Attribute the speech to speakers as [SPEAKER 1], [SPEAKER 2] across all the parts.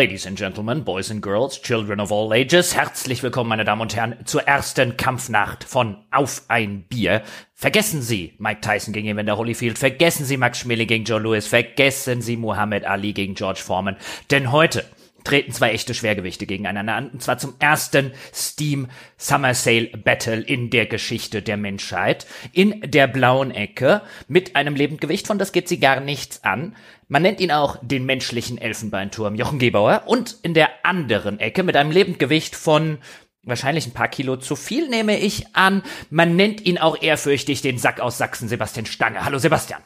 [SPEAKER 1] Ladies and Gentlemen, Boys and Girls, Children of all ages, herzlich willkommen, meine Damen und Herren, zur ersten Kampfnacht von Auf ein Bier. Vergessen Sie Mike Tyson gegen Evander Holyfield, vergessen Sie Max Schmeling gegen Joe Lewis, vergessen Sie Muhammad Ali gegen George Foreman, denn heute treten zwei echte Schwergewichte gegeneinander an, und zwar zum ersten Steam Summer Sale Battle in der Geschichte der Menschheit. In der blauen Ecke mit einem Lebendgewicht, von das geht sie gar nichts an. Man nennt ihn auch den menschlichen Elfenbeinturm Jochen Gebauer und in der anderen Ecke mit einem Lebendgewicht von wahrscheinlich ein paar Kilo zu viel nehme ich an. Man nennt ihn auch ehrfürchtig den Sack aus Sachsen Sebastian Stange. Hallo Sebastian.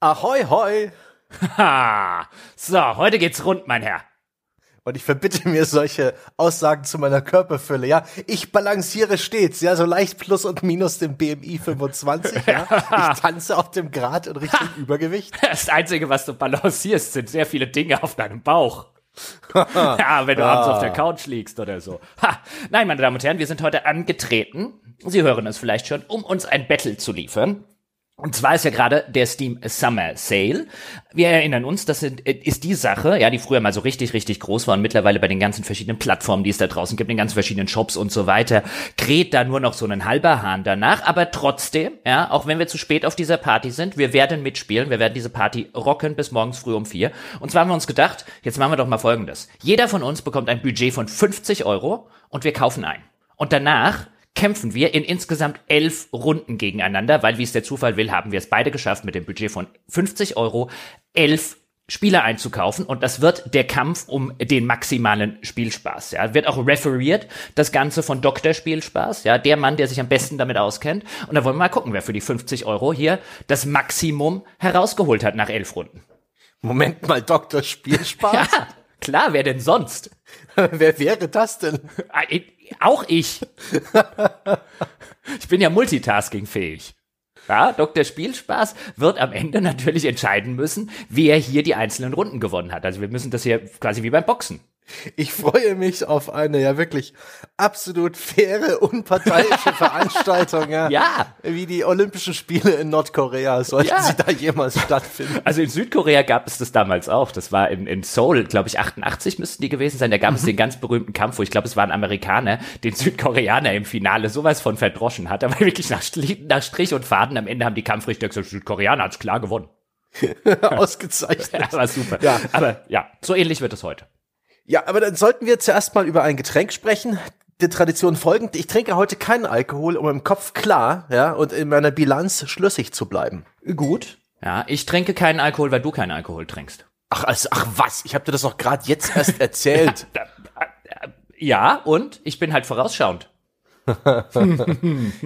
[SPEAKER 2] Ahoi, hoi.
[SPEAKER 1] Ha. So, heute geht's rund, mein Herr.
[SPEAKER 2] Und ich verbitte mir solche Aussagen zu meiner Körperfülle, ja. Ich balanciere stets, ja, so leicht plus und minus dem BMI 25, ja. Ich tanze auf dem Grad in Richtung Übergewicht.
[SPEAKER 1] Das Einzige, was du balancierst, sind sehr viele Dinge auf deinem Bauch. ja, wenn du abends auf der Couch liegst oder so. Ha. Nein, meine Damen und Herren, wir sind heute angetreten. Sie hören es vielleicht schon, um uns ein Battle zu liefern. Und zwar ist ja gerade der Steam Summer Sale. Wir erinnern uns, das ist die Sache, ja, die früher mal so richtig, richtig groß war und mittlerweile bei den ganzen verschiedenen Plattformen, die es da draußen gibt, den ganzen verschiedenen Shops und so weiter, kräht da nur noch so ein halber Hahn danach. Aber trotzdem, ja, auch wenn wir zu spät auf dieser Party sind, wir werden mitspielen, wir werden diese Party rocken bis morgens früh um vier. Und zwar haben wir uns gedacht, jetzt machen wir doch mal Folgendes. Jeder von uns bekommt ein Budget von 50 Euro und wir kaufen ein. Und danach kämpfen wir in insgesamt elf Runden gegeneinander, weil, wie es der Zufall will, haben wir es beide geschafft, mit dem Budget von 50 Euro elf Spieler einzukaufen und das wird der Kampf um den maximalen Spielspaß. Ja, wird auch referiert das Ganze von Dr. Spielspaß, ja, der Mann, der sich am besten damit auskennt. Und da wollen wir mal gucken, wer für die 50 Euro hier das Maximum herausgeholt hat nach elf Runden.
[SPEAKER 2] Moment mal, Dr. Spielspaß?
[SPEAKER 1] ja, klar, wer denn sonst?
[SPEAKER 2] wer wäre das denn?
[SPEAKER 1] Auch ich. ich bin ja multitaskingfähig. Ja, Dr. Spielspaß wird am Ende natürlich entscheiden müssen, wer hier die einzelnen Runden gewonnen hat. Also wir müssen das hier quasi wie beim Boxen.
[SPEAKER 2] Ich freue mich auf eine ja wirklich absolut faire, unparteiische Veranstaltung, ja.
[SPEAKER 1] ja.
[SPEAKER 2] Wie die Olympischen Spiele in Nordkorea, sollten ja. sie da jemals stattfinden.
[SPEAKER 1] Also in Südkorea gab es das damals auch. Das war in, in Seoul, glaube ich, 88 müssten die gewesen sein. Da gab mhm. es den ganz berühmten Kampf, wo ich glaube, es war ein Amerikaner, den Südkoreaner im Finale sowas von verdroschen hat. Aber wirklich nach, nach Strich und Faden am Ende haben die Kampfrichter gesagt, Südkoreaner hat's klar gewonnen.
[SPEAKER 2] Ausgezeichnet.
[SPEAKER 1] Ja, war super. Ja. Aber ja, so ähnlich wird es heute.
[SPEAKER 2] Ja, aber dann sollten wir zuerst mal über ein Getränk sprechen. Der Tradition folgend, ich trinke heute keinen Alkohol, um im Kopf klar, ja, und in meiner Bilanz schlüssig zu bleiben.
[SPEAKER 1] Gut. Ja, ich trinke keinen Alkohol, weil du keinen Alkohol trinkst.
[SPEAKER 2] Ach, also, ach was? Ich habe dir das doch gerade jetzt erst erzählt.
[SPEAKER 1] ja, und ich bin halt vorausschauend.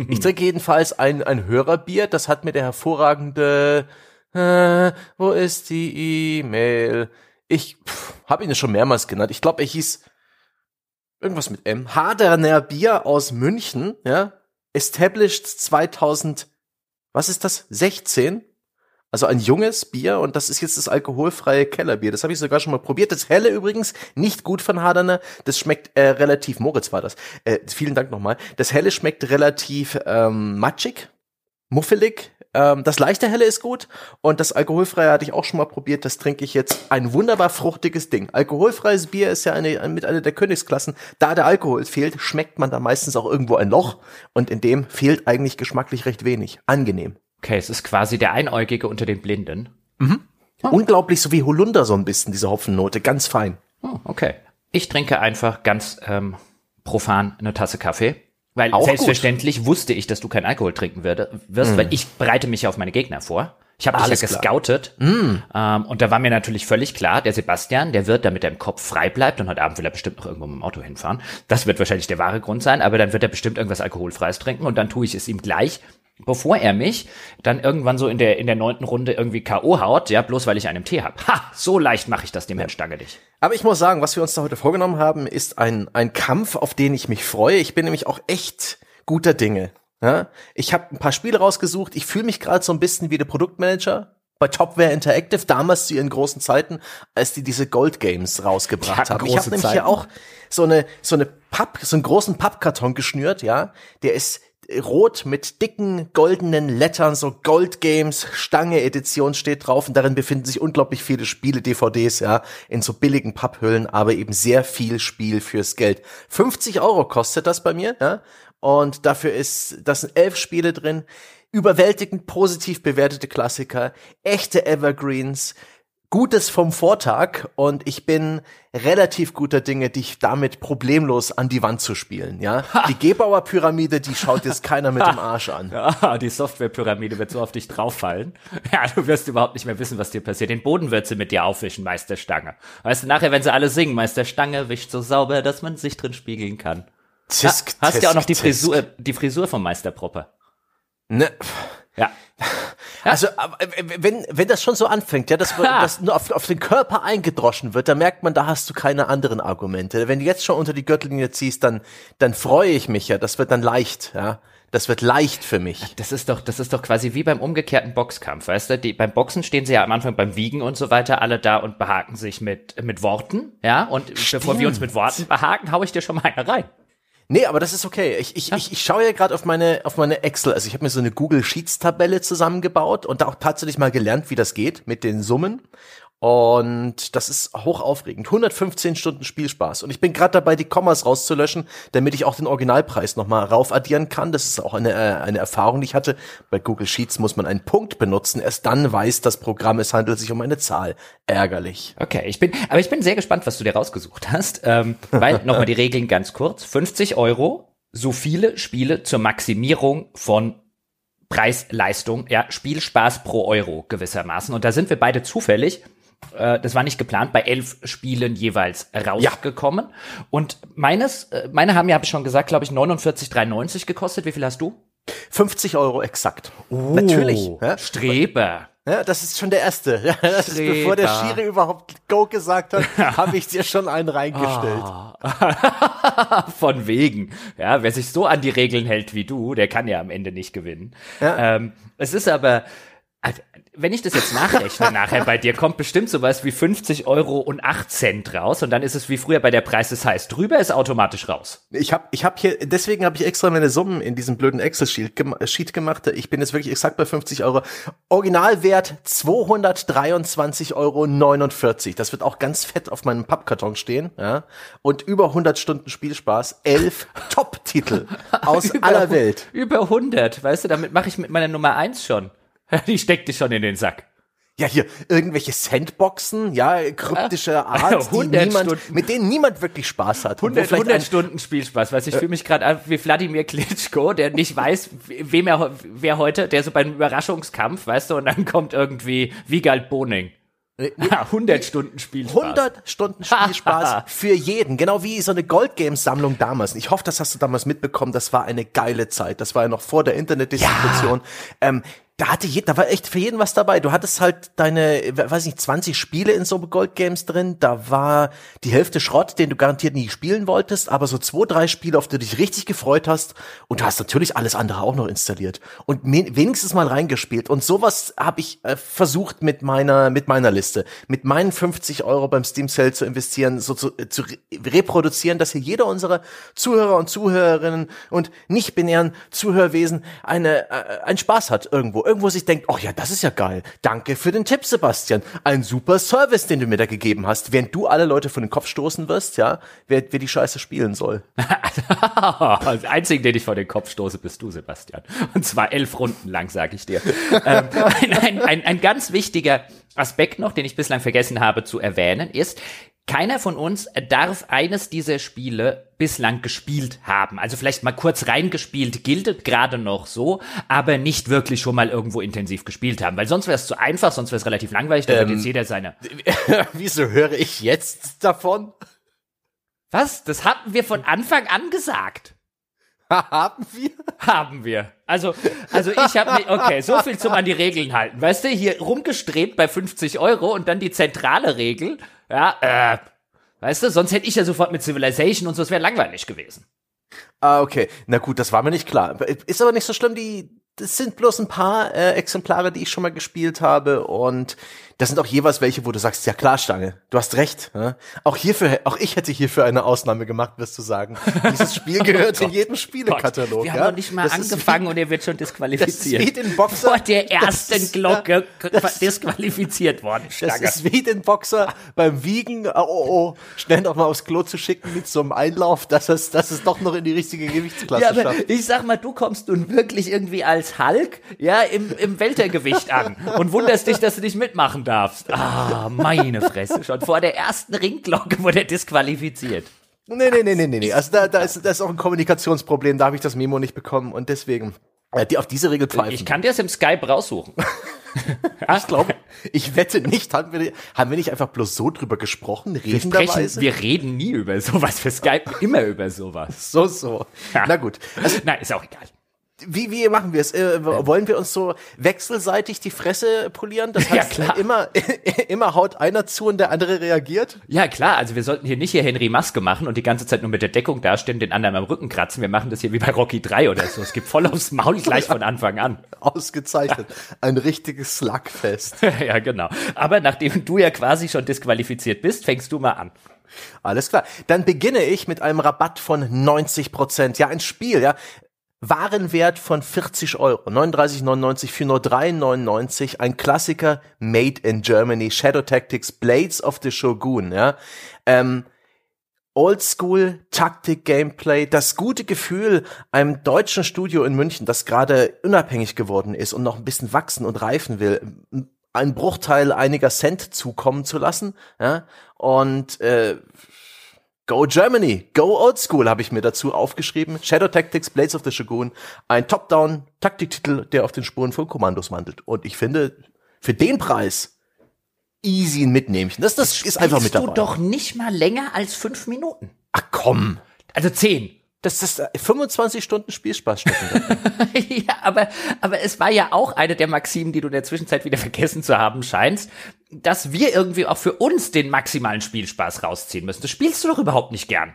[SPEAKER 2] ich trinke jedenfalls ein, ein Hörerbier, das hat mir der hervorragende, äh, wo ist die E-Mail? Ich habe ihn ja schon mehrmals genannt. Ich glaube, er hieß irgendwas mit M. Haderner Bier aus München, ja. Established 2000, was ist das? 16? Also ein junges Bier und das ist jetzt das alkoholfreie Kellerbier. Das habe ich sogar schon mal probiert. Das helle übrigens nicht gut von Haderner. Das schmeckt äh, relativ, Moritz war das. Äh, vielen Dank nochmal. Das helle schmeckt relativ ähm, matschig, muffelig, ähm, das leichte Helle ist gut und das alkoholfreie hatte ich auch schon mal probiert. Das trinke ich jetzt. Ein wunderbar fruchtiges Ding. Alkoholfreies Bier ist ja eine, mit einer der Königsklassen. Da der Alkohol fehlt, schmeckt man da meistens auch irgendwo ein Loch und in dem fehlt eigentlich geschmacklich recht wenig. Angenehm.
[SPEAKER 1] Okay, es ist quasi der Einäugige unter den Blinden.
[SPEAKER 2] Mhm. Oh. Unglaublich so wie Holunder so ein bisschen, diese Hopfennote. Ganz fein.
[SPEAKER 1] Oh, okay. Ich trinke einfach ganz ähm, profan eine Tasse Kaffee. Weil Auch selbstverständlich gut. wusste ich, dass du keinen Alkohol trinken wirst, mm. weil ich bereite mich auf meine Gegner vor. Ich habe dich ja gescoutet mm. ähm, und da war mir natürlich völlig klar, der Sebastian, der wird, damit er im Kopf frei bleibt und heute Abend will er bestimmt noch irgendwo mit dem Auto hinfahren. Das wird wahrscheinlich der wahre Grund sein, aber dann wird er bestimmt irgendwas Alkoholfreies trinken und dann tue ich es ihm gleich, bevor er mich dann irgendwann so in der in der neunten Runde irgendwie KO haut, ja, bloß weil ich einen Tee hab. Ha, so leicht mache ich das dem Herrn Stange dich.
[SPEAKER 2] Aber ich muss sagen, was wir uns da heute vorgenommen haben, ist ein ein Kampf, auf den ich mich freue. Ich bin nämlich auch echt guter Dinge. Ja? Ich habe ein paar Spiele rausgesucht. Ich fühle mich gerade so ein bisschen wie der Produktmanager bei Topware Interactive damals zu ihren großen Zeiten, als die diese Gold Games rausgebracht haben. Ich habe nämlich hier auch so eine so eine Papp, so einen großen Pappkarton geschnürt, ja. Der ist rot mit dicken goldenen Lettern, so Gold Games, Stange Edition steht drauf und darin befinden sich unglaublich viele Spiele, DVDs, ja, in so billigen Papphüllen, aber eben sehr viel Spiel fürs Geld. 50 Euro kostet das bei mir, ja, und dafür ist, das sind elf Spiele drin, überwältigend positiv bewertete Klassiker, echte Evergreens, Gutes vom Vortag und ich bin relativ guter Dinge, dich damit problemlos an die Wand zu spielen, ja. Ha. Die Gebauer Pyramide, die schaut jetzt keiner mit dem Arsch an.
[SPEAKER 1] Ja, die Software-Pyramide wird so auf dich drauffallen. Ja, du wirst überhaupt nicht mehr wissen, was dir passiert. Den Boden wird sie mit dir aufwischen, Meisterstange. Weißt du, nachher, wenn sie alle singen, Meisterstange wischt so sauber, dass man sich drin spiegeln kann. Tisk, ha, hast ja auch noch die Frisur, die Frisur vom Meisterproppe.
[SPEAKER 2] Ne. Ja. Also, wenn, wenn das schon so anfängt, ja, dass das nur auf, auf den Körper eingedroschen wird, dann merkt man, da hast du keine anderen Argumente. Wenn du jetzt schon unter die Gürtellinie ziehst, dann, dann freue ich mich ja. Das wird dann leicht, ja. Das wird leicht für mich.
[SPEAKER 1] Das ist doch, das ist doch quasi wie beim umgekehrten Boxkampf, weißt du? Die, beim Boxen stehen sie ja am Anfang beim Wiegen und so weiter alle da und behaken sich mit, mit Worten, ja? Und Stimmt. bevor wir uns mit Worten behaken, hau ich dir schon mal eine rein.
[SPEAKER 2] Nee, aber das ist okay. Ich, ich, ich, ich schaue ja gerade auf meine, auf meine Excel. Also ich habe mir so eine Google Sheets Tabelle zusammengebaut und da auch tatsächlich mal gelernt, wie das geht mit den Summen. Und das ist hoch aufregend. 115 Stunden Spielspaß. Und ich bin gerade dabei, die Kommas rauszulöschen, damit ich auch den Originalpreis nochmal raufaddieren kann. Das ist auch eine, äh, eine Erfahrung, die ich hatte. Bei Google Sheets muss man einen Punkt benutzen. Erst dann weiß das Programm, es handelt sich um eine Zahl. Ärgerlich.
[SPEAKER 1] Okay, ich bin, aber ich bin sehr gespannt, was du dir rausgesucht hast. Ähm, weil, nochmal die Regeln ganz kurz. 50 Euro, so viele Spiele zur Maximierung von Preis-Leistung, ja, Spielspaß pro Euro gewissermaßen. Und da sind wir beide zufällig äh, das war nicht geplant, bei elf Spielen jeweils rausgekommen. Ja. Und meines, äh, meine haben ja, habe ich schon gesagt, glaube ich, 49,93 gekostet. Wie viel hast du?
[SPEAKER 2] 50 Euro exakt.
[SPEAKER 1] Oh, Natürlich. Ja? Streber.
[SPEAKER 2] Ja, das ist schon der erste. Das ist, bevor der Schiri überhaupt Go gesagt hat, habe ich dir schon einen reingestellt.
[SPEAKER 1] Ah. Von wegen. Ja, wer sich so an die Regeln hält wie du, der kann ja am Ende nicht gewinnen. Ja. Ähm, es ist aber, wenn ich das jetzt nachrechne nachher bei dir, kommt bestimmt sowas wie 50 Euro und 8 Cent raus und dann ist es wie früher bei der Preis des heißt. Drüber ist automatisch raus.
[SPEAKER 2] Ich habe ich hab hier, deswegen habe ich extra meine Summen in diesem blöden Excel-Sheet Sheet gemacht. Ich bin jetzt wirklich exakt bei 50 Euro. Originalwert 223,49 Euro. Das wird auch ganz fett auf meinem Pappkarton stehen. Ja? Und über 100 Stunden Spielspaß, elf Top-Titel aus aller Welt.
[SPEAKER 1] Über 100, weißt du, damit mache ich mit meiner Nummer 1 schon. Die steckte schon in den Sack.
[SPEAKER 2] Ja, hier irgendwelche Sandboxen, ja, kryptische Art, die niemand, mit denen niemand wirklich Spaß hat.
[SPEAKER 1] 100, 100 Stunden Spielspaß, weißt ich fühle mich gerade an wie Wladimir Klitschko, der nicht weiß, wem er, wer heute, der so beim Überraschungskampf, weißt du, und dann kommt irgendwie Wiegald Boning. 100 Stunden Spielspaß.
[SPEAKER 2] 100 Stunden Spielspaß für jeden. Genau wie so eine Gold Games Sammlung damals. Ich hoffe, das hast du damals mitbekommen. Das war eine geile Zeit. Das war ja noch vor der Internetdistribution. Ja. Ähm, da hatte je, da war echt für jeden was dabei. Du hattest halt deine, weiß nicht, 20 Spiele in so Gold Games drin. Da war die Hälfte Schrott, den du garantiert nie spielen wolltest, aber so zwei, drei Spiele, auf die du dich richtig gefreut hast. Und du hast natürlich alles andere auch noch installiert und wenigstens mal reingespielt. Und sowas habe ich äh, versucht mit meiner, mit meiner Liste, mit meinen 50 Euro beim Steam Sale zu investieren, so zu, äh, zu reproduzieren, dass hier jeder unserer Zuhörer und Zuhörerinnen und nicht binären Zuhörwesen eine, äh, einen Spaß hat irgendwo irgendwo sich denkt, oh ja, das ist ja geil. Danke für den Tipp, Sebastian. Ein super Service, den du mir da gegeben hast. Während du alle Leute von den Kopf stoßen wirst, ja, wer, wer die Scheiße spielen soll.
[SPEAKER 1] Der Einzige, den ich vor den Kopf stoße, bist du, Sebastian. Und zwar elf Runden lang, sag ich dir. ähm, ein, ein, ein, ein ganz wichtiger Aspekt noch, den ich bislang vergessen habe zu erwähnen, ist, keiner von uns darf eines dieser Spiele bislang gespielt haben. Also vielleicht mal kurz reingespielt, gilt gerade noch so, aber nicht wirklich schon mal irgendwo intensiv gespielt haben. Weil sonst wäre es zu einfach, sonst wäre es relativ langweilig, da ähm, wird jetzt jeder seine.
[SPEAKER 2] Wieso höre ich jetzt davon?
[SPEAKER 1] Was? Das hatten wir von Anfang an gesagt.
[SPEAKER 2] Haben wir?
[SPEAKER 1] Haben wir. Also, also ich habe mich, okay, so viel zum an die Regeln halten. Weißt du, hier rumgestrebt bei 50 Euro und dann die zentrale Regel. Ja, äh, weißt du, sonst hätte ich ja sofort mit Civilization und so, es wäre langweilig gewesen.
[SPEAKER 2] Ah, okay. Na gut, das war mir nicht klar. Ist aber nicht so schlimm, die, das sind bloß ein paar äh, Exemplare, die ich schon mal gespielt habe und das sind auch jeweils welche, wo du sagst, ja klar, Stange, du hast recht. Ja? Auch hierfür, auch ich hätte hierfür eine Ausnahme gemacht, wirst du sagen. Dieses Spiel gehört in jedem Spielekatalog.
[SPEAKER 1] Wir haben
[SPEAKER 2] ja?
[SPEAKER 1] noch nicht mal
[SPEAKER 2] Das
[SPEAKER 1] angefangen
[SPEAKER 2] wie-
[SPEAKER 1] und er wird schon
[SPEAKER 2] Das ist
[SPEAKER 1] disqualifiziert.
[SPEAKER 2] wie den Boxer.
[SPEAKER 1] Vor der
[SPEAKER 2] Das
[SPEAKER 1] ersten
[SPEAKER 2] ist-
[SPEAKER 1] Glocke
[SPEAKER 2] das-
[SPEAKER 1] disqualifiziert worden.
[SPEAKER 2] Das
[SPEAKER 1] Stange.
[SPEAKER 2] ist wie den Boxer beim Wiegen, oh, oh, oh, schnell noch mal aufs Klo zu schicken mit so einem Einlauf, dass es, dass es doch noch in die richtige Gewichtsklasse
[SPEAKER 1] Ja, aber
[SPEAKER 2] schafft.
[SPEAKER 1] ich sag mal, du kommst nun wirklich irgendwie als Hulk, ja, im, im Weltergewicht an und wunderst dich, dass du nicht mitmachen darfst. Ah, meine Fresse, schon vor der ersten Ringglocke wurde er disqualifiziert.
[SPEAKER 2] Nee, nee, nee, nee, nee, nee. Also da, da ist, da ist auch ein Kommunikationsproblem, da habe ich das Memo nicht bekommen und deswegen, äh, die auf diese Regel pfeifen.
[SPEAKER 1] Ich kann dir es im Skype raussuchen.
[SPEAKER 2] Ich glaube, ich wette nicht, haben wir, haben wir nicht einfach bloß so drüber gesprochen,
[SPEAKER 1] Wir, sprechen, wir reden nie über sowas, für Skype immer über sowas.
[SPEAKER 2] so, so.
[SPEAKER 1] Ja.
[SPEAKER 2] Na gut. Also,
[SPEAKER 1] Nein, ist auch egal.
[SPEAKER 2] Wie, wie machen wir es? Äh, wollen wir uns so wechselseitig die Fresse polieren? Das
[SPEAKER 1] Ja,
[SPEAKER 2] heißt,
[SPEAKER 1] klar.
[SPEAKER 2] immer, immer haut einer zu und der andere reagiert?
[SPEAKER 1] Ja, klar, also wir sollten hier nicht hier Henry Maske machen und die ganze Zeit nur mit der Deckung dastehen, den anderen am Rücken kratzen. Wir machen das hier wie bei Rocky 3 oder so. Es gibt voll aufs Maul gleich von Anfang an.
[SPEAKER 2] Ausgezeichnet. Ein richtiges Slugfest.
[SPEAKER 1] ja, genau. Aber nachdem du ja quasi schon disqualifiziert bist, fängst du mal an.
[SPEAKER 2] Alles klar. Dann beginne ich mit einem Rabatt von 90 Prozent. Ja, ein Spiel, ja. Warenwert von 40 Euro. 39,99 für nur 3,99. Ein Klassiker made in Germany. Shadow Tactics Blades of the Shogun, ja. Ähm, Oldschool Taktik Gameplay, das gute Gefühl einem deutschen Studio in München, das gerade unabhängig geworden ist und noch ein bisschen wachsen und reifen will, einen Bruchteil einiger Cent zukommen zu lassen, ja, und äh, Go Germany, Go Old School habe ich mir dazu aufgeschrieben. Shadow Tactics, Blades of the Shogun, ein Top-Down-Taktiktitel, der auf den Spuren von Kommandos wandelt. Und ich finde, für den Preis easy ein Mitnehmchen. Das, das ist einfach mit dabei.
[SPEAKER 1] du doch nicht mal länger als fünf Minuten.
[SPEAKER 2] Ach komm,
[SPEAKER 1] Also zehn.
[SPEAKER 2] Das ist äh, 25 Stunden Spielspaß stecken
[SPEAKER 1] ja, aber, aber es war ja auch eine der Maximen, die du in der Zwischenzeit wieder vergessen zu haben scheinst, dass wir irgendwie auch für uns den maximalen Spielspaß rausziehen müssen. Das spielst du doch überhaupt nicht gern.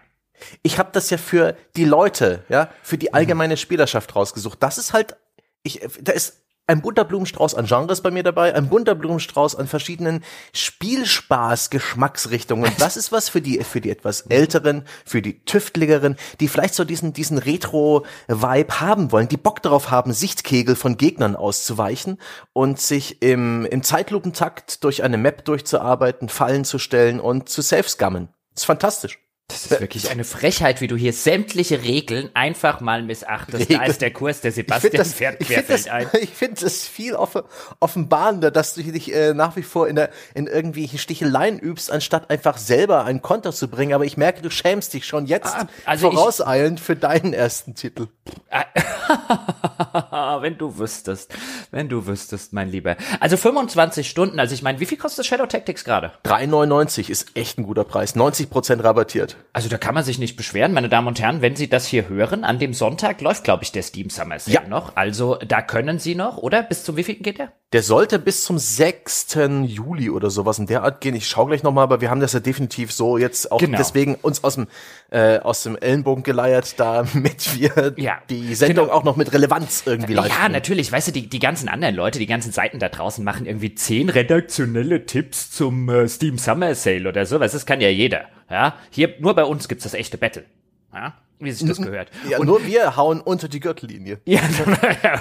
[SPEAKER 2] Ich habe das ja für die Leute, ja, für die allgemeine Spielerschaft rausgesucht. Das ist halt, ich, da ist ein bunter Blumenstrauß an Genres bei mir dabei, ein bunter Blumenstrauß an verschiedenen Spielspaß-Geschmacksrichtungen. Das ist was für die, für die etwas älteren, für die Tüftligeren, die vielleicht so diesen, diesen Retro-Vibe haben wollen, die Bock darauf haben, Sichtkegel von Gegnern auszuweichen und sich im, im Zeitlupentakt durch eine Map durchzuarbeiten, Fallen zu stellen und zu safe-scammen. Das ist fantastisch.
[SPEAKER 1] Das ist wirklich eine Frechheit, wie du hier sämtliche Regeln einfach mal missachtest. Da
[SPEAKER 2] Regeln.
[SPEAKER 1] ist der Kurs, der
[SPEAKER 2] Ich finde
[SPEAKER 1] Sebastian
[SPEAKER 2] das,
[SPEAKER 1] fährt
[SPEAKER 2] ich
[SPEAKER 1] querfeld ein.
[SPEAKER 2] ich find das viel offen, offenbarender, dass du dich äh, nach wie vor in, der, in irgendwelche Sticheleien übst, anstatt einfach selber einen Konter zu bringen. Aber ich merke, du schämst dich schon jetzt
[SPEAKER 1] Ah, also ich-
[SPEAKER 2] vorauseilend für deinen ersten Titel.
[SPEAKER 1] Ah, wenn du wüsstest, wenn du wüsstest, mein Lieber. Also 25 Stunden, also ich meine, wie viel kostet Shadow Tactics gerade?
[SPEAKER 2] 3,99 ist echt ein guter Preis. 90% rabattiert.
[SPEAKER 1] Also da kann man sich nicht beschweren, meine Damen und Herren, wenn Sie das hier hören. An dem Sonntag läuft, glaube ich, der Steam Summer Sale
[SPEAKER 2] Ja.
[SPEAKER 1] noch. Also da können Sie noch, oder? Bis zum wievielten geht der?
[SPEAKER 2] Der sollte bis zum 6. Juli oder sowas in der Art gehen. Ich schaue gleich nochmal, aber wir haben das ja definitiv so jetzt auch
[SPEAKER 1] Genau.
[SPEAKER 2] deswegen uns aus dem, äh, aus dem Ellenbogen geleiert, damit wir
[SPEAKER 1] Ja,
[SPEAKER 2] die Sendung
[SPEAKER 1] genau.
[SPEAKER 2] auch noch mit Relevanz irgendwie live
[SPEAKER 1] Ja, natürlich, weißt du, die, die ganzen anderen Leute, die ganzen Seiten da draußen machen irgendwie zehn redaktionelle Tipps zum äh, Steam Summer Sale oder sowas. Das kann ja jeder. Ja, hier nur bei uns gibt's das echte Battle. Ja, wie sich das gehört.
[SPEAKER 2] Ja, nur wir hauen unter die Gürtellinie.
[SPEAKER 1] Ja,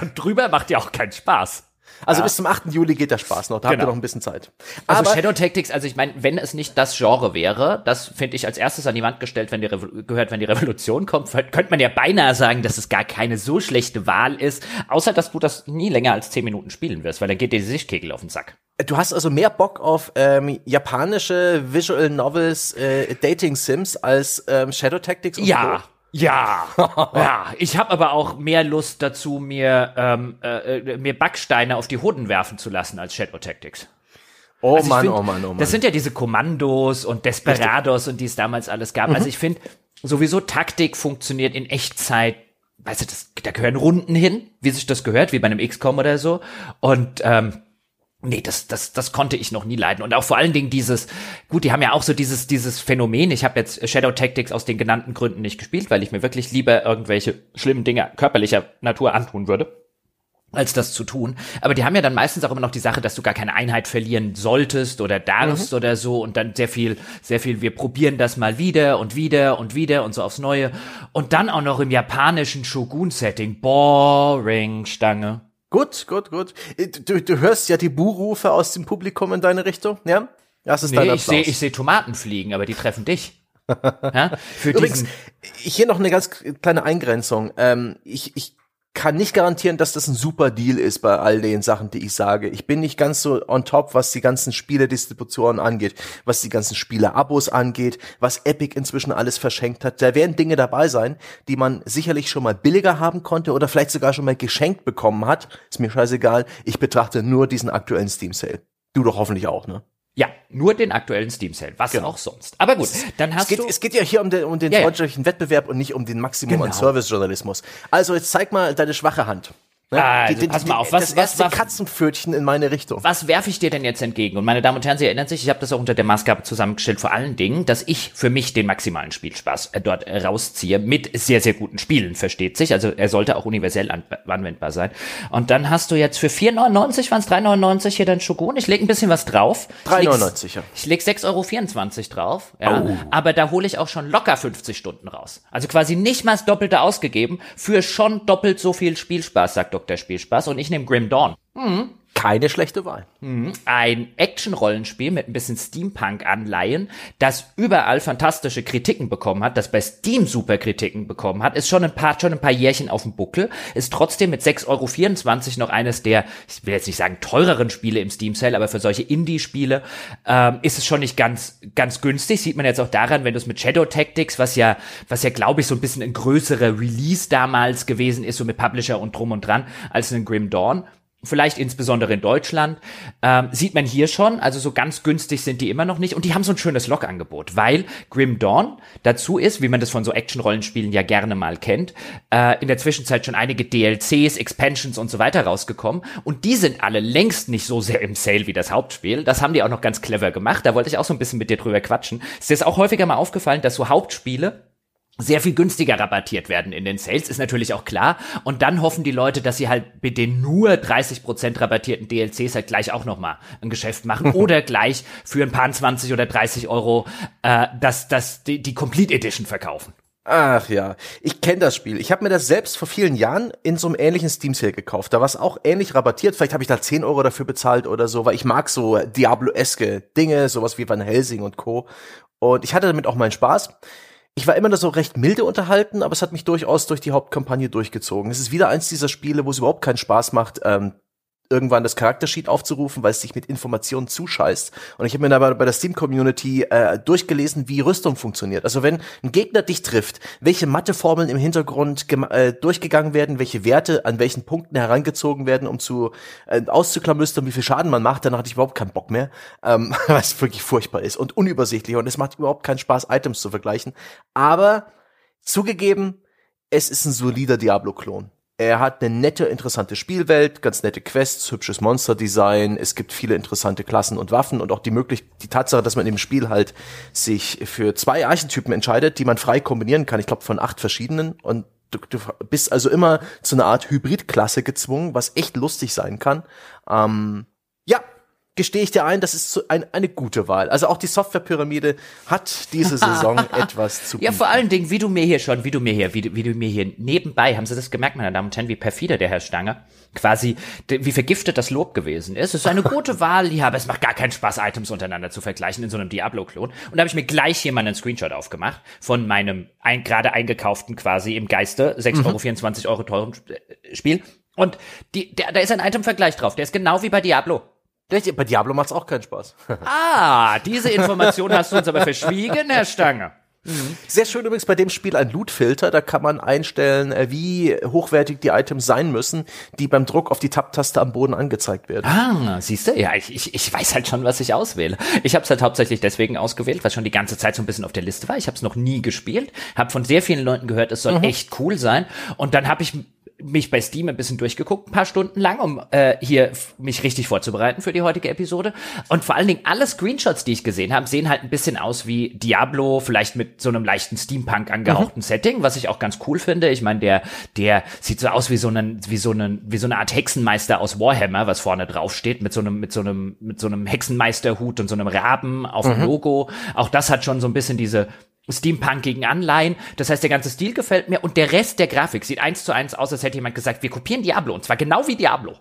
[SPEAKER 1] und drüber macht ja auch keinen Spaß.
[SPEAKER 2] Also bis zum 8. Juli geht der Spaß noch, da habt ihr
[SPEAKER 1] Genau.
[SPEAKER 2] noch ein bisschen Zeit.
[SPEAKER 1] Also
[SPEAKER 2] Aber
[SPEAKER 1] Shadow Tactics, also ich meine, wenn es nicht das Genre wäre, das finde ich als erstes an die Wand gestellt, wenn die Revo gehört, wenn die Revolution kommt, könnte man ja beinahe sagen, dass es gar keine so schlechte Wahl ist, außer dass du das nie länger als 10 Minuten spielen wirst, weil dann geht dir die Sichtkegel auf den Sack.
[SPEAKER 2] du hast also mehr Bock auf ähm, japanische Visual Novels, äh, Dating Sims als ähm, Shadow Tactics?
[SPEAKER 1] Ja.
[SPEAKER 2] Co.
[SPEAKER 1] Ja, ja. Ich habe aber auch mehr Lust dazu, mir ähm, äh, äh, mir Backsteine auf die Hoden werfen zu lassen als Shadow Tactics.
[SPEAKER 2] Oh
[SPEAKER 1] Also
[SPEAKER 2] Mann,
[SPEAKER 1] find,
[SPEAKER 2] oh Mann, oh Mann.
[SPEAKER 1] Das sind ja diese Kommandos und Desperados und die es damals alles gab.
[SPEAKER 2] Mhm.
[SPEAKER 1] Also ich finde, sowieso Taktik funktioniert in Echtzeit. Weißt du, das, da gehören Runden hin, wie sich das gehört, wie bei einem XCOM oder so. Und ähm, Nee, das, das, das konnte ich noch nie leiden. Und auch vor allen Dingen dieses, gut, die haben ja auch so dieses, dieses Phänomen. Ich habe jetzt Shadow Tactics aus den genannten Gründen nicht gespielt, weil ich mir wirklich lieber irgendwelche schlimmen Dinge körperlicher Natur antun würde. als das zu tun. Aber die haben ja dann meistens auch immer noch die Sache, dass du gar keine Einheit verlieren solltest oder darfst mhm. oder so und dann sehr viel, sehr viel, wir probieren das mal wieder und wieder und wieder und so aufs Neue. Und dann auch noch im japanischen Shogun-Setting. Boring, Stange.
[SPEAKER 2] Gut, gut, gut. Du, du hörst ja die Buhrufe aus dem Publikum in deine Richtung, ja?
[SPEAKER 1] Das ist nee, dein Applaus. ich sehe ich seh Tomaten fliegen, aber die treffen dich.
[SPEAKER 2] ja? Für Übrigens, hier noch eine ganz kleine Eingrenzung. Ähm, ich, ich kann nicht garantieren, dass das ein super Deal ist bei all den Sachen, die ich sage. Ich bin nicht ganz so on top, was die ganzen Spieledistributionen angeht, was die ganzen Spiele-Abos angeht, was Epic inzwischen alles verschenkt hat. Da werden Dinge dabei sein, die man sicherlich schon mal billiger haben konnte oder vielleicht sogar schon mal geschenkt bekommen hat. Ist mir scheißegal. Ich betrachte nur diesen aktuellen Steam Sale. Du doch hoffentlich auch, ne?
[SPEAKER 1] Ja, nur den aktuellen Steam Sale, was genau. auch sonst. Aber gut, dann hast
[SPEAKER 2] es geht,
[SPEAKER 1] du.
[SPEAKER 2] Es geht ja hier um den, um den ja, freundschaftlichen Wettbewerb und nicht um den Maximum genau. an Servicejournalismus. Also jetzt zeig mal deine schwache Hand.
[SPEAKER 1] Ne? Also, die, pass mal auf, was,
[SPEAKER 2] das was, Katzenpfötchen in meine Richtung.
[SPEAKER 1] Was werfe ich dir denn jetzt entgegen? Und meine Damen und Herren, Sie erinnern sich, ich habe das auch unter der Maßgabe zusammengestellt, vor allen Dingen, dass ich für mich den maximalen Spielspaß äh, dort äh, rausziehe, mit sehr, sehr guten Spielen, versteht sich. Also er sollte auch universell anwendbar sein. Und dann hast du jetzt für 4,99, waren es 3,99 hier dein Shogun. Ich lege ein bisschen was drauf.
[SPEAKER 2] 3,99, ja.
[SPEAKER 1] Ich lege 6,24 Euro drauf. Ja, oh. Aber da hole ich auch schon locker 50 Stunden raus. Also quasi nicht mal das Doppelte ausgegeben für schon doppelt so viel Spielspaß, sagt Dr. Spielspaß und ich nehme Grim Dawn.
[SPEAKER 2] Mhm. Keine schlechte Wahl.
[SPEAKER 1] Mhm. Ein Action-Rollenspiel mit ein bisschen Steampunk-Anleihen, das überall fantastische Kritiken bekommen hat, das bei Steam super Kritiken bekommen hat, ist schon ein paar, schon ein paar Jährchen auf dem Buckel, ist trotzdem mit 6,24 Euro noch eines der, ich will jetzt nicht sagen teureren Spiele im Steam Sale, aber für solche Indie-Spiele ähm, ist es schon nicht ganz, ganz günstig. Sieht man jetzt auch daran, wenn du es mit Shadow Tactics, was ja, was ja glaube ich so ein bisschen ein größerer Release damals gewesen ist, so mit Publisher und drum und dran, als ein Grim Dawn vielleicht insbesondere in Deutschland, ähm, sieht man hier schon, also so ganz günstig sind die immer noch nicht. Und die haben so ein schönes Log-Angebot, weil Grim Dawn dazu ist, wie man das von so Action-Rollenspielen ja gerne mal kennt, äh, in der Zwischenzeit schon einige DLCs, Expansions und so weiter rausgekommen. Und die sind alle längst nicht so sehr im Sale wie das Hauptspiel, das haben die auch noch ganz clever gemacht, da wollte ich auch so ein bisschen mit dir drüber quatschen. Es ist auch häufiger mal aufgefallen, dass so Hauptspiele sehr viel günstiger rabattiert werden in den Sales, ist natürlich auch klar. Und dann hoffen die Leute, dass sie halt mit den nur 30% rabattierten DLCs halt gleich auch nochmal ein Geschäft machen oder gleich für ein paar 20 oder 30 Euro äh, das, das, die, die Complete Edition verkaufen.
[SPEAKER 2] Ach ja, ich kenne das Spiel. Ich habe mir das selbst vor vielen Jahren in so einem ähnlichen Steam Sale gekauft. Da war es auch ähnlich rabattiert. Vielleicht habe ich da 10 Euro dafür bezahlt oder so, weil ich mag so Diablo-eske Dinge, sowas wie Van Helsing und Co. Und ich hatte damit auch meinen Spaß ich war immer nur so recht milde unterhalten, aber es hat mich durchaus durch die Hauptkampagne durchgezogen. Es ist wieder eins dieser Spiele, wo es überhaupt keinen Spaß macht, ähm, irgendwann das Charaktersheet aufzurufen, weil es sich mit Informationen zuscheißt. Und ich habe mir aber bei der Steam-Community äh, durchgelesen, wie Rüstung funktioniert. Also wenn ein Gegner dich trifft, welche Matheformeln im Hintergrund äh, durchgegangen werden, welche Werte an welchen Punkten herangezogen werden, um zu äh, auszuklamüstern, wie viel Schaden man macht, dann hatte ich überhaupt keinen Bock mehr, ähm, was wirklich furchtbar ist und unübersichtlich. Und es macht überhaupt keinen Spaß, Items zu vergleichen. Aber zugegeben, es ist ein solider Diablo-Klon. Er hat eine nette, interessante Spielwelt, ganz nette Quests, hübsches Monsterdesign. Es gibt viele interessante Klassen und Waffen und auch die Möglichkeit, die Tatsache, dass man im Spiel halt sich für zwei Archetypen entscheidet, die man frei kombinieren kann. Ich glaube von acht verschiedenen und du, du bist also immer zu einer Art Hybridklasse gezwungen, was echt lustig sein kann. Ähm, gestehe ich dir ein, das ist ein, eine gute Wahl. Also auch die Softwarepyramide hat diese Saison etwas zu
[SPEAKER 1] bieten. Ja, vor allen Dingen, wie du mir hier schon, wie du mir hier, wie, wie du mir hier nebenbei, haben Sie das gemerkt, meine Damen und Herren, wie perfide der Herr Stange, quasi, wie vergiftet das Lob gewesen ist. Es ist eine gute Wahl, ja, aber es macht gar keinen Spaß, Items untereinander zu vergleichen in so einem Diablo-Klon. Und da habe ich mir gleich hier mal einen Screenshot aufgemacht von meinem ein, gerade eingekauften quasi im Geiste 6,24 Euro, Euro teuren Spiel. Und die, der, da ist ein Item-Vergleich drauf. Der ist genau wie bei Diablo.
[SPEAKER 2] Bei Diablo macht's auch keinen Spaß.
[SPEAKER 1] ah, diese Information hast du uns aber verschwiegen, Herr Stange.
[SPEAKER 2] Sehr schön übrigens bei dem Spiel ein Loot-Filter. Da kann man einstellen, äh, wie hochwertig die Items sein müssen, die beim Druck auf die Tab-Taste am Boden angezeigt werden.
[SPEAKER 1] Ah, siehst du? Ja, ich, ich, ich weiß halt schon, was ich auswähle. Ich habe es halt hauptsächlich deswegen ausgewählt, weil schon die ganze Zeit so ein bisschen auf der Liste war. Ich habe es noch nie gespielt, habe von sehr vielen Leuten gehört, es soll mhm. echt cool sein. Und dann habe ich mich bei Steam ein bisschen durchgeguckt, ein paar Stunden lang, um äh, hier mich richtig vorzubereiten für die heutige Episode. Und vor allen Dingen alle Screenshots, die ich gesehen habe, sehen halt ein bisschen aus wie Diablo, vielleicht mit so einem leichten Steampunk angehauchten mhm. Setting, was ich auch ganz cool finde. Ich meine, der der sieht so aus wie so einen wie so einen wie so eine Art Hexenmeister aus Warhammer, was vorne drauf steht mit so einem mit so einem mit so einem Hexenmeisterhut und so einem Raben auf dem mhm. Logo. Auch das hat schon so ein bisschen diese steampunkigen Anleihen. Das heißt, der ganze Stil gefällt mir und der Rest der Grafik sieht eins zu eins aus, als hätte jemand gesagt, wir kopieren Diablo und zwar genau wie Diablo.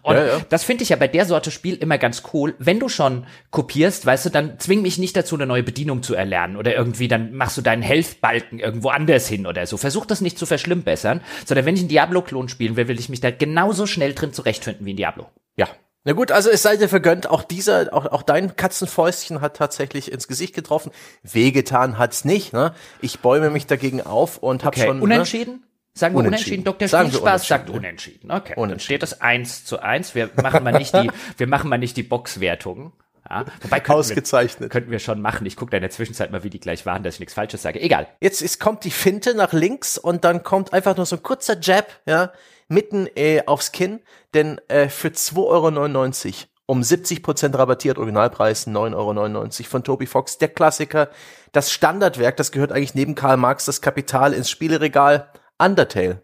[SPEAKER 1] Und ja, ja. das finde ich ja bei der Sorte Spiel immer ganz cool. Wenn du schon kopierst, weißt du, dann zwing mich nicht dazu, eine neue Bedienung zu erlernen oder irgendwie dann machst du deinen Health-Balken irgendwo anders hin oder so. Versuch das nicht zu verschlimmbessern, sondern wenn ich einen Diablo-Klon spielen will, will ich mich da genauso schnell drin zurechtfinden wie in Diablo.
[SPEAKER 2] Ja, na gut, also es sei dir vergönnt, auch dieser, auch, auch dein Katzenfäustchen hat tatsächlich ins Gesicht getroffen. Wehgetan hat's nicht, ne? Ich bäume mich dagegen auf und hab okay. schon.
[SPEAKER 1] Ne? Unentschieden? Ne? Sagen wir unentschieden. unentschieden. Dr. Sagen Spielspaß sagt unentschieden. Okay. Unentschieden. Dann steht das eins zu eins. Wir machen mal nicht die, wir machen mal nicht die Boxwertung. Ja,
[SPEAKER 2] wobei könnten Ausgezeichnet.
[SPEAKER 1] Wir, könnten wir schon machen. Ich gucke da in der Zwischenzeit mal, wie die gleich waren, dass ich nichts Falsches sage. Egal.
[SPEAKER 2] Jetzt ist, kommt die Finte nach links und dann kommt einfach nur so ein kurzer Jab, ja, mitten äh, aufs Kinn, denn äh, für 2,99 Euro um 70% rabattiert, Originalpreis 9,99 Euro von Toby Fox, der Klassiker, das Standardwerk, das gehört eigentlich neben Karl Marx das Kapital ins Spieleregal, Undertale.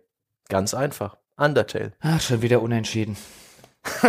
[SPEAKER 2] Ganz einfach, Undertale.
[SPEAKER 1] Ach, schon wieder unentschieden.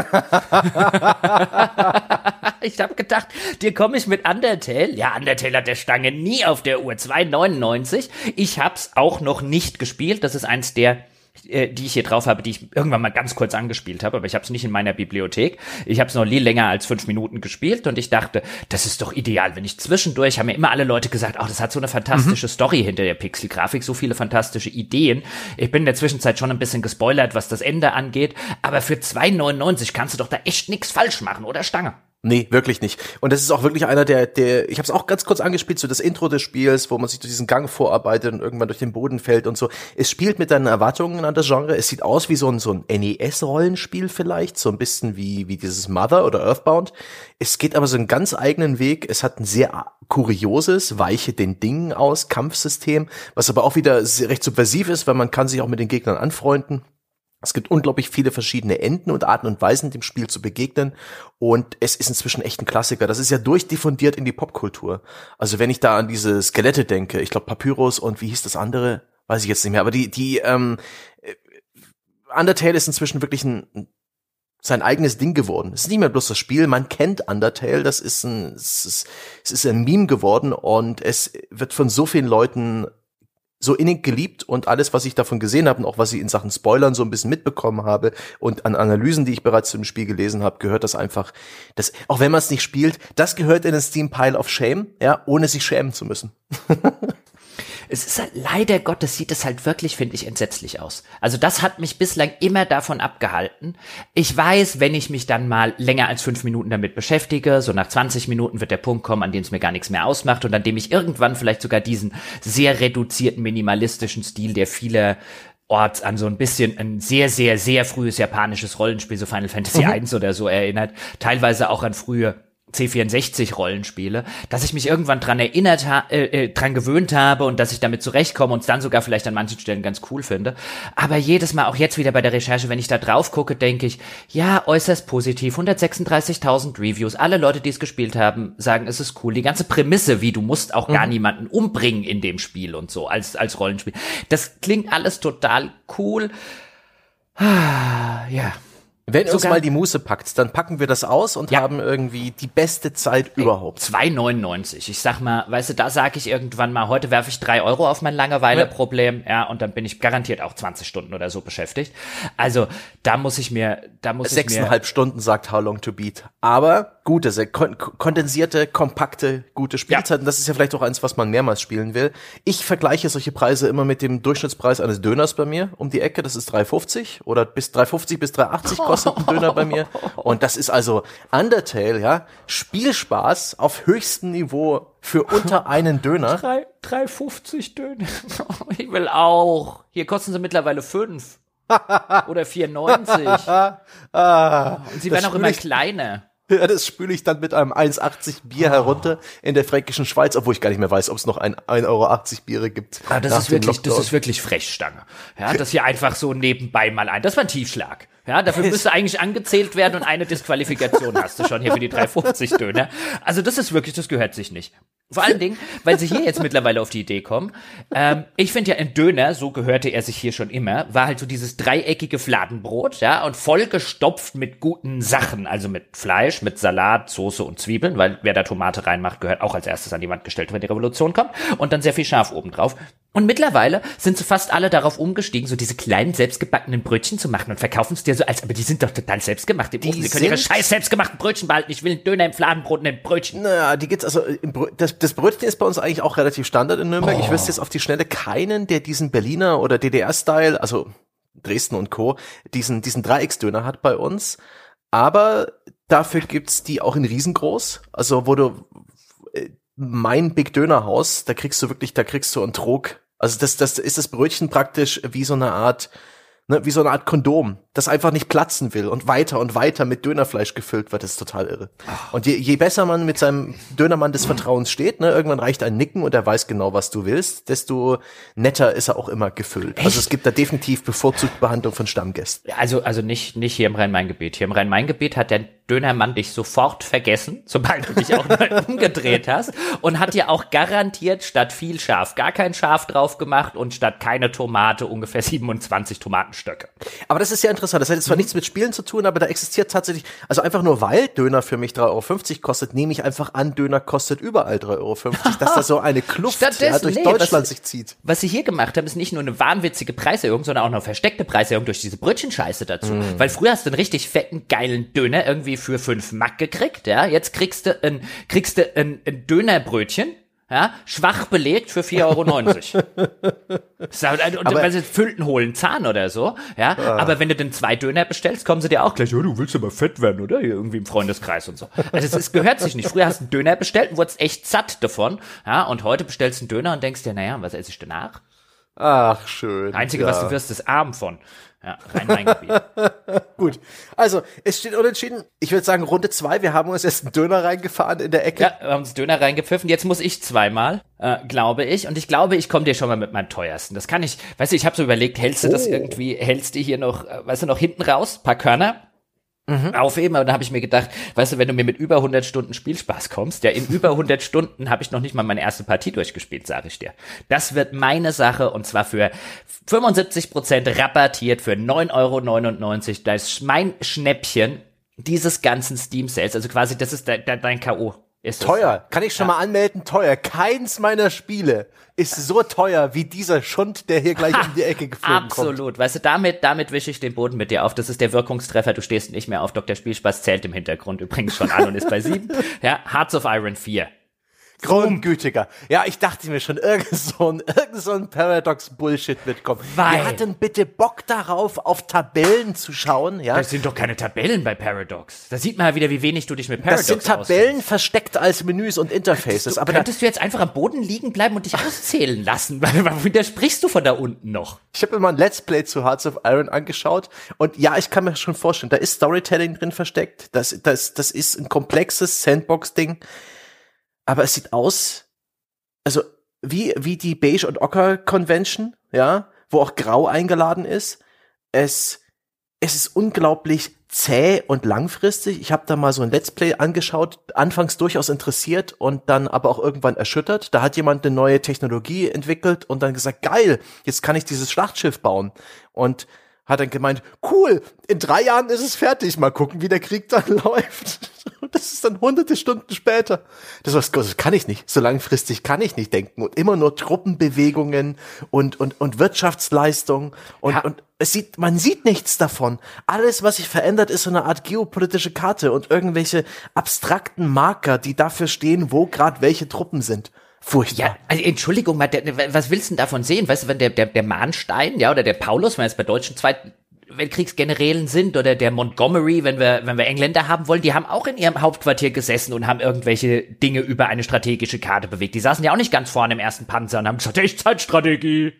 [SPEAKER 1] ich habe gedacht, dir komme ich mit Undertale. Ja, Undertale hat der Stange nie auf der Uhr 2,99. Ich hab's auch noch nicht gespielt. Das ist eins der äh, die ich hier drauf habe, die ich irgendwann mal ganz kurz angespielt habe, aber ich habe es nicht in meiner Bibliothek. Ich habe es noch nie länger als fünf Minuten gespielt und ich dachte, das ist doch ideal, wenn ich zwischendurch, haben mir immer alle Leute gesagt, ach, oh, das hat so eine fantastische mhm. Story hinter der Pixel-Grafik, so viele fantastische Ideen. Ich bin in der Zwischenzeit schon ein bisschen gespoilert, was das Ende angeht, aber für 2,99 kannst du doch da echt nichts falsch machen, oder Stange?
[SPEAKER 2] Nee, wirklich nicht. Und das ist auch wirklich einer der, der ich habe es auch ganz kurz angespielt, so das Intro des Spiels, wo man sich durch diesen Gang vorarbeitet und irgendwann durch den Boden fällt und so. Es spielt mit deinen Erwartungen an das Genre. Es sieht aus wie so ein, so ein NES-Rollenspiel vielleicht, so ein bisschen wie, wie dieses Mother oder Earthbound. Es geht aber so einen ganz eigenen Weg. Es hat ein sehr kurioses, weiche den Dingen aus Kampfsystem, was aber auch wieder recht subversiv ist, weil man kann sich auch mit den Gegnern anfreunden. Es gibt unglaublich viele verschiedene Enden und Arten und Weisen, dem Spiel zu begegnen. Und es ist inzwischen echt ein Klassiker. Das ist ja durchdiffundiert in die Popkultur. Also wenn ich da an diese Skelette denke, ich glaube Papyrus und wie hieß das andere, weiß ich jetzt nicht mehr. Aber die, die, ähm, äh, Undertale ist inzwischen wirklich ein, sein eigenes Ding geworden. Es ist nicht mehr bloß das Spiel, man kennt Undertale, das ist ein, es ist, es ist ein Meme geworden und es wird von so vielen Leuten so innig geliebt und alles, was ich davon gesehen habe und auch was ich in Sachen Spoilern so ein bisschen mitbekommen habe und an Analysen, die ich bereits zu dem Spiel gelesen habe, gehört das einfach, das, auch wenn man es nicht spielt, das gehört in den Steam Pile of Shame, ja, ohne sich schämen zu müssen.
[SPEAKER 1] es ist halt leider Gottes sieht es halt wirklich, finde ich, entsetzlich aus. Also das hat mich bislang immer davon abgehalten. Ich weiß, wenn ich mich dann mal länger als fünf Minuten damit beschäftige, so nach 20 Minuten wird der Punkt kommen, an dem es mir gar nichts mehr ausmacht und an dem ich irgendwann vielleicht sogar diesen sehr reduzierten, minimalistischen Stil, der viele Ort an so ein bisschen ein sehr, sehr, sehr frühes japanisches Rollenspiel, so Final Fantasy mhm. 1 oder so erinnert, teilweise auch an frühe C64-Rollenspiele, dass ich mich irgendwann dran erinnert ha äh, äh, dran gewöhnt habe und dass ich damit zurechtkomme und es dann sogar vielleicht an manchen Stellen ganz cool finde. Aber jedes Mal, auch jetzt wieder bei der Recherche, wenn ich da drauf gucke, denke ich, ja, äußerst positiv, 136.000 Reviews, alle Leute, die es gespielt haben, sagen, es ist cool. Die ganze Prämisse, wie du musst auch mhm. gar niemanden umbringen in dem Spiel und so, als, als Rollenspiel. Das klingt alles total cool. Ah, ja.
[SPEAKER 2] Wenn Sogar uns mal die Muße packt, dann packen wir das aus und ja. haben irgendwie die beste Zeit Ey, überhaupt.
[SPEAKER 1] 2,99. Ich sag mal, weißt du, da sage ich irgendwann mal, heute werfe ich drei Euro auf mein Langeweile-Problem, ja. ja, und dann bin ich garantiert auch 20 Stunden oder so beschäftigt. Also, da muss ich mir, da muss ich mir.
[SPEAKER 2] Sechseinhalb Stunden sagt How Long to Beat. Aber gute, sehr kondensierte, kompakte, gute Spielzeiten. Ja. Das ist ja vielleicht auch eins, was man mehrmals spielen will. Ich vergleiche solche Preise immer mit dem Durchschnittspreis eines Döners bei mir um die Ecke. Das ist 3,50 oder bis 3,50 bis 3,80 kostet ein Döner bei mir. Und das ist also Undertale, ja. Spielspaß auf höchstem Niveau für unter einen Döner.
[SPEAKER 1] 3,50 Döner. Ich will auch. Hier kosten sie mittlerweile fünf. Oder 4,90. ah, Und sie werden auch immer kleiner.
[SPEAKER 2] Ja, das spüle ich dann mit einem 1,80 Bier oh. herunter in der fränkischen Schweiz, obwohl ich gar nicht mehr weiß, ob es noch ein 1,80 Euro Biere gibt.
[SPEAKER 1] Ah, das ist wirklich, das ist wirklich Frechstange. Ja, das hier einfach so nebenbei mal ein. Das war ein Tiefschlag. Ja, dafür müsste eigentlich angezählt werden und eine Disqualifikation hast du schon hier für die 350 Döner. Also das ist wirklich, das gehört sich nicht. Vor allen Dingen, weil sie hier jetzt mittlerweile auf die Idee kommen. Ähm, ich finde ja ein Döner, so gehörte er sich hier schon immer, war halt so dieses dreieckige Fladenbrot, ja, und vollgestopft mit guten Sachen, also mit Fleisch, mit Salat, Soße und Zwiebeln, weil wer da Tomate reinmacht, gehört auch als erstes an die Wand gestellt, wenn die Revolution kommt. Und dann sehr viel Schaf obendrauf. Und mittlerweile sind sie fast alle darauf umgestiegen, so diese kleinen selbstgebackenen Brötchen zu machen und verkaufen es dir so als, aber die sind doch total selbstgemacht im die Ofen. Sie können ihre scheiß selbstgemachten Brötchen behalten. Ich will einen Döner im Fladenbrot und ein Brötchen.
[SPEAKER 2] Naja, die gibt's also, das, das Brötchen ist bei uns eigentlich auch relativ Standard in Nürnberg. Oh. Ich wüsste jetzt auf die Schnelle keinen, der diesen Berliner oder DDR-Style, also Dresden und Co., diesen, diesen Dreiecksdöner hat bei uns. Aber dafür gibt's die auch in riesengroß. Also, wo du, mein Big Döner Haus, da kriegst du wirklich, da kriegst du einen Trog. Also das, das ist das Brötchen praktisch wie so eine Art ne, wie so eine Art Kondom, das einfach nicht platzen will und weiter und weiter mit Dönerfleisch gefüllt wird, das ist total irre. Und je, je besser man mit seinem Dönermann des Vertrauens steht, ne, irgendwann reicht ein Nicken und er weiß genau, was du willst, desto netter ist er auch immer gefüllt. Echt? Also es gibt da definitiv bevorzugt Behandlung von Stammgästen.
[SPEAKER 1] Also, also nicht, nicht hier im Rhein-Main-Gebiet. Hier im Rhein-Main-Gebiet hat der Dönermann dich sofort vergessen, sobald du dich auch mal umgedreht hast und hat dir auch garantiert statt viel Schaf gar kein Schaf drauf gemacht und statt keine Tomate ungefähr 27 Tomatenstöcke.
[SPEAKER 2] Aber das ist ja interessant. Das hat jetzt zwar mhm. nichts mit Spielen zu tun, aber da existiert tatsächlich, also einfach nur weil Döner für mich 3,50 Euro kostet, nehme ich einfach an, Döner kostet überall 3,50 Euro, dass da so eine Kluft ja, durch nee, Deutschland was, sich zieht.
[SPEAKER 1] Was sie hier gemacht haben, ist nicht nur eine wahnwitzige Preiserhöhung, sondern auch eine versteckte Preiserhöhung durch diese Brötchenscheiße dazu. Mhm. Weil früher hast du einen richtig fetten, geilen Döner irgendwie für 5 Mack gekriegt, ja. Jetzt kriegst du ein, kriegst du ein, ein Dönerbrötchen, ja, schwach belegt für 4,90 Euro. und aber, weil sie füllten hohlen Zahn oder so, ja. Ah. Aber wenn du dann zwei Döner bestellst, kommen sie dir auch gleich, oh, du willst aber fett werden, oder? Hier irgendwie im Freundeskreis und so. Also es gehört sich nicht. Früher hast du einen Döner bestellt und wurdest echt satt davon, ja. Und heute bestellst du einen Döner und denkst dir, naja, was esse ich danach?
[SPEAKER 2] Ach, schön.
[SPEAKER 1] Einzige, ja. was du wirst, ist arm von. Ja, Rhein-Main-Gebiet.
[SPEAKER 2] Gut. Also, es steht unentschieden. Ich würde sagen, Runde zwei. Wir haben uns jetzt einen Döner reingefahren in der Ecke.
[SPEAKER 1] Ja, wir haben uns Döner reingepfiffen. Jetzt muss ich zweimal, äh, glaube ich. Und ich glaube, ich komme dir schon mal mit meinem teuersten. Das kann ich, weißt du, ich habe so überlegt, hältst du oh. das irgendwie, hältst du hier noch, äh, weißt du, noch hinten raus, paar Körner? Mhm. aufheben. Aber dann habe ich mir gedacht, weißt du, wenn du mir mit über 100 Stunden Spielspaß kommst, ja, in über 100 Stunden habe ich noch nicht mal meine erste Partie durchgespielt, sage ich dir. Das wird meine Sache und zwar für 75 Prozent rabattiert für 9,99 Euro. Das ist mein Schnäppchen dieses ganzen Steam Sales. Also quasi, das ist dein, dein K.O.
[SPEAKER 2] Ist teuer. Kann ich schon ja. mal anmelden? Teuer. Keins meiner Spiele ist so teuer wie dieser Schund, der hier gleich um die Ecke geflogen
[SPEAKER 1] Absolut. kommt. Absolut. Weißt du, damit, damit wische ich den Boden mit dir auf. Das ist der Wirkungstreffer. Du stehst nicht mehr auf. Dr. Spielspaß zählt im Hintergrund übrigens schon an und ist bei sieben. Ja, Hearts of Iron 4.
[SPEAKER 2] Grundgütiger. Ja, ich dachte mir schon, irgend so ein, irgend so ein Paradox-Bullshit wird kommen. Weil Wir hatten bitte Bock darauf, auf Tabellen zu schauen, ja.
[SPEAKER 1] Das sind doch keine Tabellen bei Paradox. Da sieht man ja wieder, wie wenig du dich mit Paradox
[SPEAKER 2] Das sind Tabellen auskennst. versteckt als Menüs und Interfaces.
[SPEAKER 1] Könntest du, aber könntest du jetzt einfach am Boden liegen bleiben und dich auszählen lassen? Warum widersprichst du von da unten noch?
[SPEAKER 2] Ich habe mir mal ein Let's Play zu Hearts of Iron angeschaut und ja, ich kann mir schon vorstellen, da ist Storytelling drin versteckt. Das, das, das ist ein komplexes Sandbox-Ding aber es sieht aus, also wie, wie die Beige und Ocker Convention, ja, wo auch Grau eingeladen ist. Es, es ist unglaublich zäh und langfristig. Ich habe da mal so ein Let's Play angeschaut, anfangs durchaus interessiert und dann aber auch irgendwann erschüttert. Da hat jemand eine neue Technologie entwickelt und dann gesagt, geil, jetzt kann ich dieses Schlachtschiff bauen. Und hat dann gemeint, cool, in drei Jahren ist es fertig, mal gucken, wie der Krieg dann läuft. Und das ist dann hunderte Stunden später. Das, was, das kann ich nicht. So langfristig kann ich nicht denken. Und immer nur Truppenbewegungen und, und, und Wirtschaftsleistung. Und, ja. und es sieht, man sieht nichts davon. Alles, was sich verändert, ist so eine Art geopolitische Karte und irgendwelche abstrakten Marker, die dafür stehen, wo gerade welche Truppen sind. Furchtbar. Ja,
[SPEAKER 1] also Entschuldigung, was willst du denn davon sehen? Weißt du, wenn der, der, der Mahnstein, ja, oder der Paulus, wenn es bei deutschen Zweiten Weltkriegsgenerälen sind oder der Montgomery, wenn wir, wenn wir Engländer haben wollen, die haben auch in ihrem Hauptquartier gesessen und haben irgendwelche Dinge über eine strategische Karte bewegt. Die saßen ja auch nicht ganz vorne im ersten Panzer und haben gesagt, Echtzeitstrategie.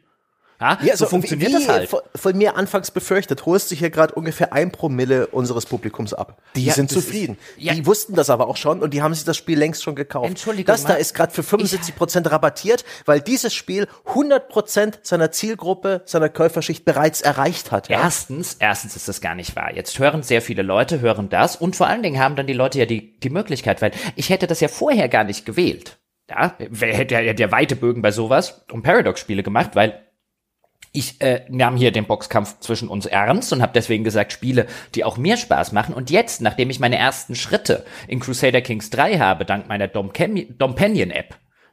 [SPEAKER 1] Ja,
[SPEAKER 2] Ja,
[SPEAKER 1] so
[SPEAKER 2] so
[SPEAKER 1] funktioniert das halt.
[SPEAKER 2] Von, von mir anfangs befürchtet, holst du hier gerade ungefähr ein Promille unseres Publikums ab. Die
[SPEAKER 1] Ja,
[SPEAKER 2] sind
[SPEAKER 1] das ist-
[SPEAKER 2] zufrieden.
[SPEAKER 1] ja.
[SPEAKER 2] Die wussten das aber auch schon und die haben sich das Spiel längst schon gekauft.
[SPEAKER 1] Entschuldigung,
[SPEAKER 2] das da ist gerade für 75 Prozent rabattiert, weil dieses Spiel 100 Prozent seiner Zielgruppe, seiner Käuferschicht bereits erreicht hat. Ja?
[SPEAKER 1] Erstens, erstens ist das gar nicht wahr. Jetzt hören sehr viele Leute, hören das und vor allen Dingen haben dann die Leute ja die, die Möglichkeit, weil ich hätte das ja vorher gar nicht gewählt. Ja, wer hätte ja der weite Bögen bei sowas um Paradox-Spiele gemacht, weil ich äh, nahm hier den Boxkampf zwischen uns ernst und habe deswegen gesagt, Spiele, die auch mir Spaß machen. Und jetzt, nachdem ich meine ersten Schritte in Crusader Kings 3 habe, dank meiner Dom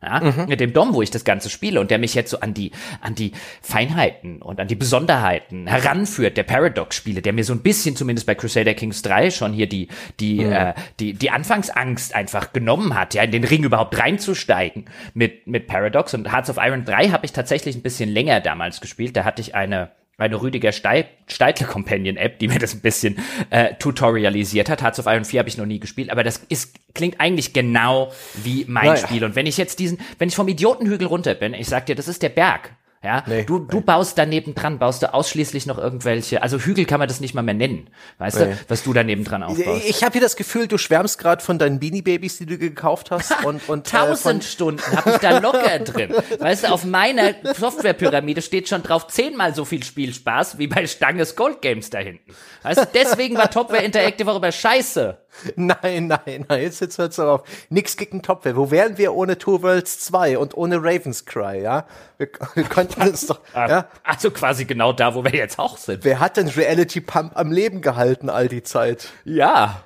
[SPEAKER 1] Ja, mit dem Dom, wo ich das Ganze spiele und der mich jetzt so an die, an die Feinheiten und an die Besonderheiten heranführt, der Paradox-Spiele, der mir so ein bisschen zumindest bei Crusader Kings 3 schon hier die, die, äh, die, die Anfangsangst einfach genommen hat, ja, in den Ring überhaupt reinzusteigen mit, mit Paradox. Und Hearts of Iron 3 habe ich tatsächlich ein bisschen länger damals gespielt. Da hatte ich eine, eine Rüdiger Stei- Steidle Companion App, die mir das ein bisschen äh, tutorialisiert hat. Hearts of Iron 4 habe ich noch nie gespielt, aber das ist, klingt eigentlich genau wie mein
[SPEAKER 2] Naja.
[SPEAKER 1] Spiel. Und wenn ich jetzt diesen, wenn ich vom Idiotenhügel runter bin, ich sag dir, das ist der Berg. Ja,
[SPEAKER 2] Nee,
[SPEAKER 1] du, du baust daneben dran, baust du ausschließlich noch irgendwelche, also Hügel kann man das nicht mal mehr nennen, weißt
[SPEAKER 2] Nee.
[SPEAKER 1] du, was du daneben dran aufbaust.
[SPEAKER 2] Ich habe hier das Gefühl, du schwärmst gerade von deinen Beanie Babys, die du gekauft hast. und, und, äh,
[SPEAKER 1] Tausend
[SPEAKER 2] von,
[SPEAKER 1] Stunden habe ich da locker drin. Weißt du, auf meiner Softwarepyramide steht schon drauf zehnmal so viel Spielspaß wie bei Stanges Gold Games da hinten. Weißt du, deswegen war Topware Interactive auch immer scheiße.
[SPEAKER 2] Nein, nein, nein, jetzt jetzt hört's auf. Nix gegen Topware. Wo wären wir ohne Two Worlds 2 und ohne Ravens Cry, ja? Wir, wir könnten uns doch, ja?
[SPEAKER 1] Also quasi genau da, wo wir jetzt auch sind.
[SPEAKER 2] Wer hat denn Reality Pump am Leben gehalten all die Zeit?
[SPEAKER 1] Ja.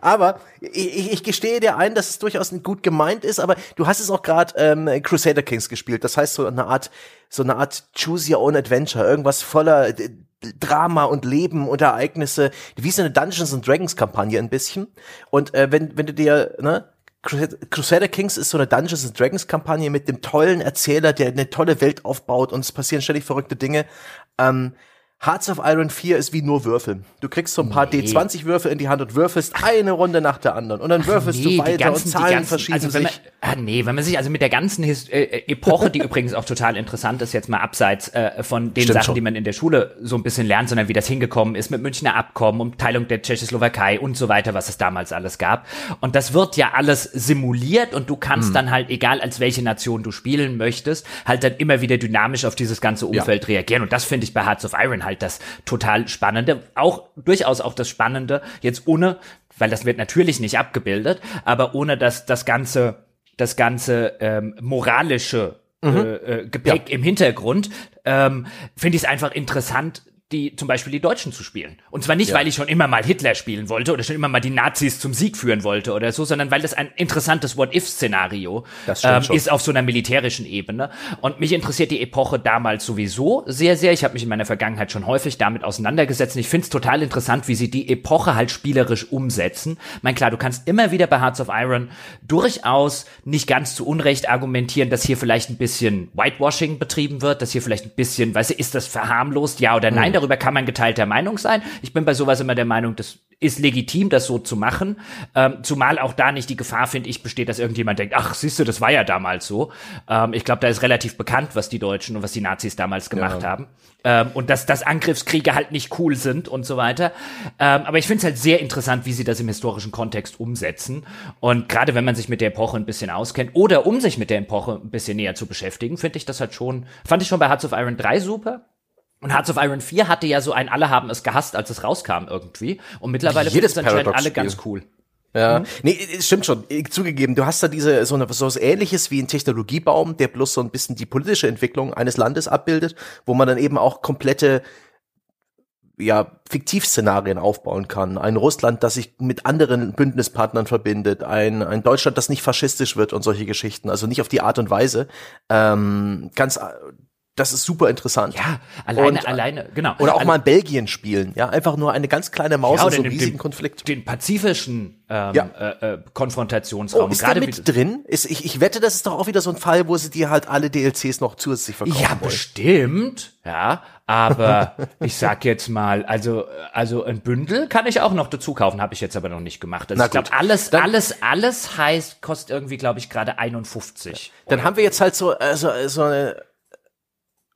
[SPEAKER 2] Aber ich, ich, gestehe dir ein, dass es durchaus gut gemeint ist, aber du hast es auch gerade ähm, Crusader Kings gespielt. Das heißt so eine Art, so eine Art Choose Your Own Adventure, irgendwas voller Drama und Leben und Ereignisse, wie so eine Dungeons and Dragons Kampagne ein bisschen. Und äh, wenn wenn du dir ne Crusad- Crusader Kings ist so eine Dungeons and Dragons Kampagne mit dem tollen Erzähler, der eine tolle Welt aufbaut und es passieren ständig verrückte Dinge. Ähm, Hearts of Iron 4 ist wie nur Würfeln. Du kriegst so ein paar
[SPEAKER 1] Nee.
[SPEAKER 2] D20-Würfel in die Hand und würfelst eine Runde nach der anderen. Und dann würfelst
[SPEAKER 1] Nee,
[SPEAKER 2] du weiter
[SPEAKER 1] die ganzen,
[SPEAKER 2] und Zahlen
[SPEAKER 1] ganzen,
[SPEAKER 2] verschieben
[SPEAKER 1] also wenn man,
[SPEAKER 2] sich.
[SPEAKER 1] ah, nee, wenn man sich also mit der ganzen His äh, äh, Epoche, die übrigens auch total interessant ist, jetzt mal abseits äh, von den
[SPEAKER 2] Stimmt
[SPEAKER 1] Sachen,
[SPEAKER 2] schon.
[SPEAKER 1] die man in der Schule so ein bisschen lernt, sondern wie das hingekommen ist mit Münchner Abkommen, um Teilung der Tschechoslowakei und so weiter, was es damals alles gab. Und das wird ja alles simuliert und du
[SPEAKER 2] Hm.
[SPEAKER 1] kannst dann halt, egal als welche Nation du spielen möchtest, halt dann immer wieder dynamisch auf dieses ganze Umfeld reagieren. Und das finde ich bei Hearts of Iron halt das total Spannende. Auch durchaus auch das Spannende, jetzt ohne, weil das wird natürlich nicht abgebildet, aber ohne dass das ganze, das ganze ähm, moralische äh, äh, Gepäck im Hintergrund, ähm, finde ich es einfach interessant, die zum Beispiel die Deutschen zu spielen. Und zwar nicht, weil ich schon immer mal Hitler spielen wollte oder schon immer mal die Nazis zum Sieg führen wollte oder so, sondern weil das ein interessantes What-If-Szenario ähm, ist auf so einer militärischen Ebene. Und mich interessiert die Epoche damals sowieso sehr, sehr. Ich habe mich in meiner Vergangenheit schon häufig damit auseinandergesetzt. Und ich finde es total interessant, wie sie die Epoche halt spielerisch umsetzen. Ich meine, klar, du kannst immer wieder bei Hearts of Iron durchaus nicht ganz zu Unrecht argumentieren, dass hier vielleicht ein bisschen Whitewashing betrieben wird, dass hier vielleicht ein bisschen, weißt du, ist das verharmlost, ja oder nein? Darüber kann man geteilter Meinung sein. Ich bin bei sowas immer der Meinung, das ist legitim, das so zu machen. Ähm, zumal auch da nicht die Gefahr, finde ich, besteht, dass irgendjemand denkt, ach, siehst du, das war ja damals so. Ähm, ich glaube, da ist relativ bekannt, was die Deutschen und was die Nazis damals gemacht haben. Ähm, und dass, dass Angriffskriege halt nicht cool sind und so weiter. Ähm, aber ich finde es halt sehr interessant, wie sie das im historischen Kontext umsetzen. Und gerade wenn man sich mit der Epoche ein bisschen auskennt oder um sich mit der Epoche ein bisschen näher zu beschäftigen, finde ich das halt schon, fand ich schon bei Hearts of Iron 3 super. Und Hearts of Iron 4 hatte ja so ein Alle haben es gehasst, als es rauskam irgendwie. Und mittlerweile
[SPEAKER 2] Jedes
[SPEAKER 1] es anscheinend alle ganz cool.
[SPEAKER 2] Ja, nee, es stimmt schon. Zugegeben, du hast da diese so, eine, so was ähnliches wie ein Technologiebaum, der bloß so ein bisschen die politische Entwicklung eines Landes abbildet, wo man dann eben auch komplette ja, Fiktivszenarien aufbauen kann. Ein Russland, das sich mit anderen Bündnispartnern verbindet, ein, ein Deutschland, das nicht faschistisch wird und solche Geschichten, also nicht auf die Art und Weise. Ähm, ganz, das ist super interessant.
[SPEAKER 1] Ja, alleine,
[SPEAKER 2] Und-
[SPEAKER 1] alleine, genau.
[SPEAKER 2] Oder auch
[SPEAKER 1] Alle-
[SPEAKER 2] mal in Belgien spielen, ja, einfach nur eine ganz kleine Maus
[SPEAKER 1] Ja,
[SPEAKER 2] in so einem
[SPEAKER 1] den-
[SPEAKER 2] riesigen
[SPEAKER 1] den-
[SPEAKER 2] Konflikt.
[SPEAKER 1] den pazifischen ähm,
[SPEAKER 2] Ja.
[SPEAKER 1] äh, äh, Konfrontationsraum.
[SPEAKER 2] Oh, ist der
[SPEAKER 1] Gerade
[SPEAKER 2] mit drin? Ist, ich, ich wette, das ist doch auch wieder so ein Fall, wo sie dir halt alle DLCs noch zusätzlich verkaufen
[SPEAKER 1] Ja,
[SPEAKER 2] wollen.
[SPEAKER 1] bestimmt, ja, aber ich sag jetzt mal, also also ein Bündel kann ich auch noch dazu kaufen, habe ich jetzt aber noch nicht gemacht. Also
[SPEAKER 2] Na
[SPEAKER 1] ich glaube, alles
[SPEAKER 2] Dann-
[SPEAKER 1] alles alles heißt kostet irgendwie, glaube ich, gerade 51.
[SPEAKER 2] Dann haben wir jetzt halt so, also, so eine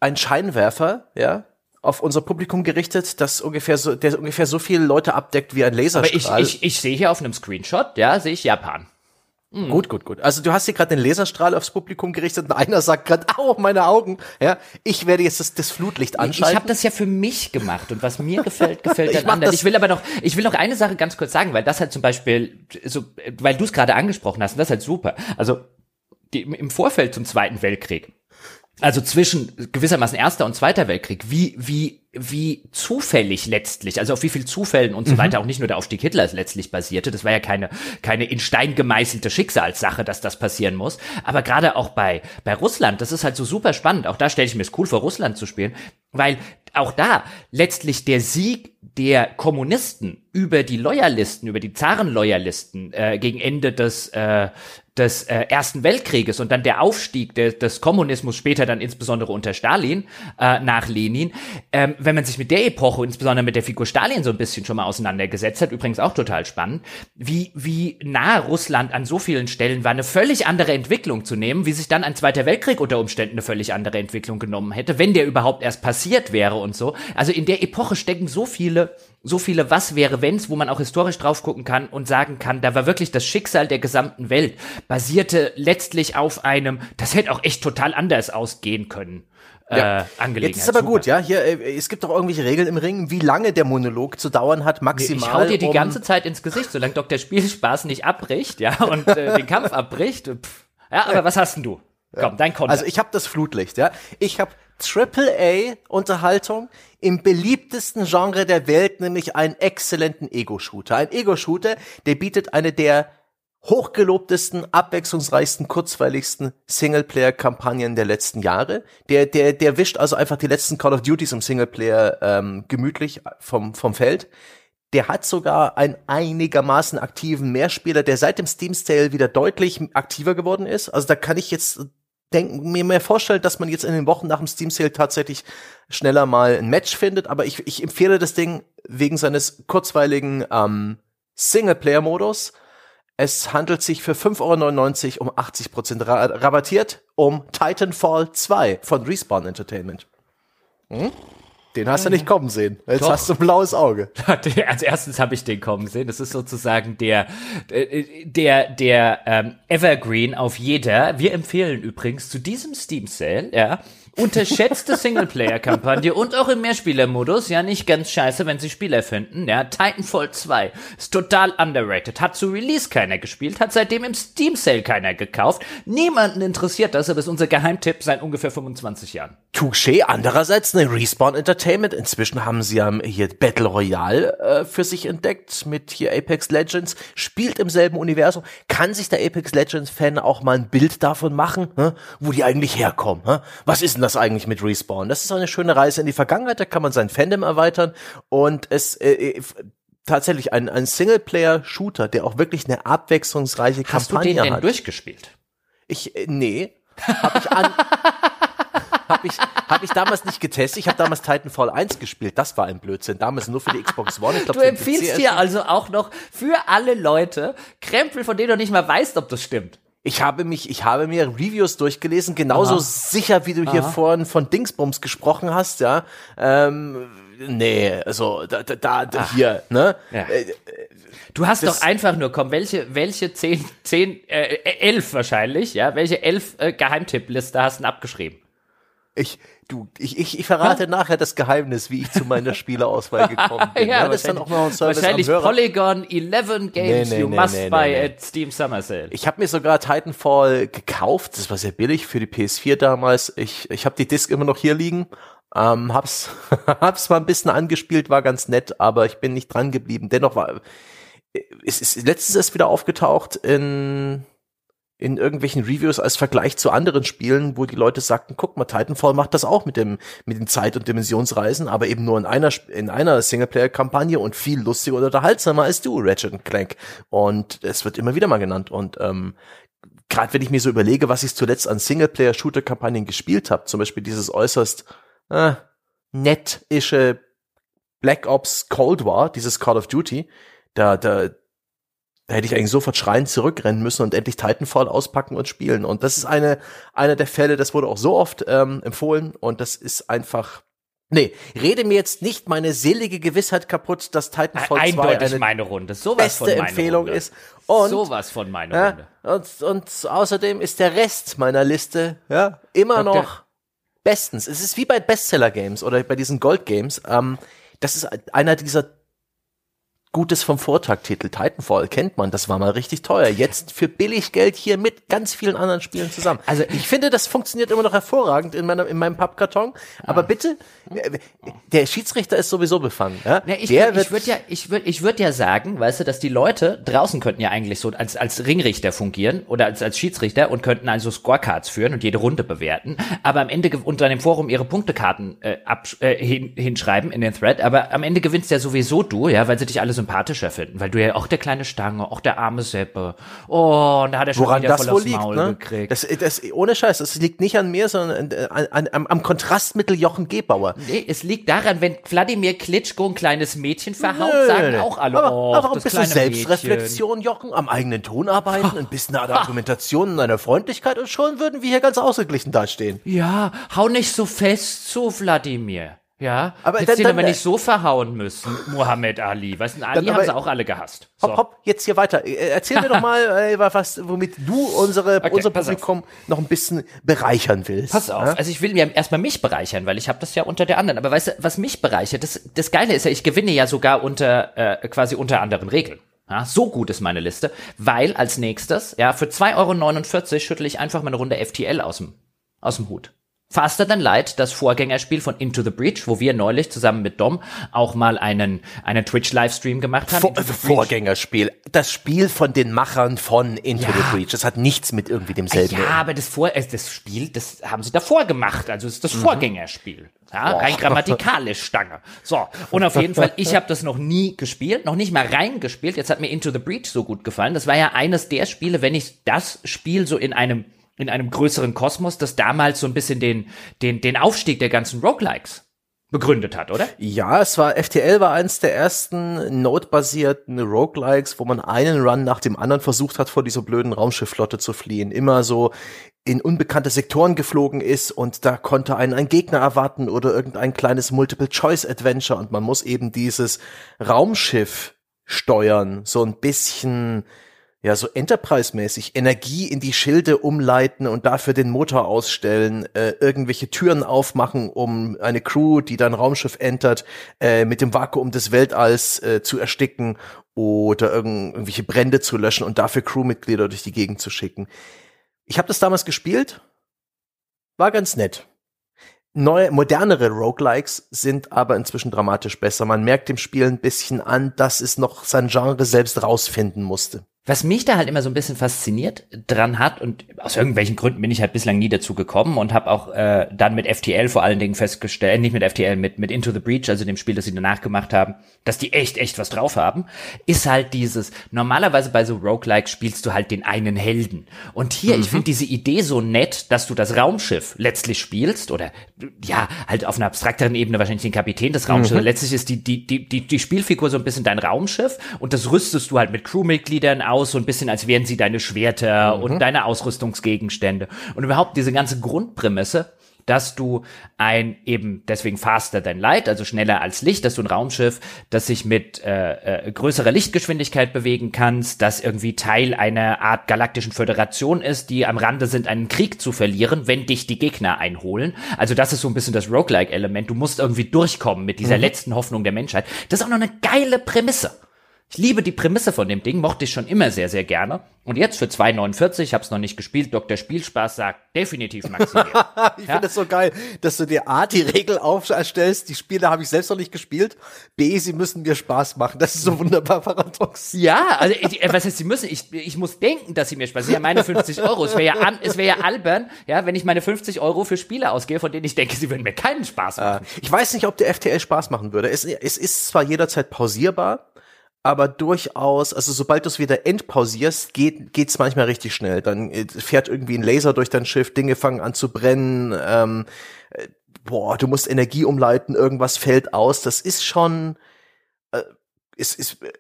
[SPEAKER 2] ein Scheinwerfer, ja, auf unser Publikum gerichtet, das ungefähr so, der ungefähr so viele Leute abdeckt wie ein Laserstrahl.
[SPEAKER 1] Aber ich, ich, ich sehe hier auf einem Screenshot, ja, sehe ich Japan.
[SPEAKER 2] Mhm. Gut, gut, gut. Also du hast hier gerade den Laserstrahl aufs Publikum gerichtet und einer sagt gerade, au, meine Augen. Ja, ich werde jetzt das, das Flutlicht anschalten.
[SPEAKER 1] Ich habe das ja für mich gemacht und was mir gefällt, gefällt den anderen. Ich will aber noch, ich will noch eine Sache ganz kurz sagen, weil das halt zum Beispiel, so, weil du es gerade angesprochen hast, und das ist halt super. Also die, im Vorfeld zum Zweiten Weltkrieg also zwischen gewissermaßen Erster und Zweiter Weltkrieg, wie, wie, wie zufällig letztlich, also auf wie viel Zufällen und so mhm. weiter, auch nicht nur der Aufstieg Hitlers letztlich basierte, das war ja keine, keine in Stein gemeißelte Schicksalssache, dass das passieren muss, aber gerade auch bei, bei Russland, das ist halt so super spannend, auch da stelle ich mir es cool vor, Russland zu spielen, weil auch da letztlich der Sieg der Kommunisten über die Loyalisten, über die Zarenloyalisten äh, gegen Ende des, äh, des äh, Ersten Weltkrieges und dann der Aufstieg de, des Kommunismus später dann insbesondere unter Stalin äh, nach Lenin, ähm, wenn man sich mit der Epoche, insbesondere mit der Figur Stalin so ein bisschen schon mal auseinandergesetzt hat, übrigens auch total spannend, wie, wie nah Russland an so vielen Stellen war, eine völlig andere Entwicklung zu nehmen, wie sich dann ein Zweiter Weltkrieg unter Umständen eine völlig andere Entwicklung genommen hätte, wenn der überhaupt erst passiert wäre und so. Also in der Epoche stecken so viele so viele Was wäre wenns, wo man auch historisch drauf gucken kann und sagen kann, da war wirklich das Schicksal der gesamten Welt, basierte letztlich auf einem, das hätte auch echt total anders ausgehen können.
[SPEAKER 2] Äh, ja. Angelegenheit. Jetzt ist aber Super. gut, ja. Hier, äh, es gibt doch irgendwelche Regeln im Ring, wie lange der Monolog zu dauern hat, maximal.
[SPEAKER 1] Ich hau dir die um ganze Zeit ins Gesicht, solange Dr. Spielspaß nicht abbricht, ja, und äh, den Kampf abbricht. Pff. Ja, aber was hast denn du? Komm, dein Konto.
[SPEAKER 2] Also ich habe das Flutlicht, ja. Ich habe AAA-Unterhaltung im beliebtesten Genre der Welt, nämlich einen exzellenten Ego-Shooter. Ein Ego-Shooter, der bietet eine der hochgelobtesten, abwechslungsreichsten, kurzweiligsten Singleplayer-Kampagnen der letzten Jahre. Der, der, der wischt also einfach die letzten Call of Duties im Singleplayer ähm, gemütlich vom, vom Feld. Der hat sogar einen einigermaßen aktiven Mehrspieler, der seit dem Steam Sale wieder deutlich aktiver geworden ist. Also da kann ich jetzt denken, mir mehr vorstellen, dass man jetzt in den Wochen nach dem Steam Sale tatsächlich schneller mal ein Match findet. Aber ich, ich empfehle das Ding wegen seines kurzweiligen ähm, Singleplayer-Modus. Es handelt sich für 5,99 Euro um 80% rabattiert um Titanfall 2 von Respawn Entertainment. Hm? Den hast du nicht kommen sehen. Jetzt Doch. hast du ein blaues Auge.
[SPEAKER 1] Als erstes habe ich den kommen sehen. Das ist sozusagen der der der ähm, Evergreen auf jeder. Wir empfehlen übrigens zu diesem Steam Sale, ja, unterschätzte Singleplayer-Kampagne und auch im Mehrspieler-Modus, ja, nicht ganz scheiße, wenn sie Spieler finden, ja, Titanfall 2 ist total underrated, hat zu Release keiner gespielt, hat seitdem im Steam Sale keiner gekauft, niemanden interessiert das, aber ist unser Geheimtipp seit ungefähr 25 Jahren.
[SPEAKER 2] Touché, andererseits eine Respawn Entertainment, inzwischen haben sie ja hier Battle Royale äh, für sich entdeckt mit hier Apex Legends, spielt im selben Universum, kann sich der Apex Legends Fan auch mal ein Bild davon machen, hä, wo die eigentlich herkommen, hä? was ist denn das eigentlich mit Respawn? Das ist eine schöne Reise in die Vergangenheit, da kann man sein Fandom erweitern und es äh, äh tatsächlich ein, ein Singleplayer-Shooter, der auch wirklich eine abwechslungsreiche Kampagne
[SPEAKER 1] hat. Hast du den denn
[SPEAKER 2] hat.
[SPEAKER 1] durchgespielt?
[SPEAKER 2] Ich, äh, nee. Hab ich an, hab ich, hab ich damals nicht getestet. Ich habe damals Titanfall 1 gespielt. Das war ein Blödsinn. Damals nur für die Xbox One. Ich
[SPEAKER 1] glaub, du empfiehlst dir also auch noch für alle Leute Krempel, von denen du nicht mal weißt, ob das stimmt.
[SPEAKER 2] Ich habe mich, ich habe mir Reviews durchgelesen, genauso Aha. sicher wie du Aha. hier vorhin von Dingsbums gesprochen hast, ja. Ähm, nee, also da, da, da hier, ne? Ja. Äh,
[SPEAKER 1] du hast doch einfach nur, komm, welche, welche zehn, zehn, äh, elf wahrscheinlich, ja, welche elf äh, Geheimtippliste hast du abgeschrieben?
[SPEAKER 2] Ich, du, ich, ich, ich verrate nachher das Geheimnis, wie ich zu meiner Spielerauswahl gekommen bin.
[SPEAKER 1] ja, ja das ist dann auch noch ein Service Wahrscheinlich Polygon 11 Games nee, nee, you nee, must buy at Steam Summer Sale.
[SPEAKER 2] Ich habe mir sogar Titanfall gekauft. Das war sehr billig für die PS4 damals. Ich, ich habe die Disc immer noch hier liegen. Ähm, hab's, hab's mal ein bisschen angespielt, war ganz nett, aber ich bin nicht dran geblieben. Dennoch war, es ist letztens erst wieder aufgetaucht in in irgendwelchen Reviews als Vergleich zu anderen Spielen, wo die Leute sagten, guck mal, Titanfall macht das auch mit dem mit den Zeit- und Dimensionsreisen, aber eben nur in einer in einer Singleplayer-Kampagne und viel lustiger oder unterhaltsamer als du, Ratchet Clank. Und es wird immer wieder mal genannt. Und ähm, gerade wenn ich mir so überlege, was ich zuletzt an Singleplayer-Shooter-Kampagnen gespielt habe, zum Beispiel dieses äußerst äh, nettische Black Ops Cold War, dieses Call of Duty, da, da da hätte ich eigentlich sofort schreiend zurückrennen müssen und endlich Titanfall auspacken und spielen. Und das ist eine, einer der Fälle, das wurde auch so oft ähm, empfohlen und das ist einfach Nee, rede mir jetzt nicht meine selige Gewissheit kaputt, dass Titanfall
[SPEAKER 1] Eindeutig
[SPEAKER 2] 2 eine
[SPEAKER 1] meine Runde. Sowas
[SPEAKER 2] beste
[SPEAKER 1] von meine
[SPEAKER 2] Empfehlung
[SPEAKER 1] Runde.
[SPEAKER 2] ist. Und,
[SPEAKER 1] Sowas von meine
[SPEAKER 2] ja,
[SPEAKER 1] Runde.
[SPEAKER 2] und, und außerdem ist der Rest meiner Liste ja, immer
[SPEAKER 1] Dr.
[SPEAKER 2] noch bestens. Es ist wie bei Bestseller-Games oder bei diesen Gold-Games. Ähm, das ist einer dieser Gutes vom Vortag-Titel. Titanfall kennt man, das war mal richtig teuer. Jetzt für billig Geld hier mit ganz vielen anderen Spielen zusammen. Also ich finde, das funktioniert immer noch hervorragend in, meiner, in meinem Pappkarton. Aber bitte, äh, der Schiedsrichter ist sowieso befangen. Ja?
[SPEAKER 1] Ja, ich
[SPEAKER 2] der
[SPEAKER 1] ich würde ja, ich würde, ich würde ja sagen, weißt du, dass die Leute draußen könnten ja eigentlich so als als Ringrichter fungieren oder als als Schiedsrichter und könnten also Scorecards führen und jede Runde bewerten, aber am Ende unter dem Forum ihre Punktekarten äh, ab, äh, hin, hinschreiben in den Thread, aber am Ende gewinnst ja sowieso du, ja, weil sie dich alle sympathischer finden, weil du ja auch der kleine Stange, auch der arme Seppe, oh, und da hat er schon
[SPEAKER 2] Woran
[SPEAKER 1] wieder
[SPEAKER 2] das
[SPEAKER 1] voll aufs
[SPEAKER 2] liegt,
[SPEAKER 1] Maul
[SPEAKER 2] ne?
[SPEAKER 1] gekriegt.
[SPEAKER 2] Das, das, ohne Scheiß, das liegt nicht an mir, sondern an, an, am, am Kontrastmittel Jochen Gebauer.
[SPEAKER 1] Nee, es liegt daran, wenn Wladimir Klitschko ein kleines Mädchen verhaut,
[SPEAKER 2] Nö,
[SPEAKER 1] sagen auch alle,
[SPEAKER 2] aber,
[SPEAKER 1] oh,
[SPEAKER 2] aber ein bisschen Selbstreflexion, Jochen, am eigenen Ton arbeiten, ein bisschen an der Argumentation und einer Freundlichkeit und schon würden wir hier ganz ausgeglichen dastehen.
[SPEAKER 1] Ja, hau nicht so fest zu, Wladimir. Ja,
[SPEAKER 2] Aber
[SPEAKER 1] hättest
[SPEAKER 2] dann-
[SPEAKER 1] ihn aber
[SPEAKER 2] dann,
[SPEAKER 1] nicht so verhauen müssen, Muhammad Ali. Weißt du, Ali
[SPEAKER 2] Dann
[SPEAKER 1] haben sie auch alle gehasst.
[SPEAKER 2] Hopp,
[SPEAKER 1] So.
[SPEAKER 2] hopp, jetzt hier weiter. Äh, Erzähl mir doch mal, äh, was, womit du unsere, unser
[SPEAKER 1] pass auf.
[SPEAKER 2] Publikum noch ein bisschen bereichern willst.
[SPEAKER 1] Pass auf,
[SPEAKER 2] Ja?
[SPEAKER 1] also ich will mir erstmal mich bereichern, weil ich habe das ja unter der anderen. Aber weißt du, was mich bereichert, das, das Geile ist ja, ich gewinne ja sogar unter äh, quasi unter anderen Regeln. Ja, so gut ist meine Liste, weil als nächstes, ja, für 2,49 Euro schüttle ich einfach mal eine Runde FTL aus dem, aus dem Hut. Faster Than Light, das Vorgängerspiel von Into the Breach, wo wir neulich zusammen mit Dom auch mal einen, einen Twitch-Livestream gemacht haben.
[SPEAKER 2] Vor. Vorgängerspiel. Das Spiel von den Machern von Into
[SPEAKER 1] Ja.
[SPEAKER 2] the Breach. Das hat nichts mit irgendwie demselben.
[SPEAKER 1] Ja, aber das, Vor das Spiel, das haben sie davor gemacht. Also es ist
[SPEAKER 2] Mhm.
[SPEAKER 1] das Vorgängerspiel. Ja, rein grammatikalisch Stange. So, und auf jeden Fall, ich habe das noch nie gespielt, noch nicht mal reingespielt. Jetzt hat mir Into the Breach so gut gefallen. Das war ja eines der Spiele, wenn ich das Spiel so in einem in einem größeren Kosmos, das damals so ein bisschen den den den Aufstieg der ganzen Roguelikes begründet hat, oder?
[SPEAKER 2] Ja, es war, FTL war eins der ersten Node-basierten Roguelikes, wo man einen Run nach dem anderen versucht hat, vor dieser blöden Raumschiffflotte zu fliehen. Immer so in unbekannte Sektoren geflogen ist und da konnte einen ein Gegner erwarten oder irgendein kleines Multiple-Choice-Adventure und man muss eben dieses Raumschiff steuern, so ein bisschen ja, so Enterprise-mäßig Energie in die Schilde umleiten und dafür den Motor ausstellen, äh, irgendwelche Türen aufmachen, um eine Crew, die dann Raumschiff entert, äh, mit dem Vakuum des Weltalls äh, zu ersticken oder irgend, irgendwelche Brände zu löschen und dafür Crewmitglieder durch die Gegend zu schicken. Ich habe das damals gespielt, war ganz nett. Neue, modernere Roguelikes sind aber inzwischen dramatisch besser. Man merkt dem Spiel ein bisschen an, dass es noch sein Genre selbst rausfinden musste.
[SPEAKER 1] Was mich da halt immer so ein bisschen fasziniert dran hat und aus irgendwelchen Gründen bin ich halt bislang nie dazu gekommen und habe auch äh, dann mit FTL vor allen Dingen festgestellt, nicht mit FTL, mit mit Into the Breach, also dem Spiel, das sie danach gemacht haben, dass die echt echt was drauf haben, ist halt dieses normalerweise bei so Roguelike spielst du halt den einen Helden und hier ich finde diese Idee so nett, dass du das Raumschiff letztlich spielst oder ja, halt auf einer abstrakteren Ebene wahrscheinlich den Kapitän des Raumschiffs. Letztlich ist die die die die die Spielfigur so ein bisschen dein Raumschiff und das rüstest du halt mit Crewmitgliedern aus, so ein bisschen als wären sie deine Schwerter und deine Ausrüstungsgegenstände. Und überhaupt diese ganze Grundprämisse, dass du ein eben deswegen faster than light, also schneller als Licht, dass du ein Raumschiff, das sich mit äh, äh, größerer Lichtgeschwindigkeit bewegen kannst, das irgendwie Teil einer Art galaktischen Föderation ist, die am Rande sind, einen Krieg zu verlieren, wenn dich die Gegner einholen. Also das ist so ein bisschen das Roguelike-Element. Du musst irgendwie durchkommen mit dieser letzten Hoffnung der Menschheit. Das ist auch noch eine geile Prämisse. Ich liebe die Prämisse von dem Ding, mochte ich schon immer sehr, sehr gerne. Und jetzt für 2,49, ich habe es noch nicht gespielt, Dr. Spielspaß sagt, definitiv maximieren.
[SPEAKER 2] Ich finde es so geil, dass du dir A, die Regel aufstellst, die Spiele habe ich selbst noch nicht gespielt, B, sie müssen mir Spaß machen. Das ist so wunderbar paradox.
[SPEAKER 1] ja, also äh, was heißt, sie müssen, ich, ich muss denken, dass sie mir Spaß, das sind ja meine 50 Euro. Es wäre ja, an, es wäre ja albern, ja, wenn ich meine 50 Euro für Spiele ausgehe, von denen ich denke, sie würden mir keinen Spaß machen.
[SPEAKER 2] Ich weiß nicht, ob der FTL Spaß machen würde. Es, es ist zwar jederzeit pausierbar, aber durchaus, also sobald du es wieder entpausierst, geht geht's manchmal richtig schnell. Dann äh, fährt irgendwie ein Laser durch dein Schiff, Dinge fangen an zu brennen, ähm, äh, boah, du musst Energie umleiten, irgendwas fällt aus. Das ist schon, äh, es ist, äh,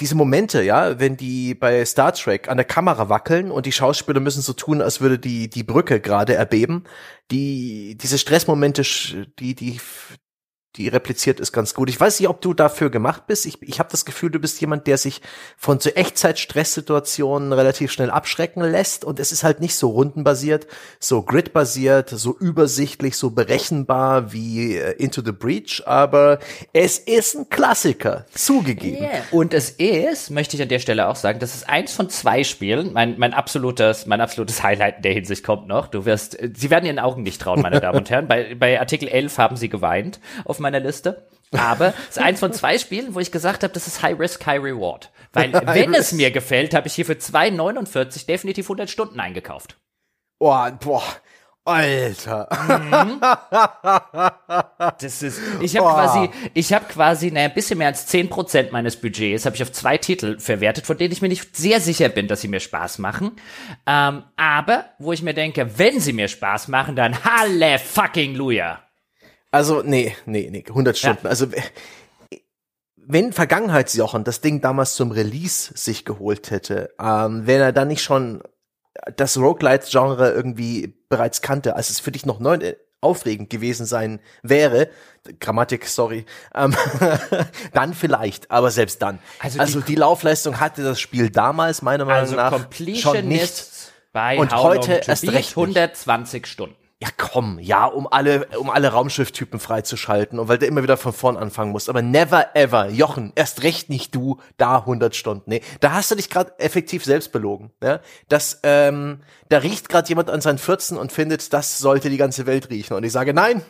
[SPEAKER 2] diese Momente, ja, wenn die bei Star Trek an der Kamera wackeln und die Schauspieler müssen so tun, als würde die die Brücke gerade erbeben, die diese Stressmomente, die die die repliziert ist ganz gut. Ich weiß nicht, ob du dafür gemacht bist. Ich, ich habe das Gefühl, du bist jemand, der sich von so Echtzeit-Stresssituationen relativ schnell abschrecken lässt. Und es ist halt nicht so rundenbasiert, so gridbasiert, so übersichtlich, so berechenbar wie äh, Into the Breach. Aber es ist ein Klassiker, zugegeben. Yeah.
[SPEAKER 1] Und es ist, möchte ich an der Stelle auch sagen, das ist eins von zwei Spielen. Mein, mein absolutes, mein absolutes Highlight in der Hinsicht kommt noch. Du wirst, äh, Sie werden Ihren Augen nicht trauen, meine Damen und Herren. Bei, bei Artikel 11 haben Sie geweint auf meiner Liste. Aber es ist eins von zwei Spielen, wo ich gesagt habe, das ist High Risk, High Reward. Weil wenn es mir gefällt, habe ich hier für 2,49 definitiv 100 Stunden eingekauft.
[SPEAKER 2] Boah, boah. Alter. Mhm.
[SPEAKER 1] Das ist, ich habe quasi, ich habe quasi, naja, ein bisschen mehr als 10% meines Budgets habe ich auf zwei Titel verwertet, von denen ich mir nicht sehr sicher bin, dass sie mir Spaß machen. Ähm, aber, wo ich mir denke, wenn sie mir Spaß machen, dann halle fucking Luja.
[SPEAKER 2] Also, nee, nee, nee, 100 Stunden. Ja. Also, wenn Vergangenheitsjochen das Ding damals zum Release sich geholt hätte, ähm, wenn er dann nicht schon das Roguelite-Genre irgendwie bereits kannte, als es für dich noch neu äh, aufregend gewesen sein wäre, Grammatik, sorry, ähm, dann vielleicht, aber selbst dann. Also, also die, die, Laufleistung hatte das Spiel damals meiner Meinung also nach schon nicht.
[SPEAKER 1] Bei und How heute erst recht 120 Stunden.
[SPEAKER 2] Ja, komm, ja, um alle, um alle Raumschifftypen freizuschalten und weil der immer wieder von vorn anfangen muss. Aber never ever, Jochen, erst recht nicht du, da 100 Stunden. Nee, da hast du dich gerade effektiv selbst belogen. Ne? Das, ähm, da riecht gerade jemand an seinen 14 und findet, das sollte die ganze Welt riechen. Und ich sage, nein.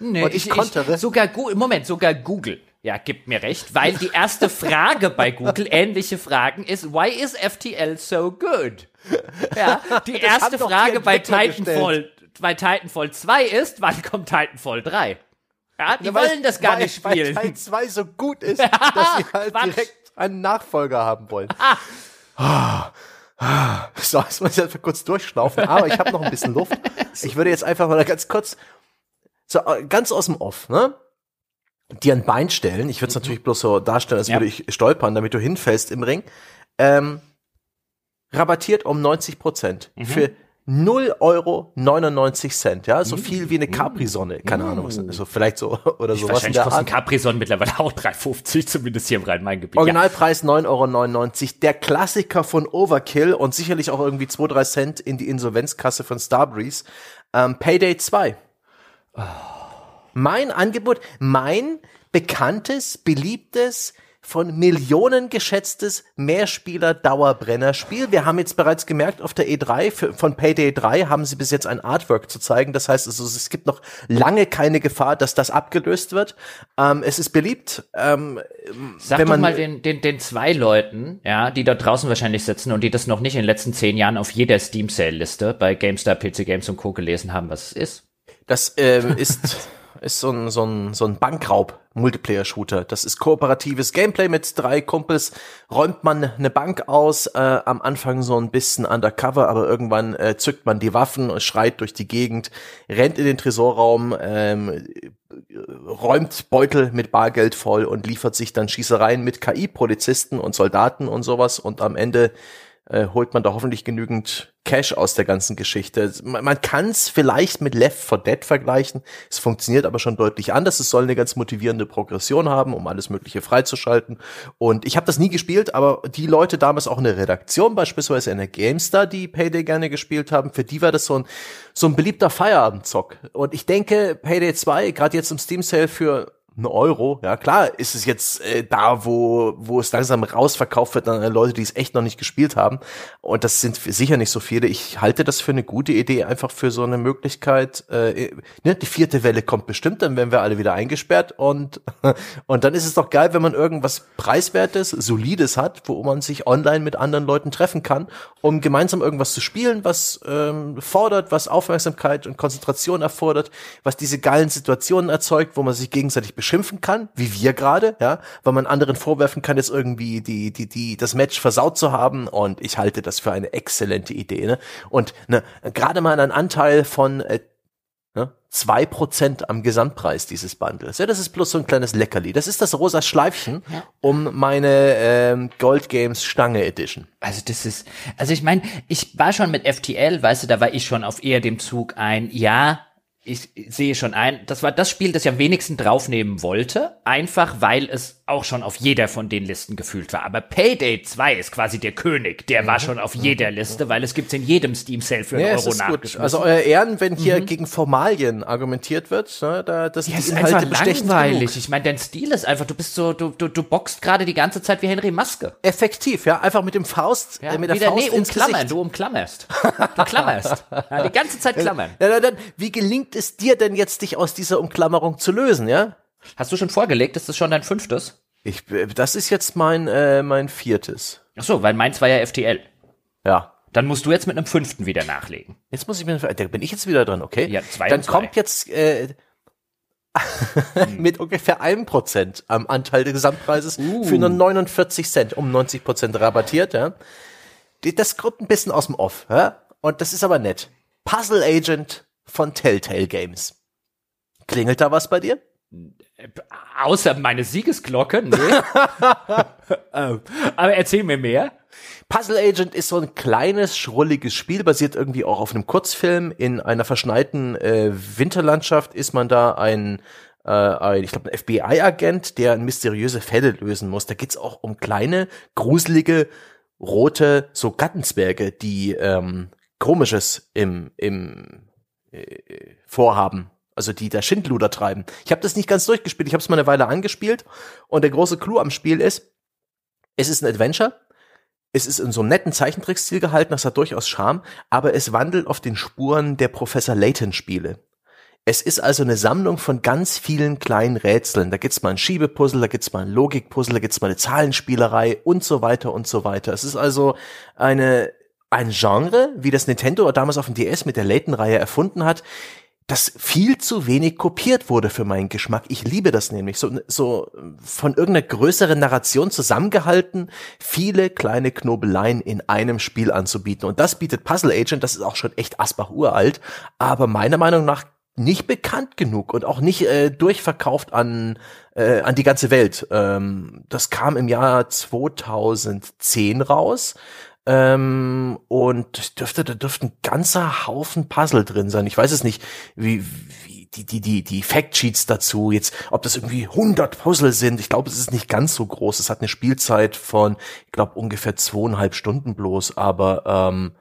[SPEAKER 1] Nee, und ich, ich kontere. Ich, sogar, Moment, sogar Google. Ja, gibt mir recht, weil die erste Frage bei Google ähnliche Fragen ist, why is FTL so good? Ja, die erste Frage bei Titanfall, bei Titanfall 2 ist, wann kommt Titanfall 3? Ja, die ja, wollen das gar weil, nicht spielen.
[SPEAKER 2] Weil Teil 2 so gut ist, dass sie halt Quatsch. direkt einen Nachfolger haben wollen. Ah. So, jetzt muss ich einfach kurz durchschnaufen, aber ich habe noch ein bisschen Luft. Ich würde jetzt einfach mal ganz kurz, so äh, ganz aus dem Off, ne? Dir ein Bein stellen. Ich würde es mhm. natürlich bloß so darstellen, als ja. würde ich stolpern, damit du hinfällst im Ring. Ähm, rabattiert um 90 Prozent mhm. für 0 Euro 99 Cent, ja, so mm. viel wie eine Capri-Sonne, keine mm. Ahnung, so vielleicht so oder
[SPEAKER 1] sowas. Wahrscheinlich kostet Capri-Sonne mittlerweile auch 3,50, zumindest hier im Rhein-Main-Gebiet.
[SPEAKER 2] Originalpreis ja. 9,99 Euro, der Klassiker von Overkill und sicherlich auch irgendwie 2, 3 Cent in die Insolvenzkasse von Starbreeze. Ähm, Payday 2. Oh. Mein Angebot, mein bekanntes, beliebtes, von Millionen geschätztes Mehrspieler-Dauerbrenner-Spiel. Wir haben jetzt bereits gemerkt, auf der E3 für, von Payday 3 haben sie bis jetzt ein Artwork zu zeigen. Das heißt, also, es gibt noch lange keine Gefahr, dass das abgelöst wird. Ähm, es ist beliebt. Ähm,
[SPEAKER 1] Sag wenn man mal den, den, den zwei Leuten, ja, die da draußen wahrscheinlich sitzen und die das noch nicht in den letzten zehn Jahren auf jeder Steam-Sale-Liste bei GameStar, PC Games und Co. gelesen haben, was es ist.
[SPEAKER 2] Das ähm, ist ist so ein, so ein, so ein Bankraub-Multiplayer-Shooter. Das ist kooperatives Gameplay mit drei Kumpels. Räumt man eine Bank aus, äh, am Anfang so ein bisschen undercover, aber irgendwann äh, zückt man die Waffen und schreit durch die Gegend, rennt in den Tresorraum, ähm, räumt Beutel mit Bargeld voll und liefert sich dann Schießereien mit KI-Polizisten und Soldaten und sowas und am Ende äh, holt man da hoffentlich genügend Cash aus der ganzen Geschichte. Man, man kann es vielleicht mit Left 4 Dead vergleichen. Es funktioniert aber schon deutlich anders. Es soll eine ganz motivierende Progression haben, um alles Mögliche freizuschalten. Und ich habe das nie gespielt, aber die Leute damals auch in der Redaktion, beispielsweise in der GameStar, die Payday gerne gespielt haben, für die war das so ein, so ein beliebter Feierabendzock. Und ich denke, Payday 2, gerade jetzt im Steam Sale für ein Euro. Ja, klar ist es jetzt äh, da, wo, wo es langsam rausverkauft wird an Leute, die es echt noch nicht gespielt haben. Und das sind sicher nicht so viele. Ich halte das für eine gute Idee, einfach für so eine Möglichkeit. Äh, ne, die vierte Welle kommt bestimmt, dann werden wir alle wieder eingesperrt. Und, und dann ist es doch geil, wenn man irgendwas Preiswertes, Solides hat, wo man sich online mit anderen Leuten treffen kann, um gemeinsam irgendwas zu spielen, was ähm, fordert, was Aufmerksamkeit und Konzentration erfordert, was diese geilen Situationen erzeugt, wo man sich gegenseitig beschimpfen kann, wie wir gerade, ja, weil man anderen vorwerfen kann, jetzt irgendwie die, die, die, das Match versaut zu haben und ich halte das für eine exzellente Idee, ne? Und ne, gerade mal einen Anteil von äh, ne, 2% am Gesamtpreis dieses Bundles. Ja, das ist bloß so ein kleines Leckerli. Das ist das rosa Schleifchen ja. um meine ähm, Gold Games Stange Edition.
[SPEAKER 1] Also das ist, also ich meine, ich war schon mit FTL, weißt du, da war ich schon auf eher dem Zug ein, ja, ich sehe schon ein, das war das Spiel, das ich am wenigsten draufnehmen wollte, einfach weil es auch schon auf jeder von den Listen gefühlt war. Aber Payday 2 ist quasi der König, der war schon auf jeder Liste, weil es gibt's in jedem Steam Sale für einen ja, Euro nachgeschmissen.
[SPEAKER 2] Also euer Ehren, wenn hier mhm. gegen Formalien argumentiert wird, ne, da das
[SPEAKER 1] ja, ist einfach langweilig. Ich meine, dein Stil ist einfach, du bist so, du du, du boxt gerade die ganze Zeit wie Henry Maske.
[SPEAKER 2] Effektiv, ja, einfach mit dem Faust,
[SPEAKER 1] ja, äh,
[SPEAKER 2] mit
[SPEAKER 1] der wieder, Faust nee, umklammern, du umklammerst. Du klammerst. Ja, die ganze Zeit klammern.
[SPEAKER 2] Ja, dann, wie gelingt es dir denn jetzt, dich aus dieser Umklammerung zu lösen, ja?
[SPEAKER 1] Hast du schon vorgelegt? Ist das schon dein fünftes?
[SPEAKER 2] Ich, das ist jetzt mein, äh, mein viertes.
[SPEAKER 1] Ach so, weil meins war ja FTL.
[SPEAKER 2] Ja.
[SPEAKER 1] Dann musst du jetzt mit einem fünften wieder nachlegen.
[SPEAKER 2] Jetzt muss ich mir, da bin ich jetzt wieder dran, okay?
[SPEAKER 1] Ja, zwei
[SPEAKER 2] Dann kommt jetzt äh, mit ungefähr einem Prozent am Anteil des Gesamtpreises uh. für nur 49 Cent, um 90 Prozent rabattiert, ja. Das kommt ein bisschen aus dem Off, ja. Und das ist aber nett. Puzzle Agent von Telltale Games. Klingelt da was bei dir?
[SPEAKER 1] Außer meine Siegesglocke, nee. Ähm, aber erzähl mir mehr.
[SPEAKER 2] Puzzle Agent ist so ein kleines, schrulliges Spiel, basiert irgendwie auch auf einem Kurzfilm. In einer verschneiten äh, Winterlandschaft ist man da ein, äh, ein ich glaube, ein FBI-Agent, der mysteriöse Fälle lösen muss. Da geht's auch um kleine, gruselige, rote, so Gattensberge, die ähm, Komisches im, im äh, Vorhaben also die da Schindluder treiben. Ich habe das nicht ganz durchgespielt, ich habe es mal eine Weile angespielt und der große Clou am Spiel ist, es ist ein Adventure, es ist in so einem netten Zeichentrickstil gehalten, das hat durchaus Charme, aber es wandelt auf den Spuren der Professor Layton Spiele. Es ist also eine Sammlung von ganz vielen kleinen Rätseln. Da gibt's mal ein Schiebepuzzle, da gibt's mal ein Logikpuzzle, da gibt's mal eine Zahlenspielerei und so weiter und so weiter. Es ist also eine ein Genre, wie das Nintendo damals auf dem DS mit der Layton-Reihe erfunden hat, das viel zu wenig kopiert wurde für meinen Geschmack. Ich liebe das nämlich. So, so von irgendeiner größeren Narration zusammengehalten, viele kleine Knobeleien in einem Spiel anzubieten. Und das bietet Puzzle Agent, das ist auch schon echt Asbach uralt, aber meiner Meinung nach nicht bekannt genug und auch nicht äh, durchverkauft an äh, an die ganze Welt. Ähm, das kam im Jahr 2010 raus ähm, und dürfte, da dürfte ein ganzer Haufen Puzzle drin sein. Ich weiß es nicht, wie, wie die, die, die, die Factsheets dazu, jetzt, ob das irgendwie 100 Puzzle sind. Ich glaube, es ist nicht ganz so groß. Es hat eine Spielzeit von, ich glaube, ungefähr zweieinhalb Stunden bloß, aber ähm,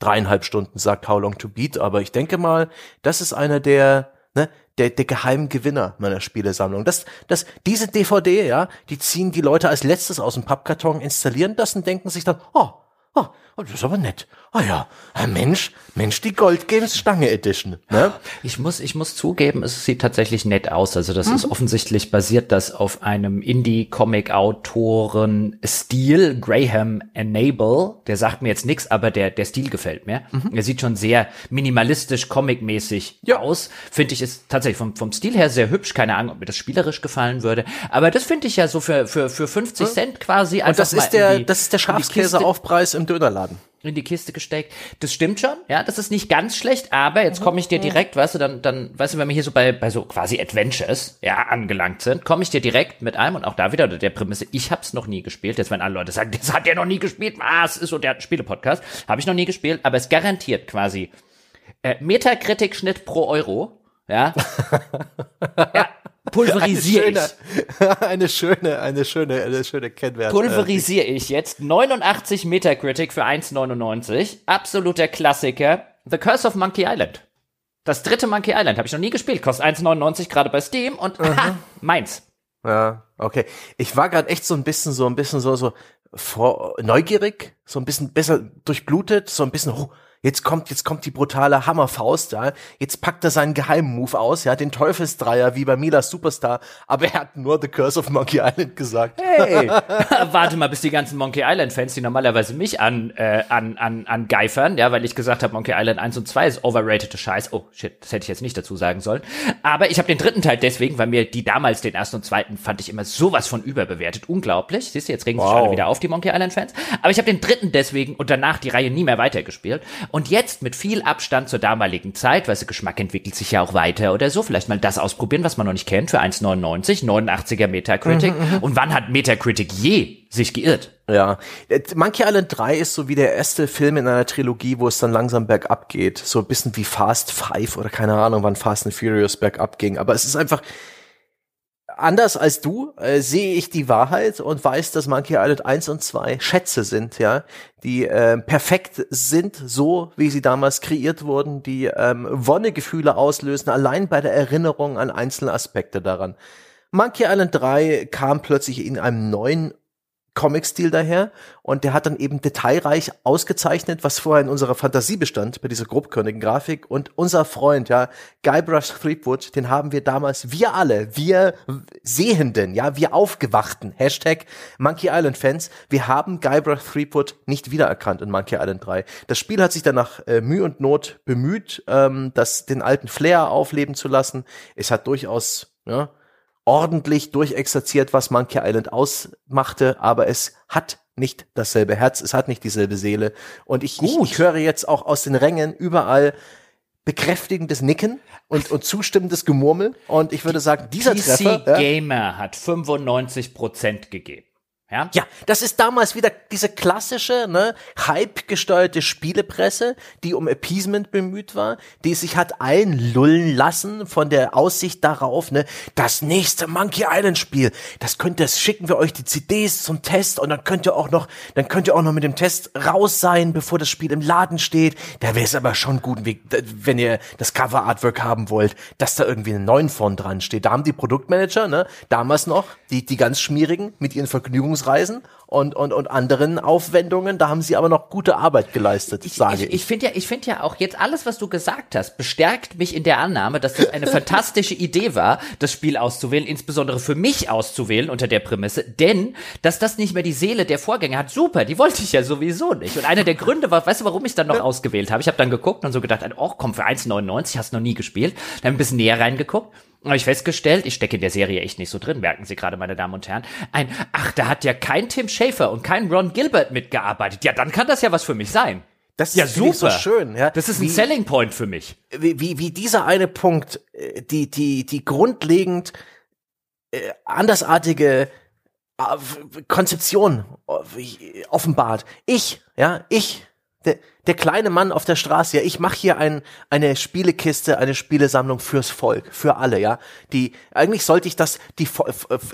[SPEAKER 2] dreieinhalb Stunden sagt How Long to Beat. Aber ich denke mal, das ist einer der, ne, der, der geheimen Gewinner meiner Spielesammlung. Das, das, diese DVD, ja, die ziehen die Leute als letztes aus dem Pappkarton, installieren das und denken sich dann, oh, Oh, das ist aber nett. Ah oh ja, Mensch, Mensch, die Gold Games Stange Edition. Ne?
[SPEAKER 1] Ich muss, ich muss zugeben, es sieht tatsächlich nett aus. Also das mhm. ist offensichtlich basiert das auf einem Indie-Comic-Autoren Stil, Graham Enable. Der sagt mir jetzt nichts, aber der, der Stil gefällt mir. Mhm. Er sieht schon sehr minimalistisch, comic-mäßig ja. aus. Finde ich ist tatsächlich vom, vom Stil her sehr hübsch. Keine Ahnung, ob mir das spielerisch gefallen würde. Aber das finde ich ja so für, für, für 50 Cent quasi.
[SPEAKER 2] Und das ist der, das ist der Schafskäseaufpreis im Dönerladen
[SPEAKER 1] in die Kiste gesteckt. Das stimmt schon, ja, das ist nicht ganz schlecht, aber jetzt komme ich dir direkt, weißt du, dann, dann, weißt du, wenn wir hier so bei, bei so quasi Adventures, ja, angelangt sind, komme ich dir direkt mit einem und auch da wieder der Prämisse, ich hab's noch nie gespielt. Jetzt, wenn alle Leute sagen, das hat der noch nie gespielt, was ist so der Spiele-Podcast, habe ich noch nie gespielt, aber es garantiert quasi äh, Metakritik-Schnitt pro Euro, ja. ja, pulverisiere
[SPEAKER 2] ich. Eine schöne, eine schöne, eine schöne Kennwert.
[SPEAKER 1] Pulverisiere ich jetzt 89 Metacritic für 1,99. Absoluter Klassiker. The Curse of Monkey Island. Das dritte Monkey Island habe ich noch nie gespielt. Kostet 1,99 gerade bei Steam und mhm. aha, meins.
[SPEAKER 2] Ja, okay. Ich war gerade echt so ein bisschen so ein bisschen so so vor, neugierig, so ein bisschen besser durchblutet, so ein bisschen oh, Jetzt kommt, jetzt kommt die brutale Hammerfaust, ja. Jetzt packt er seinen geheimen Move aus, ja, den Teufelsdreier wie bei Milas Superstar, aber er hat nur The Curse of Monkey Island gesagt.
[SPEAKER 1] Hey, warte mal, bis die ganzen Monkey Island Fans, die normalerweise mich an, äh, an, an, an geifern, ja, weil ich gesagt habe, Monkey Island 1 und 2 ist overrated Scheiß. Oh, shit, das hätte ich jetzt nicht dazu sagen sollen. Aber ich habe den dritten Teil deswegen, weil mir die damals den ersten und zweiten fand ich immer sowas von überbewertet. Unglaublich. Siehst du, jetzt regen wow. sich alle wieder auf, die Monkey Island Fans. Aber ich habe den dritten deswegen und danach die Reihe nie mehr weitergespielt. Und jetzt mit viel Abstand zur damaligen Zeit, weil der Geschmack entwickelt sich ja auch weiter oder so, vielleicht mal das ausprobieren, was man noch nicht kennt, für 1,99, 89er Metacritic. Mhm, und wann hat Metacritic je sich geirrt?
[SPEAKER 2] Ja, Monkey Island 3 ist so wie der erste Film in einer Trilogie, wo es dann langsam bergab geht. So ein bisschen wie Fast Five oder keine Ahnung, wann Fast and Furious bergab ging. Aber es ist einfach, anders als du äh, sehe ich die Wahrheit und weiß, dass Monkey Island 1 und 2 Schätze sind, ja, die äh, perfekt sind, so wie sie damals kreiert wurden, die ähm, Wonnegefühle auslösen, allein bei der Erinnerung an einzelne Aspekte daran. Monkey Island 3 kam plötzlich in einem neuen Comic-Stil daher und der hat dann eben detailreich ausgezeichnet, was vorher in unserer Fantasie bestand, bei dieser grobkörnigen Grafik und unser Freund, ja, Guybrush Threepwood, den haben wir damals, wir alle, wir Sehenden, ja, wir Aufgewachten, Hashtag Monkey Island Fans, wir haben Guybrush Threepwood nicht wiedererkannt in Monkey Island 3. Das Spiel hat sich dann nach äh, Mühe und Not bemüht, ähm, das, den alten Flair aufleben zu lassen. Es hat durchaus, ja, ordentlich durchexerziert, was Monkey Island ausmachte, aber es hat nicht dasselbe Herz, es hat nicht dieselbe Seele. Und ich, ich, ich höre jetzt auch aus den Rängen überall bekräftigendes Nicken und, und zustimmendes Gemurmel. Und ich würde sagen, dieser
[SPEAKER 1] PC
[SPEAKER 2] Treffer.
[SPEAKER 1] Ja, Gamer hat 95 Prozent gegeben. Ja?
[SPEAKER 2] ja, das ist damals wieder diese klassische, ne, hype-gesteuerte Spielepresse, die um Appeasement bemüht war, die sich hat einlullen lassen von der Aussicht darauf, ne, das nächste Monkey Island Spiel, das könnt ihr, das schicken wir euch die CDs zum Test und dann könnt ihr auch noch, dann könnt ihr auch noch mit dem Test raus sein, bevor das Spiel im Laden steht. Da wäre es aber schon gut, wenn ihr das Cover Artwork haben wollt, dass da irgendwie ein neuen von dran steht. Da haben die Produktmanager, ne, damals noch, die, die ganz schmierigen mit ihren Vergnügungs Ausreisen und, und, und anderen Aufwendungen. Da haben sie aber noch gute Arbeit geleistet,
[SPEAKER 1] ich,
[SPEAKER 2] sage
[SPEAKER 1] ich. Ich, ich finde ja, ich finde ja auch jetzt alles, was du gesagt hast, bestärkt mich in der Annahme, dass das eine fantastische Idee war, das Spiel auszuwählen, insbesondere für mich auszuwählen unter der Prämisse, denn dass das nicht mehr die Seele der Vorgänger hat, super, die wollte ich ja sowieso nicht. Und einer der Gründe war, weißt du, warum ich dann noch ausgewählt habe? Ich habe dann geguckt und so gedacht, oh komm, für 1,99 hast du noch nie gespielt. Dann ein bisschen näher reingeguckt habe ich festgestellt, ich stecke in der Serie echt nicht so drin, merken Sie gerade, meine Damen und Herren. Ein, ach, da hat ja kein Tim Schafer und kein Ron Gilbert mitgearbeitet. Ja, dann kann das ja was für mich sein.
[SPEAKER 2] Das ist ja super so schön. Ja.
[SPEAKER 1] Das ist ein wie, Selling Point für mich.
[SPEAKER 2] Wie, wie, wie dieser eine Punkt, äh, die, die, die grundlegend äh, andersartige äh, Konzeption äh, offenbart. Ich, ja, ich der, der kleine Mann auf der Straße, ja, ich mache hier ein, eine Spielekiste, eine Spielesammlung fürs Volk, für alle, ja. Die eigentlich sollte ich das die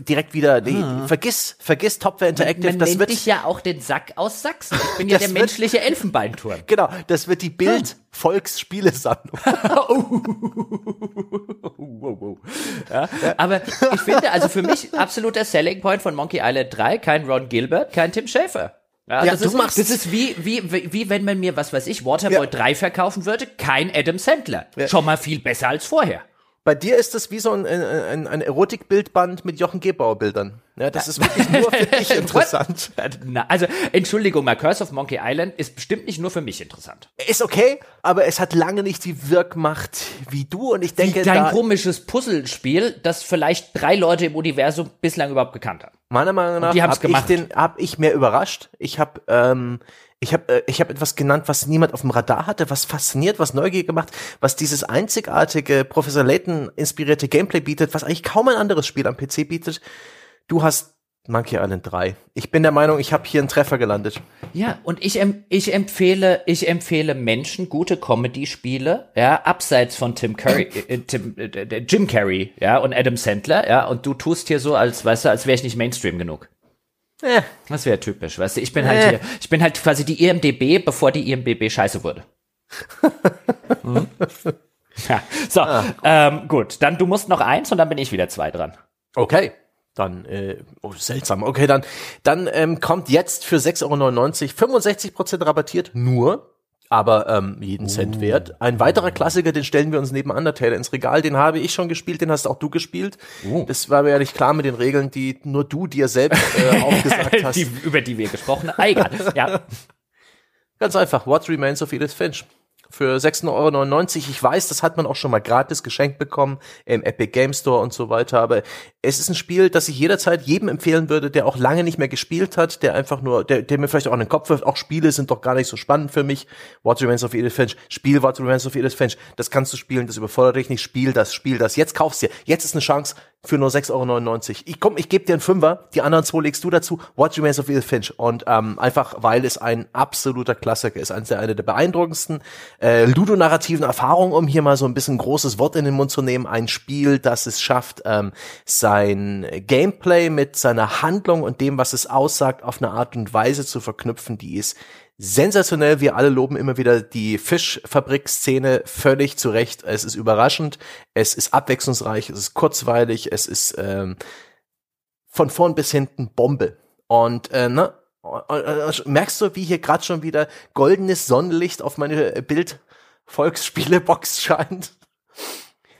[SPEAKER 2] direkt wieder die ah. vergiss vergiss Topware Interactive,
[SPEAKER 1] man, man
[SPEAKER 2] das
[SPEAKER 1] nennt
[SPEAKER 2] wird
[SPEAKER 1] dich ja auch den Sack aus Sachsen. Ich bin ja der wird, menschliche Elfenbeinturm.
[SPEAKER 2] Genau, das wird die Bild hm. Volksspielesammlung.
[SPEAKER 1] ja, aber ich finde also für mich absoluter Selling Point von Monkey Island 3 kein Ron Gilbert, kein Tim Schafer. Ja, ja das, ist, machst das ist wie, wie, wie, wie wenn man mir, was weiß ich, Waterboy ja. 3 verkaufen würde, kein Adam Sandler. Ja. Schon mal viel besser als vorher.
[SPEAKER 2] Bei dir ist das wie so ein, ein, ein Erotikbildband mit Jochen Gebauer Bildern. Ja, das ist wirklich nur für dich interessant.
[SPEAKER 1] Na, also, Entschuldigung, mal Curse of Monkey Island ist bestimmt nicht nur für mich interessant.
[SPEAKER 2] Ist okay, aber es hat lange nicht die Wirkmacht wie du und ich denke,
[SPEAKER 1] wie dein komisches Puzzlespiel, das vielleicht drei Leute im Universum bislang überhaupt gekannt haben.
[SPEAKER 2] Meiner Meinung nach habe ich den, hab ich mehr überrascht. Ich habe ähm, ich habe äh, ich hab etwas genannt, was niemand auf dem Radar hatte, was fasziniert, was neugierig gemacht, was dieses einzigartige, Professor Layton inspirierte Gameplay bietet, was eigentlich kaum ein anderes Spiel am PC bietet. Du hast Monkey Island 3. Ich bin der Meinung, ich habe hier einen Treffer gelandet.
[SPEAKER 1] Ja, und ich, ich empfehle, ich empfehle Menschen gute Comedy-Spiele, ja, abseits von Tim Curry, äh, Tim, äh, Jim Carrey, ja, und Adam Sandler, ja, und du tust hier so, als, weißt du, als wäre ich nicht Mainstream genug. Äh. Das wäre typisch, weißt du, ich bin halt äh. hier, ich bin halt quasi die IMDB, bevor die IMDB scheiße wurde. hm? Ja, so, ah, ähm, gut, dann du musst noch eins und dann bin ich wieder zwei dran.
[SPEAKER 2] Okay. Dann, äh, oh, seltsam. Okay, dann, dann ähm, kommt jetzt für 6,99 Euro 65% rabattiert, nur, aber ähm, jeden Cent uh. wert. Ein weiterer Klassiker, den stellen wir uns neben Undertale ins Regal, den habe ich schon gespielt, den hast auch du gespielt. Uh. Das war mir ja nicht klar mit den Regeln, die nur du dir selbst äh, aufgesagt hast.
[SPEAKER 1] Die, über die wir gesprochen haben. Ah, egal, ja.
[SPEAKER 2] Ganz einfach, what remains of Edith Finch? Für 6,99 Euro. Ich weiß, das hat man auch schon mal gratis geschenkt bekommen im Epic Game Store und so weiter. Aber es ist ein Spiel, das ich jederzeit jedem empfehlen würde, der auch lange nicht mehr gespielt hat, der einfach nur, der, der mir vielleicht auch in den Kopf wirft, auch Spiele sind doch gar nicht so spannend für mich. What Remains of Edith Finch, Spiel What Remains of Edith Finch, das kannst du spielen, das überfordert dich nicht, spiel das, spiel das. Jetzt kaufst dir. Jetzt ist eine Chance für nur 6,99 Euro. Ich komm, ich gebe dir einen Fünfer, die anderen zwei legst du dazu. What Remains of Edith Finch. Und ähm, einfach, weil es ein absoluter Klassiker ist, eines der, eine der beeindruckendsten äh, ludonarrativen Erfahrungen, um hier mal so ein bisschen großes Wort in den Mund zu nehmen. Ein Spiel, das es schafft, ähm, sein Gameplay mit seiner Handlung und dem, was es aussagt, auf eine Art und Weise zu verknüpfen, die ist sensationell. Wir alle loben immer wieder die Fischfabrik-Szene völlig zurecht. Es ist überraschend, es ist abwechslungsreich, es ist kurzweilig, es ist ähm, von vorn bis hinten Bombe. Und äh, ne, merkst du, wie hier gerade schon wieder goldenes Sonnenlicht auf meine Bild-Volksspiele-Box scheint?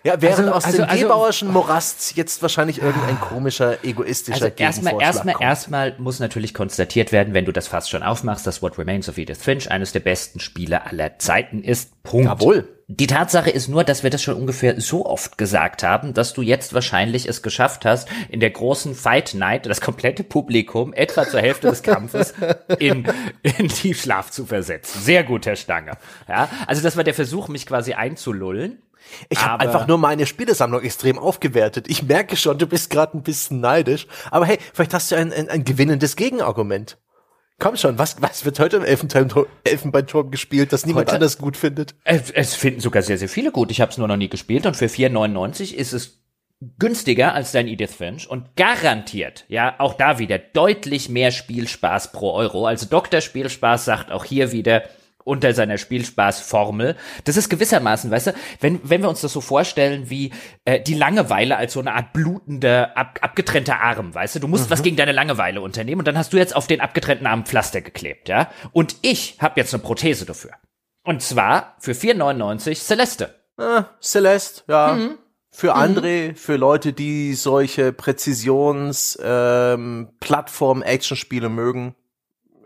[SPEAKER 2] Ja, während also, aus also, dem also, Gebauerschen Morast jetzt wahrscheinlich irgendein komischer, egoistischer
[SPEAKER 1] also erstmal, erstmal, erstmal muss natürlich konstatiert werden, wenn du das fast schon aufmachst, dass What Remains of Edith Finch eines der besten Spiele aller Zeiten ist. Punkt.
[SPEAKER 2] Jawohl.
[SPEAKER 1] Die Tatsache ist nur, dass wir das schon ungefähr so oft gesagt haben, dass du jetzt wahrscheinlich es geschafft hast, in der großen Fight Night das komplette Publikum etwa zur Hälfte des Kampfes in, in Tiefschlaf zu versetzen. Sehr gut, Herr Stange. Ja, also das war der Versuch, mich quasi einzulullen.
[SPEAKER 2] Ich habe einfach nur meine Spielesammlung extrem aufgewertet. Ich merke schon, du bist gerade ein bisschen neidisch. Aber hey, vielleicht hast du ein, ein, ein gewinnendes Gegenargument. Komm schon, was, was wird heute im Elfenbeinturm gespielt, das niemand heute, anders gut findet?
[SPEAKER 1] Es, es finden sogar sehr, sehr viele gut. Ich habe es nur noch nie gespielt und für 4,99 ist es günstiger als dein Edith Finch und garantiert, ja, auch da wieder deutlich mehr Spielspaß pro Euro. Also Dr. Spielspaß sagt auch hier wieder, unter seiner Spielspaßformel. Das ist gewissermaßen, weißt du, wenn, wenn wir uns das so vorstellen wie äh, die Langeweile als so eine Art blutender, ab, abgetrennter Arm, weißt du, du musst mhm. was gegen deine Langeweile unternehmen und dann hast du jetzt auf den abgetrennten Arm Pflaster geklebt, ja? Und ich habe jetzt eine Prothese dafür. Und zwar für 4,99 Celeste.
[SPEAKER 2] Ah, Celeste, ja. Mhm. Für mhm. André, für Leute, die solche Präzisions ähm, mögen.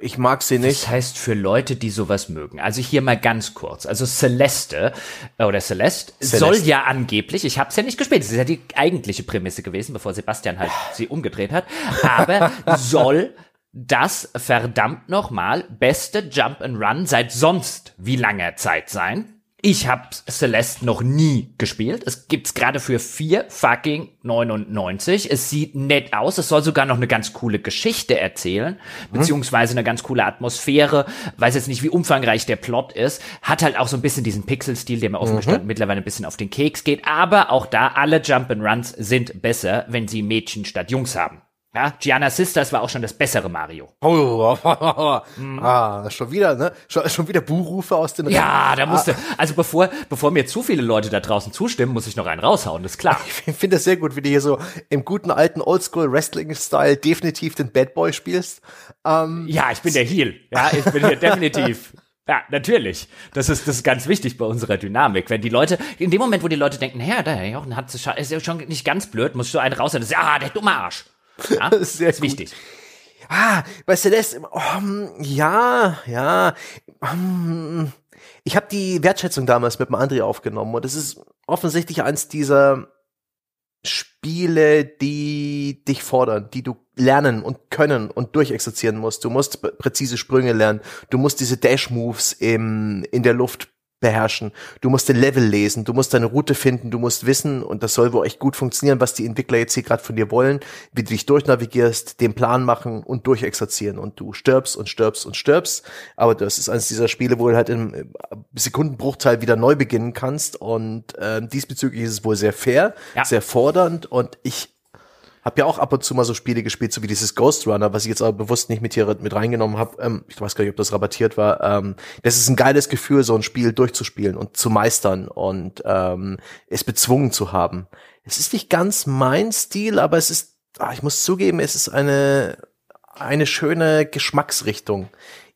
[SPEAKER 2] Ich mag sie nicht.
[SPEAKER 1] Das heißt für Leute, die sowas mögen. Also hier mal ganz kurz. Also Celeste äh, oder Celeste, Celeste. soll ja angeblich, ich habe es ja nicht gespielt, das ist ja die eigentliche Prämisse gewesen, bevor Sebastian halt sie umgedreht hat, aber soll das verdammt nochmal beste Jump and Run seit sonst wie langer Zeit sein. Ich habe Celeste noch nie gespielt. Es gibt's gerade für vier fucking 99. Es sieht nett aus. Es soll sogar noch eine ganz coole Geschichte erzählen, mhm. beziehungsweise eine ganz coole Atmosphäre. Weiß jetzt nicht, wie umfangreich der Plot ist. Hat halt auch so ein bisschen diesen Pixel-Stil, der mir offen gestanden mhm. mittlerweile ein bisschen auf den Keks geht. Aber auch da, alle Jump and Runs sind besser, wenn sie Mädchen statt Jungs haben. Ja, Gianna Sisters war auch schon das bessere Mario.
[SPEAKER 2] Oh, mhm. ah, schon wieder, ne? Schon, schon wieder Buhrufe aus den
[SPEAKER 1] Ja, da musste, ah. also bevor, bevor mir zu viele Leute da draußen zustimmen, muss ich noch einen raushauen, das ist klar.
[SPEAKER 2] Ich finde das sehr gut, wie du hier so im guten alten Oldschool Wrestling Style definitiv den Bad Boy spielst.
[SPEAKER 1] Ähm, ja, ich bin der Heel. Ja, ich bin hier definitiv. Ja, natürlich. Das ist, das ist ganz wichtig bei unserer Dynamik. Wenn die Leute, in dem Moment, wo die Leute denken, Herr, der Jochen hat, ist ja schon nicht ganz blöd, muss so einen raus, das ist, ja, der dumme Arsch. Ja, das ist sehr ist wichtig.
[SPEAKER 2] Ah, bei Celeste, oh, ja, ja. Um, ich habe die Wertschätzung damals mit dem André aufgenommen und es ist offensichtlich eins dieser Spiele, die dich fordern, die du lernen und können und durchexerzieren musst. Du musst präzise Sprünge lernen. Du musst diese Dash-Moves im, in der Luft beherrschen. Du musst den Level lesen, du musst deine Route finden, du musst wissen, und das soll wohl echt gut funktionieren, was die Entwickler jetzt hier gerade von dir wollen, wie du dich durchnavigierst, den Plan machen und durchexerzieren. Und du stirbst und stirbst und stirbst. Aber das ist eines dieser Spiele, wo du halt im äh, Sekundenbruchteil wieder neu beginnen kannst. Und äh, diesbezüglich ist es wohl sehr fair, ja. sehr fordernd. Und ich habe ja auch ab und zu mal so Spiele gespielt, so wie dieses Ghost Runner, was ich jetzt aber bewusst nicht mit hier mit reingenommen habe. Ähm, ich weiß gar nicht, ob das rabattiert war. Ähm, das ist ein geiles Gefühl, so ein Spiel durchzuspielen und zu meistern und ähm, es bezwungen zu haben. Es ist nicht ganz mein Stil, aber es ist, ach, ich muss zugeben, es ist eine eine schöne Geschmacksrichtung.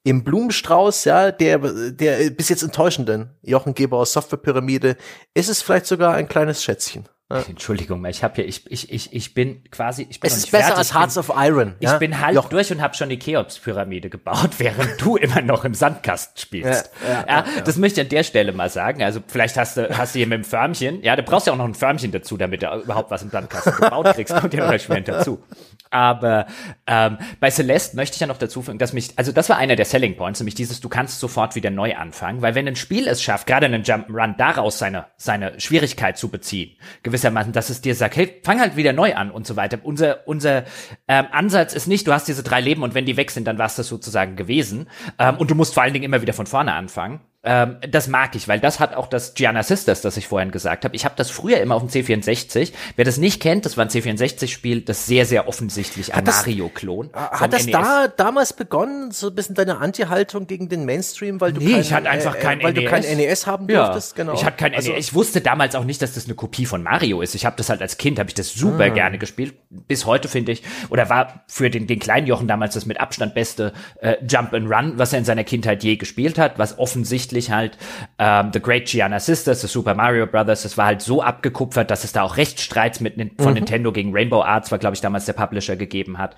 [SPEAKER 2] Im Blumenstrauß, ja, der, der bis jetzt enttäuschenden Jochen Geber aus Softwarepyramide, ist es vielleicht sogar ein kleines Schätzchen.
[SPEAKER 1] Entschuldigung, ich habe hier, ich, ich, ich, ich bin quasi, ich bin
[SPEAKER 2] Es ist besser als Hearts of Iron.
[SPEAKER 1] Ich
[SPEAKER 2] ja?
[SPEAKER 1] bin halb
[SPEAKER 2] Joch.
[SPEAKER 1] durch und habe schon die Cheops-Pyramide gebaut, während du immer noch im Sandkasten spielst.
[SPEAKER 2] Ja, ja, ja, ja.
[SPEAKER 1] Das möchte ich an der Stelle mal sagen. Also vielleicht hast du, hast du hier mit dem Förmchen, ja, du brauchst ja auch noch ein Förmchen dazu, damit du überhaupt was im Sandkasten gebaut kriegst. Kommt ja noch erschwerend dazu. Aber ähm, bei Celeste möchte ich ja noch dazu fügen, dass mich, also das war einer der Selling Points, nämlich dieses, du kannst sofort wieder neu anfangen, weil wenn ein Spiel es schafft, gerade einen Jump'n'Run daraus seine, seine Schwierigkeit zu beziehen, gewissermaßen, dass es dir sagt, hey, fang halt wieder neu an und so weiter. Unser, unser ähm, Ansatz ist nicht, du hast diese drei Leben und wenn die weg sind, dann war es das sozusagen gewesen. Ähm, und du musst vor allen Dingen immer wieder von vorne anfangen. Ähm, das mag ich, weil das hat auch das Gianna Sisters, das ich vorhin gesagt habe. Ich habe das früher immer auf dem C64. Wer das nicht kennt, das war ein C64-Spiel, das sehr, sehr offensichtlich ein
[SPEAKER 2] das-
[SPEAKER 1] Mario-Klon.
[SPEAKER 2] Hat das
[SPEAKER 1] NES.
[SPEAKER 2] da damals begonnen, so ein bisschen deine Anti-Haltung gegen den Mainstream, weil du
[SPEAKER 1] Nee,
[SPEAKER 2] kein,
[SPEAKER 1] ich hatte einfach kein
[SPEAKER 2] weil du kein
[SPEAKER 1] NES.
[SPEAKER 2] NES haben
[SPEAKER 1] Ja,
[SPEAKER 2] durftest, genau.
[SPEAKER 1] ich hatte kein
[SPEAKER 2] Also-
[SPEAKER 1] NES. Ich wusste damals auch nicht, dass das eine Kopie von Mario ist. Ich habe das halt als Kind, habe ich das super
[SPEAKER 2] Ah.
[SPEAKER 1] gerne gespielt. Bis heute finde ich, oder war für den, den kleinen Jochen damals das mit Abstand beste äh, Jump and Run, was er in seiner Kindheit je gespielt hat, was offensichtlich halt ähm, The Great Gianna Sisters, The Super Mario Brothers, das war halt so abgekupfert, dass es da auch Rechtsstreits mit Nin-
[SPEAKER 2] Mhm.
[SPEAKER 1] von Nintendo gegen Rainbow Arts, war glaube ich damals der Publisher gegeben hat.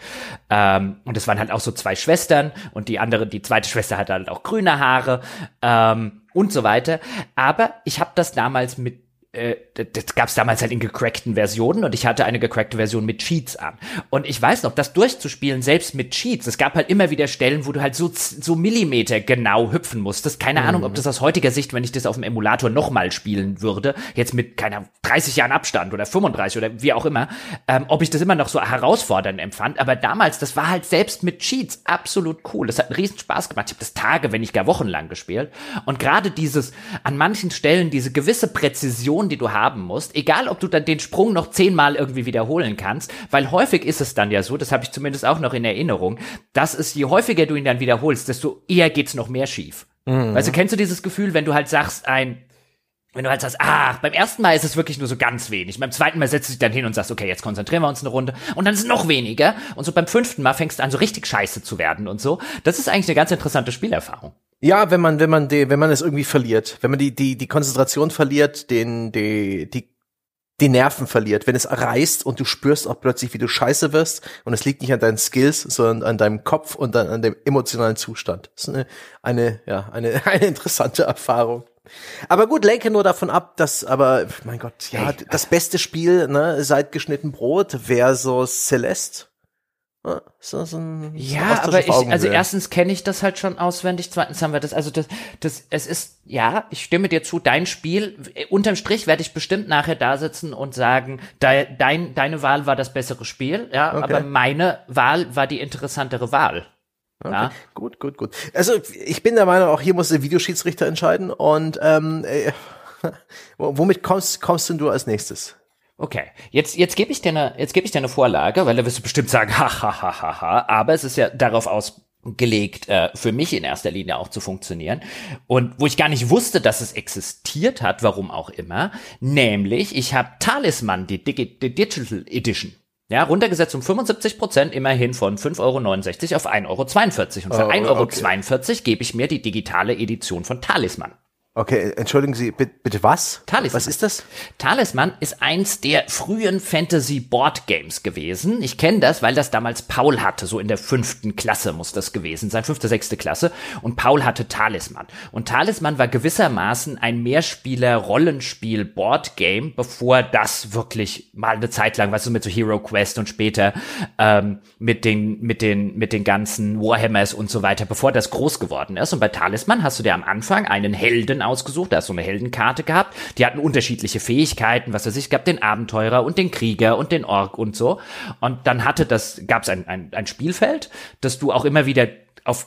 [SPEAKER 1] Ähm, und es waren halt auch so zwei Schwestern und die andere, die zweite Schwester hatte halt auch grüne Haare ähm, und so weiter. Aber ich habe das damals mit äh, das, gab es damals halt in gecrackten Versionen und ich hatte eine gecrackte Version mit Cheats an. Und ich weiß noch, das durchzuspielen, selbst mit Cheats, es gab halt immer wieder Stellen, wo du halt so, so Millimeter genau hüpfen musstest. Keine Ahnung, ob das aus heutiger Sicht, wenn ich das auf dem Emulator nochmal spielen würde, jetzt mit keiner 30 Jahren Abstand oder 35 oder wie auch immer, ähm, ob ich das immer noch so herausfordernd empfand. Aber damals, das war halt selbst mit Cheats absolut cool. Das hat einen riesen Spaß gemacht. Ich habe das Tage, wenn nicht gar wochenlang gespielt. Und gerade dieses, an manchen Stellen, diese gewisse Präzision, die du haben musst, egal ob du dann den Sprung noch zehnmal irgendwie wiederholen kannst, weil häufig ist es dann ja so, das habe ich zumindest auch noch in Erinnerung, dass es, je häufiger du ihn dann wiederholst, desto eher geht's noch mehr schief. Weißt du, kennst du dieses Gefühl, wenn du halt sagst, ein, wenn du halt sagst, ach, beim ersten Mal ist es wirklich nur so ganz wenig. Beim zweiten Mal setzt du dich dann hin und sagst, okay, jetzt konzentrieren wir uns eine Runde. Und dann ist es noch weniger. Und so beim fünften Mal fängst du an, so richtig scheiße zu werden und so. Das ist eigentlich eine ganz interessante Spielerfahrung.
[SPEAKER 2] Ja, wenn man, wenn man, die, wenn man es irgendwie verliert, wenn man die, die, die Konzentration verliert, den, die, die, die Nerven verliert, wenn es reißt und du spürst auch plötzlich, wie du scheiße wirst und es liegt nicht an deinen Skills, sondern an deinem Kopf und dann an dem emotionalen Zustand. Das ist eine, eine, ja, eine, eine interessante Erfahrung. Aber gut, lenke nur davon ab, dass, aber, mein Gott, ja,
[SPEAKER 1] Hey.
[SPEAKER 2] das beste Spiel, ne, seit geschnitten Brot versus Celeste. Ja, so, so ein, so
[SPEAKER 1] Ja,
[SPEAKER 2] Austausch
[SPEAKER 1] aber ich, also erstens kenne ich das halt schon auswendig, zweitens haben wir das, also das, das, es ist, ja, ich stimme dir zu, dein Spiel, äh, unterm Strich werde ich bestimmt nachher da sitzen und sagen, de, dein, deine Wahl war das bessere Spiel, ja,
[SPEAKER 2] Okay.
[SPEAKER 1] aber meine Wahl war die interessantere Wahl. Ja.
[SPEAKER 2] Gut, gut, gut. Also ich bin der Meinung, auch hier muss der Videoschiedsrichter entscheiden. Und ähm, äh, wo- womit kommst, kommst denn du als nächstes?
[SPEAKER 1] Okay, jetzt, jetzt gebe ich dir eine, jetzt gebe ich dir eine Vorlage, weil da wirst du bestimmt sagen, ha, ha, ha, ha, ha, aber es ist ja darauf ausgelegt, äh, für mich in erster Linie auch zu funktionieren. Und wo ich gar nicht wusste, dass es existiert hat, warum auch immer, nämlich, ich habe Talisman, die, Digi die Digital Edition. Ja, runtergesetzt um 75 Prozent, immerhin von 5,69 Euro auf 1,42 Euro. Und für
[SPEAKER 2] Oh,
[SPEAKER 1] 1,42 Euro gebe ich mir die digitale Edition von Talisman.
[SPEAKER 2] Okay, entschuldigen Sie, bitte, bitte was?
[SPEAKER 1] Talisman.
[SPEAKER 2] Was ist das?
[SPEAKER 1] Talisman ist eins der frühen Fantasy Board Games gewesen. Ich kenne das, weil das damals Paul hatte, so in der fünften Klasse muss das gewesen sein, fünfte, sechste Klasse. Und Paul hatte Talisman. Und Talisman war gewissermaßen ein Mehrspieler-Rollenspiel-Board Game, bevor das wirklich mal eine Zeit lang, weißt du, mit so Hero Quest und später ähm, mit den mit den mit den ganzen Warhammers und so weiter, bevor das groß geworden ist. Und bei Talisman hast du dir am Anfang einen Helden ausgesucht, da hast du eine Heldenkarte gehabt, die hatten unterschiedliche Fähigkeiten, was weiß ich, gab den Abenteurer und den Krieger und den Ork und so. Und dann hatte das, gab es ein, ein, ein Spielfeld, das du auch immer wieder auf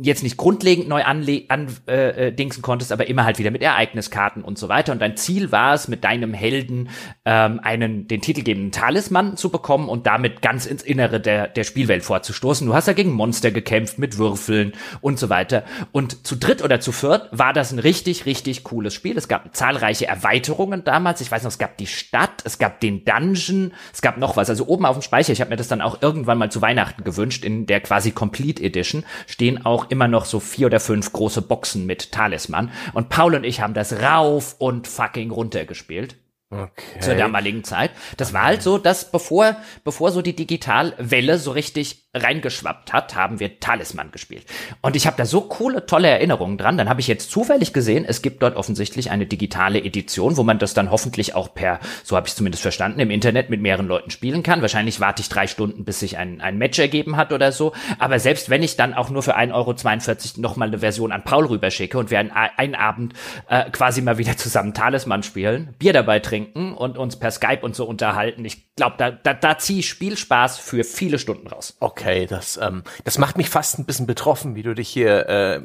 [SPEAKER 1] jetzt nicht grundlegend neu anle an, äh, äh, dingsen konntest, aber immer halt wieder mit Ereigniskarten und so weiter. Und dein Ziel war es, mit deinem Helden ähm, einen den titelgebenden Talisman zu bekommen und damit ganz ins Innere der, der Spielwelt vorzustoßen. Du hast ja gegen Monster gekämpft mit Würfeln und so weiter. Und zu dritt oder zu viert war das ein richtig, richtig cooles Spiel. Es gab zahlreiche Erweiterungen damals. Ich weiß noch, es gab die Stadt, es gab den Dungeon, es gab noch was. Also oben auf dem Speicher, ich habe mir das dann auch irgendwann mal zu Weihnachten gewünscht, in der quasi Complete Edition stehen auch immer noch so vier oder fünf große Boxen mit Talisman. Und Paul und ich haben das rauf und fucking runter gespielt. Okay. Zur damaligen Zeit. Das war halt so, dass bevor, bevor so die Digitalwelle so richtig reingeschwappt hat, haben wir Talisman gespielt. Und ich habe da so coole, tolle Erinnerungen dran. Dann habe ich jetzt zufällig gesehen, es gibt dort offensichtlich eine digitale Edition, wo man das dann hoffentlich auch per, so habe ich zumindest verstanden, im Internet mit mehreren Leuten spielen kann. Wahrscheinlich warte ich drei Stunden, bis sich ein, ein Match ergeben hat oder so. Aber selbst wenn ich dann auch nur für 1,42 Euro nochmal eine Version an Paul rüberschicke und wir einen, einen Abend äh, quasi mal wieder zusammen Talisman spielen, Bier dabei trinken und uns per Skype und so unterhalten, ich glaube, da, da, da ziehe ich Spielspaß für viele Stunden raus.
[SPEAKER 2] Okay das, ähm, das macht mich fast ein bisschen betroffen, wie du dich hier äh,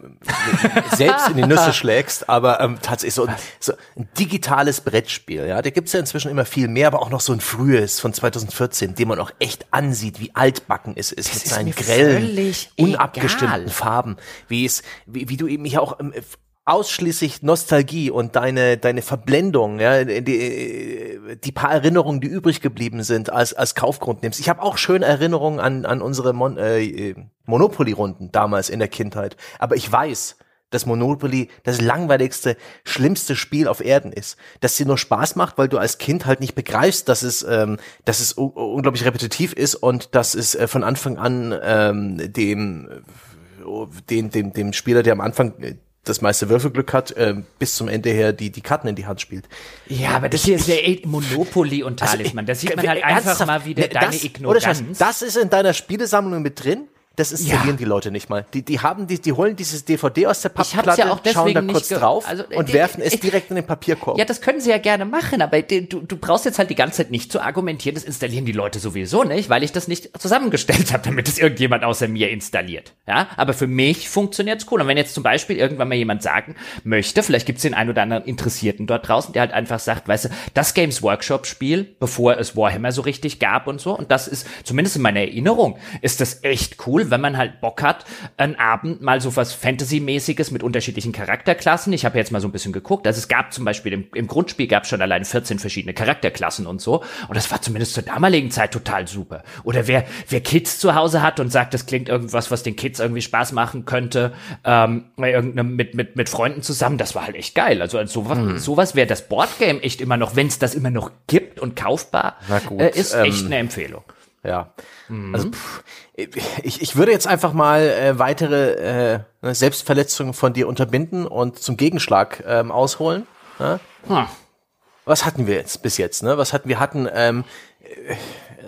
[SPEAKER 2] selbst in die Nüsse schlägst, aber ähm, tatsächlich so ein, so ein digitales Brettspiel, ja, da gibt's ja inzwischen immer viel mehr, aber auch noch so ein frühes von 2014, dem man auch echt ansieht, wie altbacken es ist, das mit seinen grellen, unabgestimmten egal. Farben, wie es, wie, wie du eben hier auch ähm, ausschließlich Nostalgie und deine deine Verblendung, ja, die, die paar Erinnerungen, die übrig geblieben sind, als als Kaufgrund nimmst. Ich habe auch schöne Erinnerungen an an unsere Mon äh, Monopoly-Runden damals in der Kindheit, aber ich weiß, dass Monopoly das langweiligste, schlimmste Spiel auf Erden ist. Dass sie nur Spaß macht, weil du als Kind halt nicht begreifst, dass es, ähm, dass es unglaublich repetitiv ist und dass es äh, von Anfang an ähm, dem, äh, den, dem, dem Spieler, der am Anfang äh, das meiste Würfelglück hat, äh, bis zum Ende her die, die Karten in die Hand spielt.
[SPEAKER 1] Ja, aber das hier ist ja Monopoly und Talisman. Also, da sieht man halt einfach mal wieder ne, deine Ignoranz.
[SPEAKER 2] das ist in deiner Spielesammlung mit drin? Das installieren ja. die Leute nicht mal. Die, die haben die, die holen dieses DVD aus der Pappplatte, ja schauen da kurz drauf also, und die, werfen es direkt in den Papierkorb.
[SPEAKER 1] Ja, das können sie ja gerne machen, aber du, du brauchst jetzt halt die ganze Zeit nicht zu argumentieren, das installieren die Leute sowieso nicht, weil ich das nicht zusammengestellt habe, damit es irgendjemand außer mir installiert. Ja, aber für mich funktioniert's cool. Und wenn jetzt zum Beispiel irgendwann mal jemand sagen möchte, vielleicht gibt's den einen oder anderen Interessierten dort draußen, der halt einfach sagt, weißt du, das Games Workshop Spiel, bevor es Warhammer so richtig gab und so, und das ist zumindest in meiner Erinnerung, ist das echt cool, wenn man halt Bock hat, einen Abend mal so was Fantasy-mäßiges mit unterschiedlichen Charakterklassen. Ich habe jetzt mal so ein bisschen geguckt. Also es gab zum Beispiel im, im Grundspiel gab es schon allein 14 verschiedene Charakterklassen und so. Und das war zumindest zur damaligen Zeit total super. Oder wer, wer Kids zu Hause hat und sagt, das klingt irgendwas, was den Kids irgendwie Spaß machen könnte, ähm, mit, mit, mit Freunden zusammen, das war halt echt geil. Also als sowas, hm. sowas wäre das Boardgame echt immer noch, wenn es das immer noch gibt und kaufbar, äh, ist echt ähm, eine Empfehlung.
[SPEAKER 2] Ja. Mhm. Also pff, ich, ich würde jetzt einfach mal äh, weitere äh, Selbstverletzungen von dir unterbinden und zum Gegenschlag ähm, ausholen. Ne? Hm. Was hatten wir jetzt bis jetzt? Ne? Was hatten wir? hatten ähm, äh,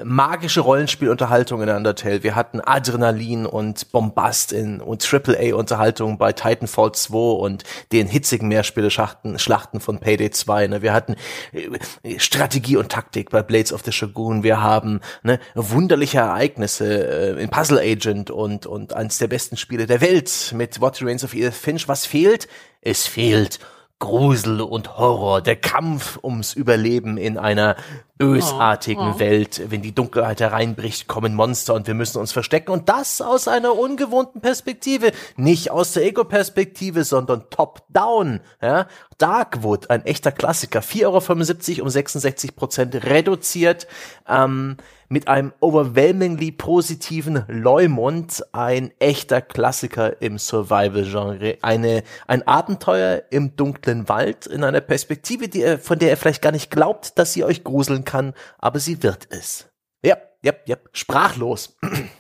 [SPEAKER 2] magische Rollenspielunterhaltung in Undertale. Wir hatten Adrenalin und Bombast in, und AAA-Unterhaltung bei Titanfall 2 und den hitzigen Mehrspiele-Schlachten Schlachten von Payday 2. Ne? Wir hatten äh, Strategie und Taktik bei Blades of the Shogun. Wir haben ne, wunderliche Ereignisse äh, in Puzzle Agent und, und eines der besten Spiele der Welt mit What Remains of Edith Finch. Was fehlt? Es fehlt Grusel und Horror, der Kampf ums Überleben in einer bösartigen oh, oh. Welt. Wenn die Dunkelheit hereinbricht, kommen Monster und wir müssen uns verstecken. Und das aus einer ungewohnten Perspektive. Nicht aus der Ego-Perspektive, sondern top-down. Ja? Darkwood, ein echter Klassiker. 4,75 Euro um 66 Prozent reduziert. Ähm, mit einem overwhelmingly positiven Leumund, ein echter Klassiker im Survival-Genre. Eine, ein Abenteuer im dunklen Wald in einer Perspektive, die er, von der er vielleicht gar nicht glaubt, dass sie euch gruseln kann, aber sie wird es. Ja, ja, ja, sprachlos.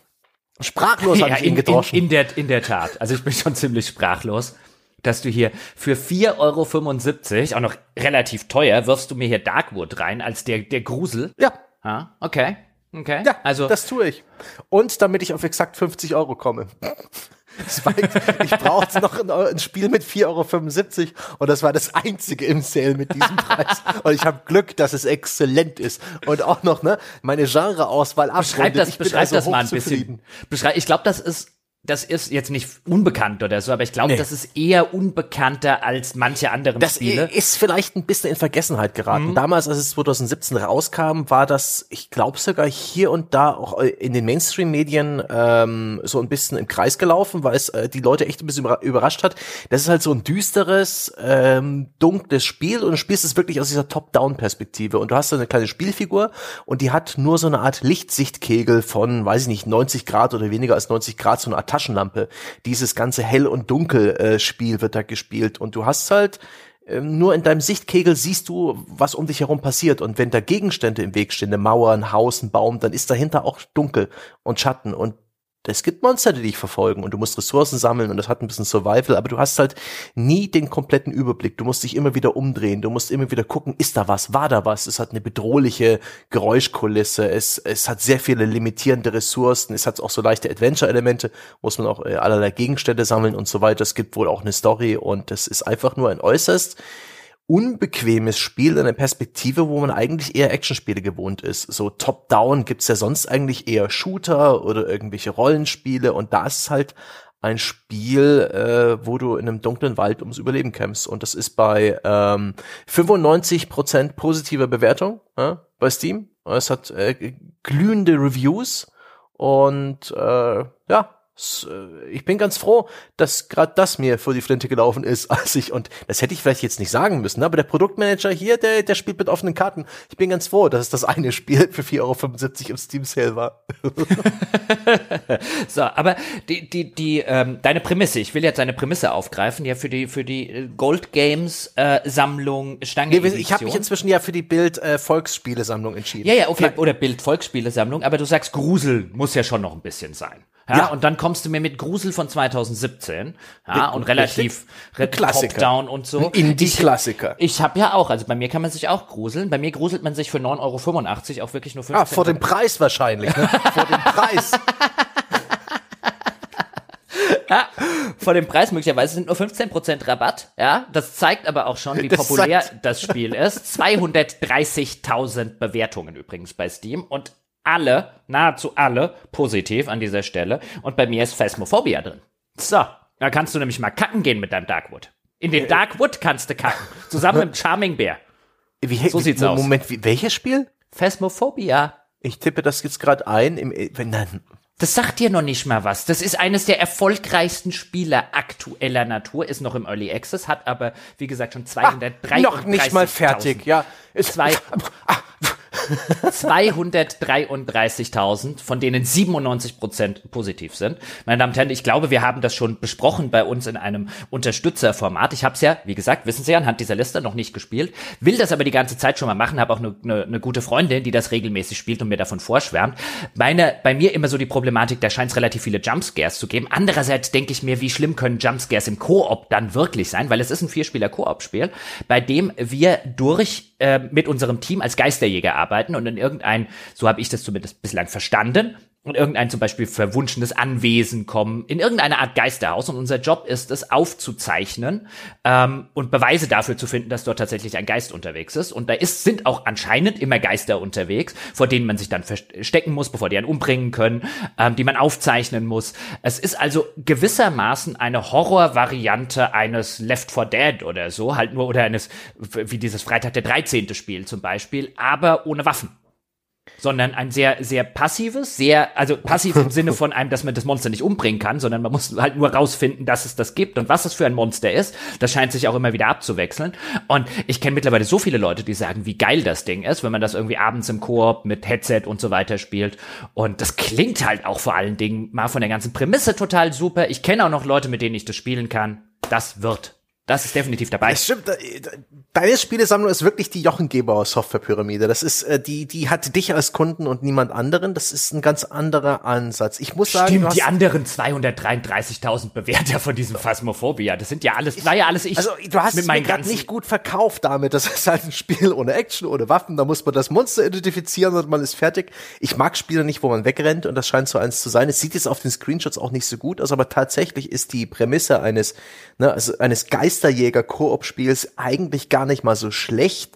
[SPEAKER 2] sprachlos ja, habe ich ihn gedroschen.
[SPEAKER 1] In, in, der, in der Tat. Also ich bin schon ziemlich sprachlos dass du hier für 4,75 Euro, auch noch relativ teuer, wirfst du mir hier Darkwood rein als der, der Grusel.
[SPEAKER 2] Ja.
[SPEAKER 1] Ah, okay. Okay.
[SPEAKER 2] Ja, also das tue ich. Und damit ich auf exakt 50 Euro komme. Ich brauchte noch ein, ein, Spiel mit 4,75 Euro und das war das einzige im Sale mit diesem Preis. Und ich habe Glück, dass es exzellent ist. Und auch noch ne meine Genreauswahl
[SPEAKER 1] abschreibt. Beschreib das, beschreib also das mal ein bisschen. Beschreib, ich glaube, das ist das ist jetzt nicht unbekannt oder so, aber ich glaube, nee. das ist eher unbekannter als manche anderen
[SPEAKER 2] das
[SPEAKER 1] Spiele.
[SPEAKER 2] Das ist vielleicht ein bisschen in Vergessenheit geraten. Mhm. Damals, als es 2017 rauskam, war das, ich glaube sogar hier und da auch in den Mainstream-Medien ähm, so ein bisschen im Kreis gelaufen, weil es äh, die Leute echt ein bisschen überrascht hat. Das ist halt so ein düsteres, ähm, dunkles Spiel und du spielst es wirklich aus dieser Top-Down-Perspektive und du hast so eine kleine Spielfigur und die hat nur so eine Art Lichtsichtkegel von, weiß ich nicht, 90 Grad oder weniger als 90 Grad, so eine Art Taschenlampe. Dieses ganze Hell- und Dunkel-Spiel wird da gespielt und du hast halt ähm, nur in deinem Sichtkegel siehst du, was um dich herum passiert. Und wenn da Gegenstände im Weg stehen, eine Mauer, ein Haus, ein Baum, dann ist dahinter auch dunkel und Schatten. Und es gibt Monster, die dich verfolgen und du musst Ressourcen sammeln und das hat ein bisschen Survival, aber du hast halt nie den kompletten Überblick. Du musst dich immer wieder umdrehen, du musst immer wieder gucken, ist da was, war da was? Es hat eine bedrohliche Geräuschkulisse, es, es hat sehr viele limitierende Ressourcen, es hat auch so leichte Adventure-Elemente, muss man auch äh, allerlei Gegenstände sammeln und so weiter. Es gibt wohl auch eine Story und es ist einfach nur ein äußerst unbequemes Spiel, eine Perspektive, wo man eigentlich eher Actionspiele gewohnt ist. So Top-Down gibt's ja sonst eigentlich eher Shooter oder irgendwelche Rollenspiele und da ist halt ein Spiel, äh, wo du in einem dunklen Wald ums Überleben kämpfst. Und das ist bei ähm, 95% positiver Bewertung äh, bei Steam. Es hat äh, glühende Reviews und äh, ja, ich bin ganz froh, dass gerade das mir vor die Flinte gelaufen ist, als ich, und das hätte ich vielleicht jetzt nicht sagen müssen, aber der Produktmanager hier, der, der spielt mit offenen Karten. Ich bin ganz froh, dass es das eine Spiel für 4,75 Euro im Steam Sale war.
[SPEAKER 1] so, aber die, die, die, ähm, deine Prämisse, ich will jetzt deine Prämisse aufgreifen, ja, für die, für die äh, Gold Games äh, Sammlung Stange. Nee,
[SPEAKER 2] ich habe mich inzwischen ja für die Bild äh, Volksspiele Sammlung entschieden.
[SPEAKER 1] Ja, ja, okay, oder Bild Volksspiele Sammlung, aber du sagst Grusel muss ja schon noch ein bisschen sein. Ja, ja, und dann kommst du mir mit Grusel von 2017, ja, und relativ
[SPEAKER 2] Top-Down
[SPEAKER 1] und so.
[SPEAKER 2] Indie-Klassiker.
[SPEAKER 1] Ich, ich habe ja auch, also bei mir kann man sich auch gruseln. Bei mir gruselt man sich für 9,85 Euro auch wirklich nur 15
[SPEAKER 2] Ah, vor dem Preis wahrscheinlich, ne? vor dem Preis.
[SPEAKER 1] ja, vor dem Preis möglicherweise sind nur 15% Rabatt. Ja, das zeigt aber auch schon, wie das populär das Spiel ist. 230.000 Bewertungen übrigens bei Steam und alle, nahezu alle, positiv an dieser Stelle. Und bei mir ist Phasmophobia drin. So, da kannst du nämlich mal kacken gehen mit deinem Darkwood. In den äh, Darkwood kannst du kacken. Zusammen mit dem Charming Bear.
[SPEAKER 2] Wie, so wie, sieht's Moment, aus. Moment, wie, welches Spiel?
[SPEAKER 1] Phasmophobia.
[SPEAKER 2] Ich tippe das jetzt gerade ein. Im, wenn dann,
[SPEAKER 1] das sagt dir noch nicht mal was. Das ist eines der erfolgreichsten Spiele aktueller Natur, ist noch im Early Access, hat aber, wie gesagt, schon 203.
[SPEAKER 2] Noch nicht mal fertig, ja.
[SPEAKER 1] Ist zwei, 233.000, von denen 97 Prozent positiv sind. Meine Damen und Herren, ich glaube, wir haben das schon besprochen bei uns in einem Unterstützerformat. Ich habe es ja, wie gesagt, wissen Sie ja, anhand dieser Liste noch nicht gespielt, will das aber die ganze Zeit schon mal machen, habe auch eine ne, ne gute Freundin, die das regelmäßig spielt und mir davon vorschwärmt. Meine, bei mir immer so die Problematik, da scheint es relativ viele Jumpscares zu geben. Andererseits denke ich mir, wie schlimm können Jumpscares im Koop dann wirklich sein, weil es ist ein Vierspieler-Koop-Spiel, bei dem wir durch äh, mit unserem Team als Geisterjäger arbeiten und in irgendein, so habe ich das zumindest bislang verstanden, in irgendein zum Beispiel verwunschenes Anwesen kommen, in irgendeine Art Geisterhaus. Und unser Job ist es, aufzuzeichnen ähm, und Beweise dafür zu finden, dass dort tatsächlich ein Geist unterwegs ist. Und da ist, sind auch anscheinend immer Geister unterwegs, vor denen man sich dann verstecken muss, bevor die einen umbringen können, ähm, die man aufzeichnen muss. Es ist also gewissermaßen eine Horrorvariante eines Left 4 Dead oder so, halt nur oder eines, wie dieses Freitag der 13. Spiel zum Beispiel, aber ohne Waffen sondern ein sehr, sehr passives, sehr, also passiv im Sinne von einem, dass man das Monster nicht umbringen kann, sondern man muss halt nur rausfinden, dass es das gibt und was es für ein Monster ist. Das scheint sich auch immer wieder abzuwechseln. Und ich kenne mittlerweile so viele Leute, die sagen, wie geil das Ding ist, wenn man das irgendwie abends im Koop mit Headset und so weiter spielt. Und das klingt halt auch vor allen Dingen mal von der ganzen Prämisse total super. Ich kenne auch noch Leute, mit denen ich das spielen kann. Das wird das ist definitiv dabei.
[SPEAKER 2] Das stimmt. Deine Spielesammlung ist wirklich die Jochen Gebauer Softwarepyramide. Das ist äh, die, die hat dich als Kunden und niemand anderen. Das ist ein ganz anderer Ansatz. Ich muss sagen,
[SPEAKER 1] stimmt. Die anderen 233.000 Bewerter von diesem Phasmophobia, das sind ja alles, war ja alles ich.
[SPEAKER 2] Also du hast es mir gerade nicht gut verkauft damit. Das ist halt ein Spiel ohne Action, ohne Waffen. Da muss man das Monster identifizieren und man ist fertig. Ich mag Spiele nicht, wo man wegrennt und das scheint so eins zu sein. Es sieht jetzt auf den Screenshots auch nicht so gut aus, aber tatsächlich ist die Prämisse eines, ne, also eines Geistes Geisterjäger-Koop-Spiels eigentlich gar nicht mal so schlecht.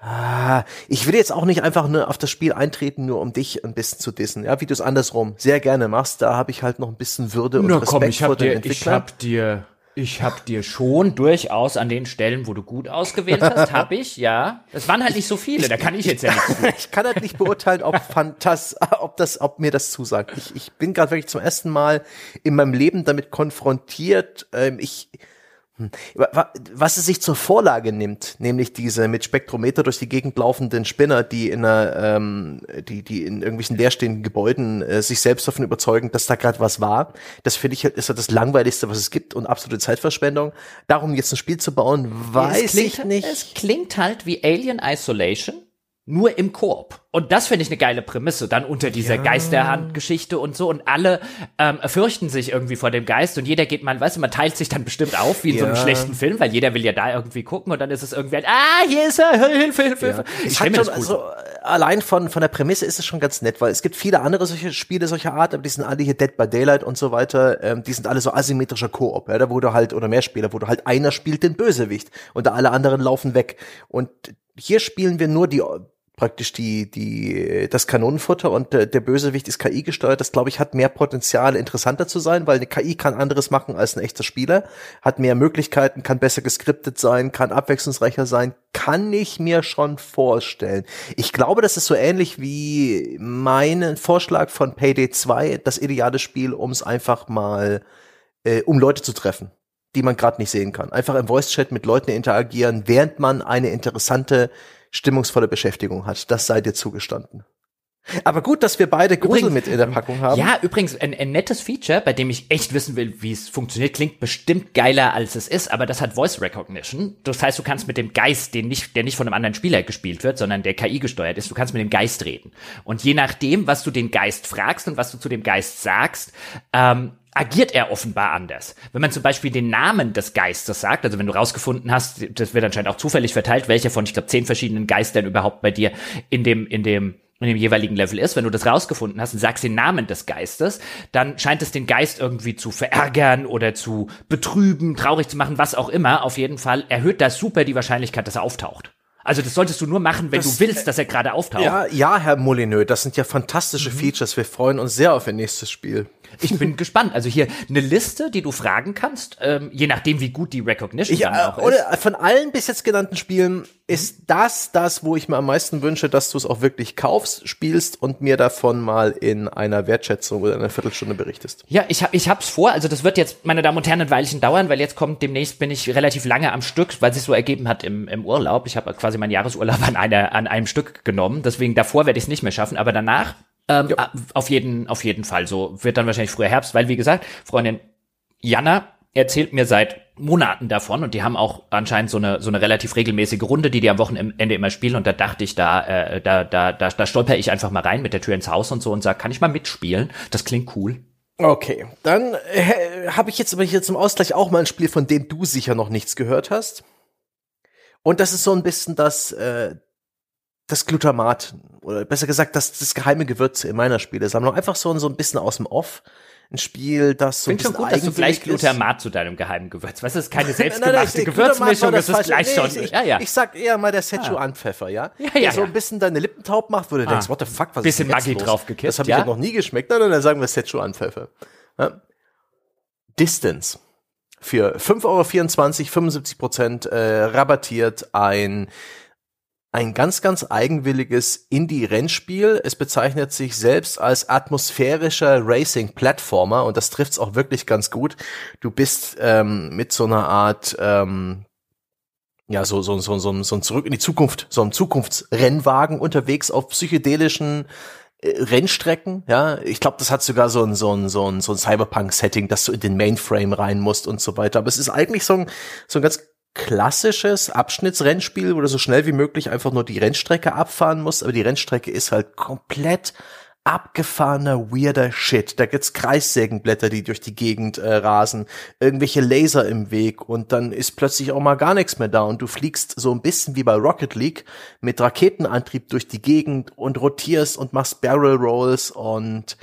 [SPEAKER 2] Ah, ich will jetzt auch nicht einfach nur auf das Spiel eintreten, nur um dich ein bisschen zu dissen. Ja, wie du es andersrum sehr gerne machst, da habe ich halt noch ein bisschen Würde und
[SPEAKER 1] Na, Respekt komm, ich hab vor den dir, Ich hab dir ich hab dir schon durchaus an den Stellen, wo du gut ausgewählt hast, hab ich, ja. Es waren halt nicht so viele, da kann ich jetzt ja
[SPEAKER 2] nicht. ich kann halt nicht beurteilen, ob Fantas, ob das, ob mir das zusagt. Ich, ich bin gerade wirklich zum ersten Mal in meinem Leben damit konfrontiert. Ähm, ich. Was es sich zur Vorlage nimmt, nämlich diese mit Spektrometer durch die Gegend laufenden Spinner, die in einer, ähm, die, die in irgendwelchen leerstehenden Gebäuden äh, sich selbst davon überzeugen, dass da gerade was war, das finde ich halt, ist halt das langweiligste, was es gibt und absolute Zeitverschwendung. Darum jetzt ein Spiel zu bauen, weiß
[SPEAKER 1] klingt,
[SPEAKER 2] ich nicht.
[SPEAKER 1] Es klingt halt wie Alien Isolation nur im Koop. Und das finde ich eine geile Prämisse, dann unter dieser ja. Geisterhand-Geschichte und so. Und alle ähm, fürchten sich irgendwie vor dem Geist und jeder geht mal, weißt du, man teilt sich dann bestimmt auf, wie in ja. so einem schlechten Film, weil jeder will ja da irgendwie gucken und dann ist es irgendwie, halt, ah, hier ist er, Hilfe, Hilfe, Hilfe.
[SPEAKER 2] Ja. Ich finde das gut. Also, allein von, von der Prämisse ist es schon ganz nett, weil es gibt viele andere solche Spiele solcher Art, aber die sind alle hier Dead by Daylight und so weiter, ähm, die sind alle so asymmetrischer Koop, ja, da wo du halt, oder mehr Spieler, wo du halt einer spielt den Bösewicht und da alle anderen laufen weg. Und hier spielen wir nur die praktisch die, die, das Kanonenfutter und der, der Bösewicht ist KI gesteuert. Das glaube ich hat mehr Potenzial, interessanter zu sein, weil eine KI kann anderes machen als ein echter Spieler, hat mehr Möglichkeiten, kann besser geskriptet sein, kann abwechslungsreicher sein, kann ich mir schon vorstellen. Ich glaube, das ist so ähnlich wie mein Vorschlag von Payday 2, das ideale Spiel, um es einfach mal, äh, um Leute zu treffen die man gerade nicht sehen kann. Einfach im Voice-Chat mit Leuten interagieren, während man eine interessante stimmungsvolle Beschäftigung hat. Das sei dir zugestanden. Aber gut, dass wir beide Grusel übrigens, mit in der Packung haben.
[SPEAKER 1] Ja, übrigens, ein, ein, nettes Feature, bei dem ich echt wissen will, wie es funktioniert, klingt bestimmt geiler, als es ist, aber das hat Voice Recognition. Das heißt, du kannst mit dem Geist, den nicht, der nicht von einem anderen Spieler gespielt wird, sondern der KI gesteuert ist, du kannst mit dem Geist reden. Und je nachdem, was du den Geist fragst und was du zu dem Geist sagst, ähm, agiert er offenbar anders. Wenn man zum Beispiel den Namen des Geistes sagt, also wenn du rausgefunden hast, das wird anscheinend auch zufällig verteilt, welcher von, ich glaube, zehn verschiedenen Geistern überhaupt bei dir in dem, in dem, in dem jeweiligen Level ist, wenn du das rausgefunden hast und sagst den Namen des Geistes, dann scheint es den Geist irgendwie zu verärgern oder zu betrüben, traurig zu machen, was auch immer. Auf jeden Fall erhöht das super die Wahrscheinlichkeit, dass er auftaucht. Also das solltest du nur machen, wenn das, du willst, dass er gerade auftaucht.
[SPEAKER 2] Ja, ja, Herr Molyneux, das sind ja fantastische mhm. Features. Wir freuen uns sehr auf ihr nächstes Spiel.
[SPEAKER 1] Ich bin gespannt. Also hier eine Liste, die du fragen kannst, ähm, je nachdem, wie gut die Recognition ich, dann auch
[SPEAKER 2] oder ist. Von allen bis jetzt genannten Spielen ist das das, wo ich mir am meisten wünsche, dass du es auch wirklich kaufst, spielst und mir davon mal in einer Wertschätzung oder einer Viertelstunde berichtest.
[SPEAKER 1] Ja, ich hab, ich hab's vor. Also das wird jetzt, meine Damen und Herren, ein Weilchen dauern, weil jetzt kommt demnächst bin ich relativ lange am Stück, weil sich so ergeben hat im, im Urlaub. Ich habe quasi meinen Jahresurlaub an einer an einem Stück genommen. Deswegen davor werde ich es nicht mehr schaffen, aber danach ähm, ja. auf jeden, auf jeden Fall. So wird dann wahrscheinlich früher Herbst, weil wie gesagt, Freundin Jana erzählt mir seit Monaten davon und die haben auch anscheinend so eine so eine relativ regelmäßige Runde, die die am Wochenende immer spielen und da dachte ich, da äh, da da da, da stolper ich einfach mal rein mit der Tür ins Haus und so und sag, kann ich mal mitspielen? Das klingt cool.
[SPEAKER 2] Okay, dann äh, habe ich jetzt aber hier zum Ausgleich auch mal ein Spiel, von dem du sicher noch nichts gehört hast. Und das ist so ein bisschen das äh, das Glutamat oder besser gesagt das, das geheime Gewürz in meiner Spielesammlung. Einfach so, so ein bisschen aus dem Off. Ein Spiel, das so
[SPEAKER 1] ein bisschen schon gut, dass du gleich Glutamat zu deinem geheimen Gewürz. Was ist keine selbstgemachte Gewürzmischung, das, das ist gleich schon.
[SPEAKER 2] Ich, ich, ja, ja. ich sag eher mal der Szechuan-Pfeffer, ja? Ja, ja, Der so ein bisschen deine Lippen taub macht, wo du ah. denkst, what the fuck, was
[SPEAKER 1] bisschen
[SPEAKER 2] ist
[SPEAKER 1] Maggi draufgekippt.
[SPEAKER 2] Das habe ich ja? noch nie geschmeckt. Nein, dann sagen wir Szechuan-Pfeffer. Ja? Distance. Für 5,24 Euro, 75 Prozent äh, rabattiert ein ein ganz, ganz eigenwilliges Indie-Rennspiel. Es bezeichnet sich selbst als atmosphärischer Racing-Plattformer und das trifft's auch wirklich ganz gut. Du bist ähm, mit so einer Art ähm, ja, so, so, so, so, so ein Zurück in die Zukunft, so ein Zukunftsrennwagen unterwegs auf psychedelischen äh, Rennstrecken, ja. Ich glaube, das hat sogar so ein, so ein, so ein, so ein Cyberpunk-Setting, dass du in den Mainframe rein musst und so weiter. Aber es ist eigentlich so ein, so ein ganz klassisches Abschnittsrennspiel, wo du so schnell wie möglich einfach nur die Rennstrecke abfahren musst, aber die Rennstrecke ist halt komplett abgefahrener, weirder Shit. Da gibt's Kreissägenblätter, die durch die Gegend äh, rasen, irgendwelche Laser im Weg und dann ist plötzlich auch mal gar nichts mehr da und du fliegst so ein bisschen wie bei Rocket League mit Raketenantrieb durch die Gegend und rotierst und machst Barrel Rolls und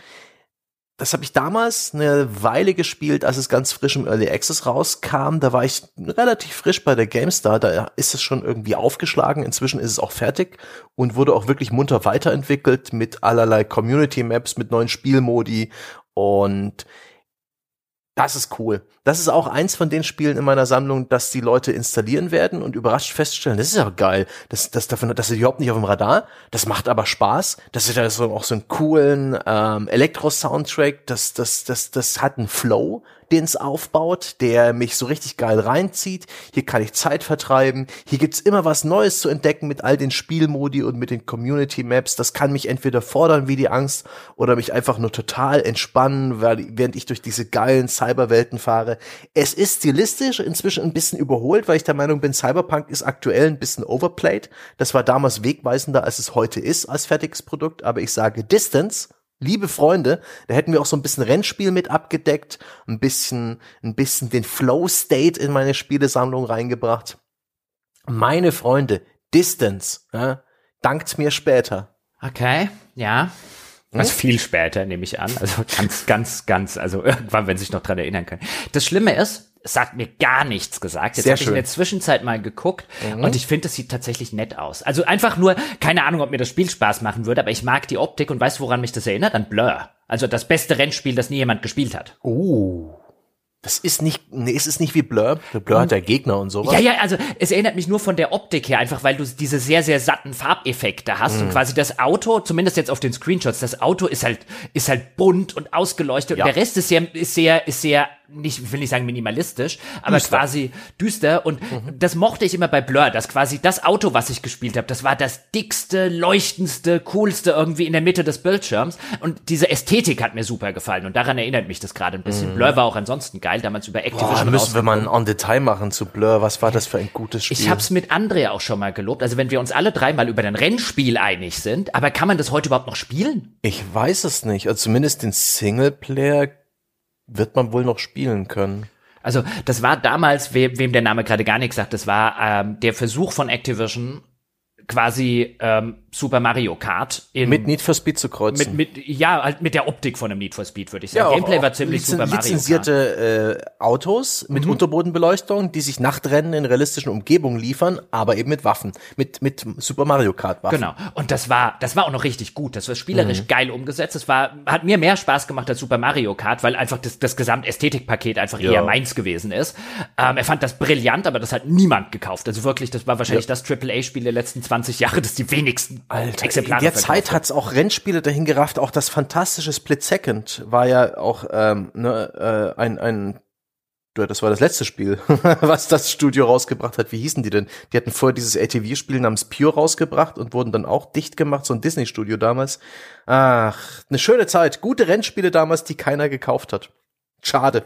[SPEAKER 2] das habe ich damals eine Weile gespielt, als es ganz frisch im Early Access rauskam. Da war ich relativ frisch bei der GameStar. Da ist es schon irgendwie aufgeschlagen. Inzwischen ist es auch fertig und wurde auch wirklich munter weiterentwickelt mit allerlei Community Maps, mit neuen Spielmodi und das ist cool. Das ist auch eins von den Spielen in meiner Sammlung, dass die Leute installieren werden und überrascht feststellen, das ist ja geil. Das, das davon, das ist überhaupt nicht auf dem Radar. Das macht aber Spaß. Das ist ja so, auch so einen coolen ähm, Elektro-Soundtrack. Das, das, das, das hat einen Flow. den es aufbaut, der mich so richtig geil reinzieht. Hier kann ich Zeit vertreiben. Hier gibt's immer was Neues zu entdecken mit all den Spielmodi und mit den Community Maps. Das kann mich entweder fordern wie die Angst oder mich einfach nur total entspannen, während ich durch diese geilen Cyberwelten fahre. Es ist stilistisch inzwischen ein bisschen überholt, weil ich der Meinung bin, Cyberpunk ist aktuell ein bisschen overplayed. Das war damals wegweisender, als es heute ist als fertiges Produkt. Aber ich sage Distance liebe Freunde, da hätten wir auch so ein bisschen Rennspiel mit abgedeckt, ein bisschen, ein bisschen den Flow State in meine Spielesammlung reingebracht. Meine Freunde, Distance, ja, dankt mir später.
[SPEAKER 1] Okay, ja. Hm? Also viel später, nehme ich an. Also ganz, ganz, ganz, also irgendwann, wenn Sie sich noch dran erinnern können. Das Schlimme ist, es hat mir gar nichts gesagt. Jetzt habe ich in der Zwischenzeit mal geguckt mhm. und ich finde, es sieht tatsächlich nett aus. Also einfach nur, keine Ahnung, ob mir das Spiel Spaß machen würde, aber ich mag die Optik und weißt, woran mich das erinnert? An Blur. Also das beste Rennspiel, das nie jemand gespielt hat.
[SPEAKER 2] Oh. Das ist nicht, nee, ist es nicht wie Blur? Blur hat ja Gegner und sowas.
[SPEAKER 1] Ja, ja, also es erinnert mich nur von der Optik her, einfach weil du diese sehr, sehr satten Farbeffekte hast mm. und quasi das Auto, zumindest jetzt auf den Screenshots, das Auto ist halt, ist halt bunt und ausgeleuchtet ja. und der Rest ist sehr, ist sehr, ist sehr nicht, will nicht sagen minimalistisch, aber düster. quasi düster. Und mhm. das mochte ich immer bei Blur, dass quasi das Auto, was ich gespielt habe, das war das dickste, leuchtendste, coolste irgendwie in der Mitte des Bildschirms. Und diese Ästhetik hat mir super gefallen. Und daran erinnert mich das gerade ein bisschen. Mhm. Blur war auch ansonsten geil, damals über Activision.
[SPEAKER 2] Boah, müssen wir mal ein On-Detail machen zu Blur. Was war das für ein gutes Spiel?
[SPEAKER 1] Ich hab's mit Andrea auch schon mal gelobt. Also wenn wir uns alle dreimal über ein Rennspiel einig sind, aber kann man das heute überhaupt noch spielen?
[SPEAKER 2] Ich weiß es nicht. Also zumindest den Singleplayer wird man wohl noch spielen können.
[SPEAKER 1] Also das war damals, wem, wem der Name gerade gar nichts sagt, das war ähm, der Versuch von Activision, quasi ähm, Super Mario Kart
[SPEAKER 2] in, mit Need for Speed zu kreuzen.
[SPEAKER 1] Mit, mit, ja, halt mit der Optik von einem Need for Speed, würde ich sagen. Ja, Gameplay war ziemlich
[SPEAKER 2] Lizen
[SPEAKER 1] Super Mario
[SPEAKER 2] lizenzierte Kart. Äh, Autos mit mhm. Unterbodenbeleuchtung, die sich Nachtrennen in realistischen Umgebungen liefern, aber eben mit Waffen, mit mit Super Mario Kart Waffen.
[SPEAKER 1] Genau. Und das war das war auch noch richtig gut. Das war spielerisch mhm. geil umgesetzt. Das war hat mir mehr Spaß gemacht als Super Mario Kart, weil einfach das das Gesamtästhetikpaket einfach ja. eher meins gewesen ist. Ähm, er fand das brillant, aber das hat niemand gekauft. Also wirklich, das war wahrscheinlich ja. das AAA Spiel der letzten 20 Jahre, das die wenigsten
[SPEAKER 2] Alter, Exemplare In der Zeit hat's auch Rennspiele dahin gerafft, auch das fantastische Split Second war ja auch ähm, ne, äh, ein, ein das war das letzte Spiel, was das Studio rausgebracht hat. Wie hießen die denn? Die hatten vorher dieses ATV-Spiel namens Pure rausgebracht und wurden dann auch dicht gemacht, so ein Disney-Studio damals. Ach, eine schöne Zeit. Gute Rennspiele damals, die keiner gekauft hat. Schade.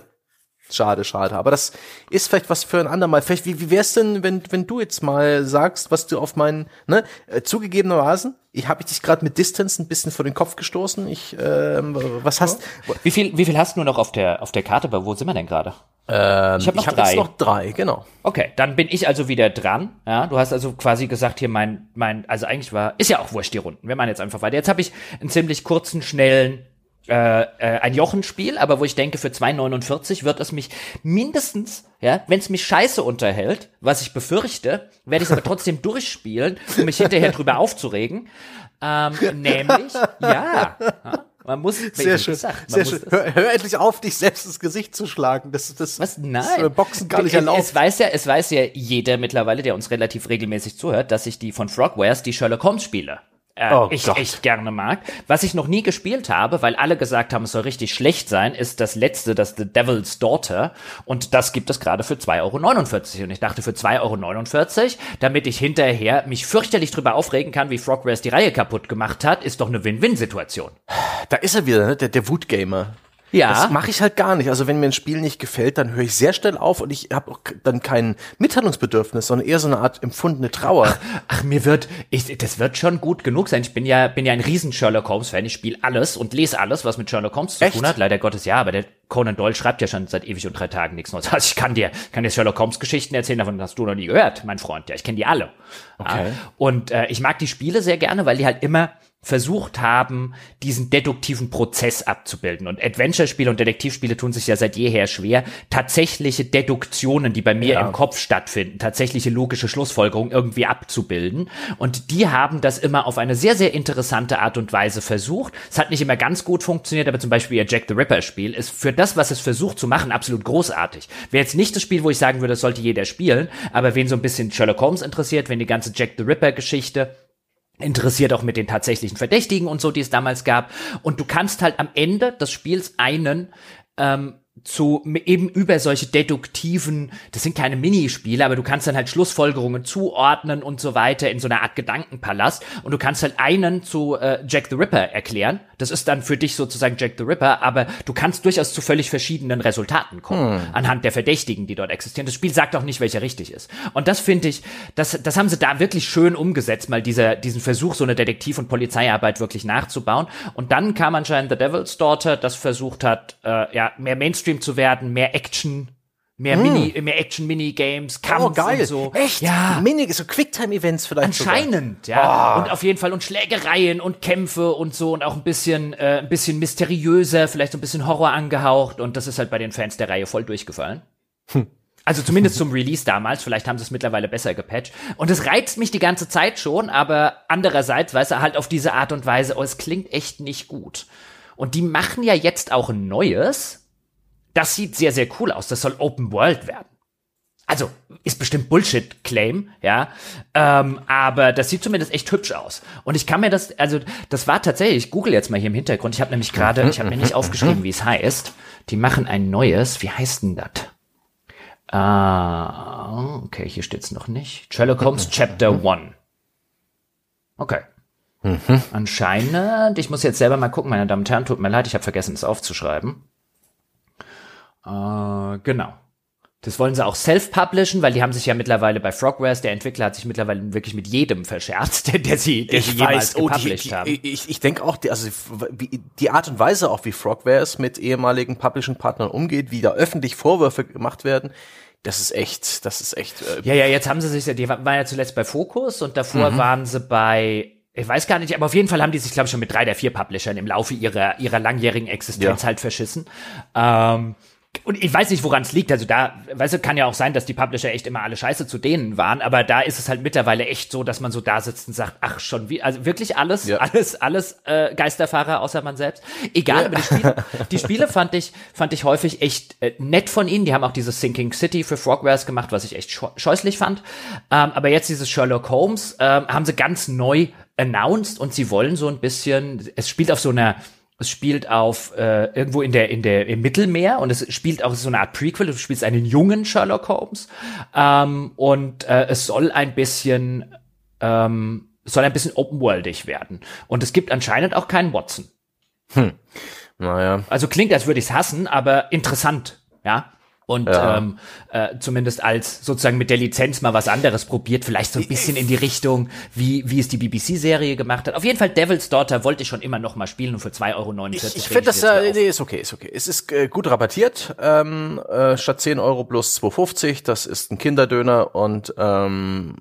[SPEAKER 2] Schade, schade. Aber das ist vielleicht was für ein andermal. Vielleicht, wie, wie wär's denn, wenn, wenn du jetzt mal sagst, was du auf meinen, ne, äh, zugegebenermaßen, ich habe dich gerade mit Distance ein bisschen vor den Kopf gestoßen. Ich, ähm, was hast?
[SPEAKER 1] Wie viel, wie viel hast du noch auf der, auf der Karte? Wo sind wir denn gerade?
[SPEAKER 2] Ähm, ich habe noch ich hab drei. Jetzt noch drei, genau.
[SPEAKER 1] Okay, dann bin ich also wieder dran. Ja, du hast also quasi gesagt hier mein, mein, also eigentlich war, ist ja auch wurscht die Runden. Wir machen jetzt einfach weiter. Jetzt habe ich einen ziemlich kurzen, schnellen äh, äh, ein Jochenspiel, aber wo ich denke, für 2,49 wird es mich mindestens, ja, wenn es mich scheiße unterhält, was ich befürchte, werde ich es aber trotzdem durchspielen, um mich hinterher drüber aufzuregen. Ähm, nämlich, ja, man muss,
[SPEAKER 2] sehr schön, gesagt, sehr schön. Hör, hör, endlich auf, dich selbst ins Gesicht zu schlagen. Das, das,
[SPEAKER 1] Was? Nein.
[SPEAKER 2] Das Boxen gar nicht erlaubt.
[SPEAKER 1] Es, es weiß ja, es weiß ja jeder mittlerweile, der uns relativ regelmäßig zuhört, dass ich die von Frogwares, die Sherlock Holmes Spiele, äh, oh ich Gott. echt gerne mag. Was ich noch nie gespielt habe, weil alle gesagt haben, es soll richtig schlecht sein, ist das letzte, das The Devil's Daughter. Und das gibt es gerade für 2,49 Euro. Und ich dachte, für 2,49 Euro, damit ich hinterher mich fürchterlich drüber aufregen kann, wie Frogwares die Reihe kaputt gemacht hat, ist doch eine Win-Win-Situation.
[SPEAKER 2] Da ist er wieder, ne? der, der Wutgamer. Ja. Das mache ich halt gar nicht. Also wenn mir ein Spiel nicht gefällt, dann höre ich sehr schnell auf und ich habe dann kein Mitteilungsbedürfnis, sondern eher so eine Art empfundene Trauer.
[SPEAKER 1] Ach, ach, mir wird, ich, das wird schon gut genug sein. Ich bin ja, bin ja ein riesen Sherlock Holmes Fan. Ich spiele alles und lese alles, was mit Sherlock Holmes zu Echt? tun hat. Leider Gottes ja, aber der Conan Doyle schreibt ja schon seit ewig und drei Tagen nichts Neues. Also ich kann dir, kann dir Sherlock Holmes Geschichten erzählen, davon hast du noch nie gehört, mein Freund. Ja, ich kenne die alle. Okay. Ja, und äh, ich mag die Spiele sehr gerne, weil die halt immer versucht haben, diesen deduktiven Prozess abzubilden. Und Adventure-Spiele und Detektivspiele tun sich ja seit jeher schwer, tatsächliche Deduktionen, die bei mir ja. im Kopf stattfinden, tatsächliche logische Schlussfolgerungen irgendwie abzubilden. Und die haben das immer auf eine sehr, sehr interessante Art und Weise versucht. Es hat nicht immer ganz gut funktioniert, aber zum Beispiel ihr Jack the Ripper-Spiel ist für das, was es versucht zu machen, absolut großartig. Wäre jetzt nicht das Spiel, wo ich sagen würde, das sollte jeder spielen, aber wen so ein bisschen Sherlock Holmes interessiert, wenn die ganze Jack the Ripper-Geschichte interessiert auch mit den tatsächlichen Verdächtigen und so, die es damals gab. Und du kannst halt am Ende des Spiels einen ähm, zu eben über solche deduktiven, das sind keine Minispiele, aber du kannst dann halt Schlussfolgerungen zuordnen und so weiter in so einer Art Gedankenpalast und du kannst halt einen zu äh, Jack the Ripper erklären. Das ist dann für dich sozusagen Jack the Ripper, aber du kannst durchaus zu völlig verschiedenen Resultaten kommen hm. anhand der Verdächtigen, die dort existieren. Das Spiel sagt auch nicht, welcher richtig ist. Und das finde ich, das, das haben sie da wirklich schön umgesetzt, mal dieser, diesen Versuch, so eine Detektiv- und Polizeiarbeit wirklich nachzubauen. Und dann kam anscheinend The Devil's Daughter, das versucht hat, äh, ja, mehr Mainstream zu werden, mehr Action, mehr mm. Mini, mehr Action Minigames, Kampf oh, geil. und so.
[SPEAKER 2] Echt? Ja. Mini, so Quicktime-Events vielleicht.
[SPEAKER 1] Anscheinend, sogar. ja. Oh. Und auf jeden Fall und Schlägereien und Kämpfe und so und auch ein bisschen, äh, ein bisschen mysteriöser, vielleicht so ein bisschen Horror angehaucht und das ist halt bei den Fans der Reihe voll durchgefallen. Hm. Also zumindest zum Release damals, vielleicht haben sie es mittlerweile besser gepatcht. Und es reizt mich die ganze Zeit schon, aber andererseits, weißt du, halt auf diese Art und Weise, oh, es klingt echt nicht gut. Und die machen ja jetzt auch ein neues, das sieht sehr, sehr cool aus. Das soll Open World werden. Also, ist bestimmt Bullshit-Claim, ja. Ähm, aber das sieht zumindest echt hübsch aus. Und ich kann mir das, also, das war tatsächlich, ich google jetzt mal hier im Hintergrund. Ich habe nämlich gerade, ich habe mir nicht aufgeschrieben, wie es heißt. Die machen ein neues, wie heißt denn das? Ah, okay, hier steht's noch nicht. Sherlock Holmes Chapter 1. Okay. Mhm. Anscheinend, ich muss jetzt selber mal gucken, meine Damen und Herren, tut mir leid, ich habe vergessen, es aufzuschreiben. Äh, genau. Das wollen sie auch self-publishen, weil die haben sich ja mittlerweile bei Frogwares, der Entwickler hat sich mittlerweile wirklich mit jedem verscherzt, der, der sie, der
[SPEAKER 2] ich
[SPEAKER 1] sie
[SPEAKER 2] jemals weiß, oh, gepublished die, die, haben. Ich, ich denke auch, die, also die Art und Weise auch, wie Frogwares mit ehemaligen Publishing-Partnern umgeht, wie da öffentlich Vorwürfe gemacht werden, das ist echt, das ist echt.
[SPEAKER 1] Äh ja, ja, jetzt haben sie sich, die waren ja zuletzt bei Focus und davor mhm. waren sie bei ich weiß gar nicht, aber auf jeden Fall haben die sich, glaube ich, schon mit drei der vier Publishern im Laufe ihrer, ihrer langjährigen Existenz ja. halt verschissen. Ähm, und ich weiß nicht, woran es liegt. Also da, weißt du, kann ja auch sein, dass die Publisher echt immer alle scheiße zu denen waren, aber da ist es halt mittlerweile echt so, dass man so da sitzt und sagt, ach schon wie, also wirklich alles, ja. alles, alles äh, Geisterfahrer außer man selbst. Egal, ja. aber die Spiele, die Spiele fand ich, fand ich häufig echt äh, nett von ihnen. Die haben auch dieses Sinking City für Frogwares gemacht, was ich echt scheußlich fand. Ähm, aber jetzt dieses Sherlock Holmes ähm, haben sie ganz neu announced und sie wollen so ein bisschen, es spielt auf so einer es spielt auf äh, irgendwo in der in der im Mittelmeer und es spielt auch so eine Art Prequel. Du spielst einen jungen Sherlock Holmes ähm, und äh, es soll ein bisschen ähm, soll ein bisschen open worldig werden und es gibt anscheinend auch keinen Watson. Hm. Naja. Also klingt, als würde ich es hassen, aber interessant, ja und ja. ähm, äh, zumindest als sozusagen mit der Lizenz mal was anderes probiert, vielleicht so ein bisschen in die Richtung, wie, wie es die BBC-Serie gemacht hat. Auf jeden Fall Devil's Daughter wollte ich schon immer noch mal spielen und für 2,49 Euro.
[SPEAKER 2] Ich, ich finde das, äh, nee, ist okay, ist okay. Es ist äh, gut rabattiert, ähm, äh, statt 10 Euro plus 2,50, das ist ein Kinderdöner und ähm,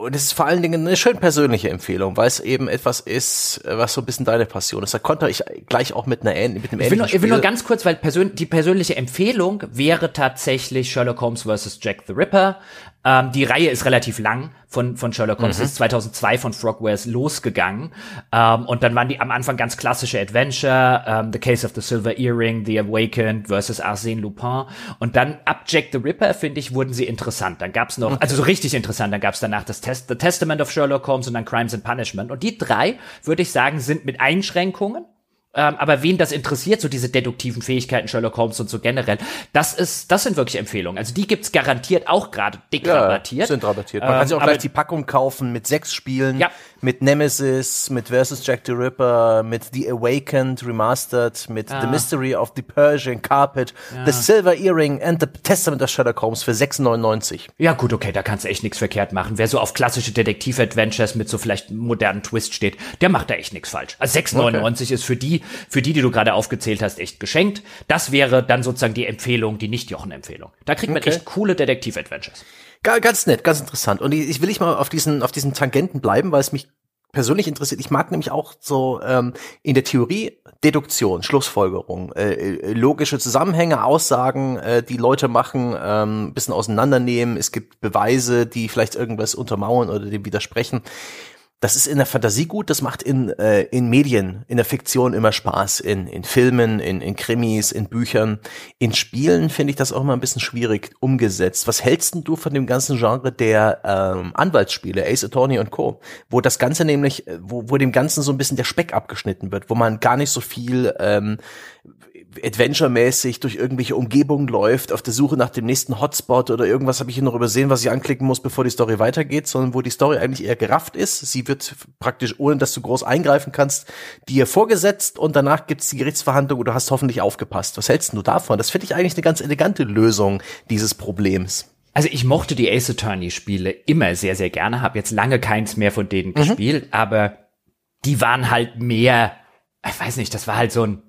[SPEAKER 2] und es ist vor allen Dingen eine schön persönliche Empfehlung, weil es eben etwas ist, was so ein bisschen deine Passion ist. Da konnte ich gleich auch mit einer mit einem
[SPEAKER 1] ich will, nur, ich will nur ganz kurz, weil persön die persönliche Empfehlung wäre tatsächlich Sherlock Holmes vs. Jack the Ripper. Ähm, die Reihe ist relativ lang von, von Sherlock Holmes. Mhm. ist 2002 von Frogwares losgegangen. Ähm, und dann waren die am Anfang ganz klassische Adventure, ähm, The Case of the Silver Earring, The Awakened versus Arsène Lupin. Und dann ab Jack the Ripper, finde ich, wurden sie interessant. Dann gab's noch, also so richtig interessant, dann gab's danach das Test, The Testament of Sherlock Holmes und dann Crimes and Punishment. Und die drei, würde ich sagen, sind mit Einschränkungen ähm, aber wen das interessiert, so diese deduktiven Fähigkeiten Sherlock Holmes und so generell, das ist, das sind wirklich Empfehlungen. Also die gibt's garantiert auch gerade dick ja, rabattiert.
[SPEAKER 2] Sind rabattiert. Man ähm, kann sich auch gleich die Packung kaufen mit sechs Spielen, ja. Mit Nemesis, mit Versus Jack the Ripper, mit The Awakened Remastered, mit ja. The Mystery of the Persian Carpet, ja. The Silver Earring and The Testament of Sherlock Holmes für 6,99.
[SPEAKER 1] Ja gut, okay, da kannst du echt nichts verkehrt machen. Wer so auf klassische Detektiv-Adventures mit so vielleicht modernen Twist steht, der macht da echt nichts falsch. Also 6,99 okay. ist für die für die, die du gerade aufgezählt hast, echt geschenkt. Das wäre dann sozusagen die Empfehlung, die Nicht-Jochen-Empfehlung. Da kriegt man okay. echt coole Detektiv-Adventures.
[SPEAKER 2] Ganz nett, ganz interessant. Und ich will ich mal auf diesen, auf diesen Tangenten bleiben, weil es mich persönlich interessiert. Ich mag nämlich auch so ähm, in der Theorie Deduktion, Schlussfolgerung, äh, äh, logische Zusammenhänge, Aussagen, äh, die Leute machen, ähm, bisschen auseinandernehmen. Es gibt Beweise, die vielleicht irgendwas untermauern oder dem widersprechen das ist in der Fantasie gut, das macht in, äh, in Medien, in der Fiktion immer Spaß, in, in Filmen, in, in Krimis, in Büchern. In Spielen finde ich das auch immer ein bisschen schwierig umgesetzt. Was hältst du von dem ganzen Genre der ähm, Anwaltsspiele, Ace Attorney und Co., wo das Ganze nämlich, wo, wo dem Ganzen so ein bisschen der Speck abgeschnitten wird, wo man gar nicht so viel ähm, Adventure-mäßig durch irgendwelche Umgebungen läuft, auf der Suche nach dem nächsten Hotspot oder irgendwas habe ich hier noch übersehen, was ich anklicken muss, bevor die Story weitergeht, sondern wo die Story eigentlich eher gerafft ist. Sie wird praktisch, ohne dass du groß eingreifen kannst, dir vorgesetzt und danach gibt's die Gerichtsverhandlung und du hast hoffentlich aufgepasst. Was hältst du davon? Das finde ich eigentlich eine ganz elegante Lösung dieses Problems.
[SPEAKER 1] Also ich mochte die Ace Attorney Spiele immer sehr, sehr gerne, habe jetzt lange keins mehr von denen mhm. gespielt, aber die waren halt mehr, ich weiß nicht, das war halt so ein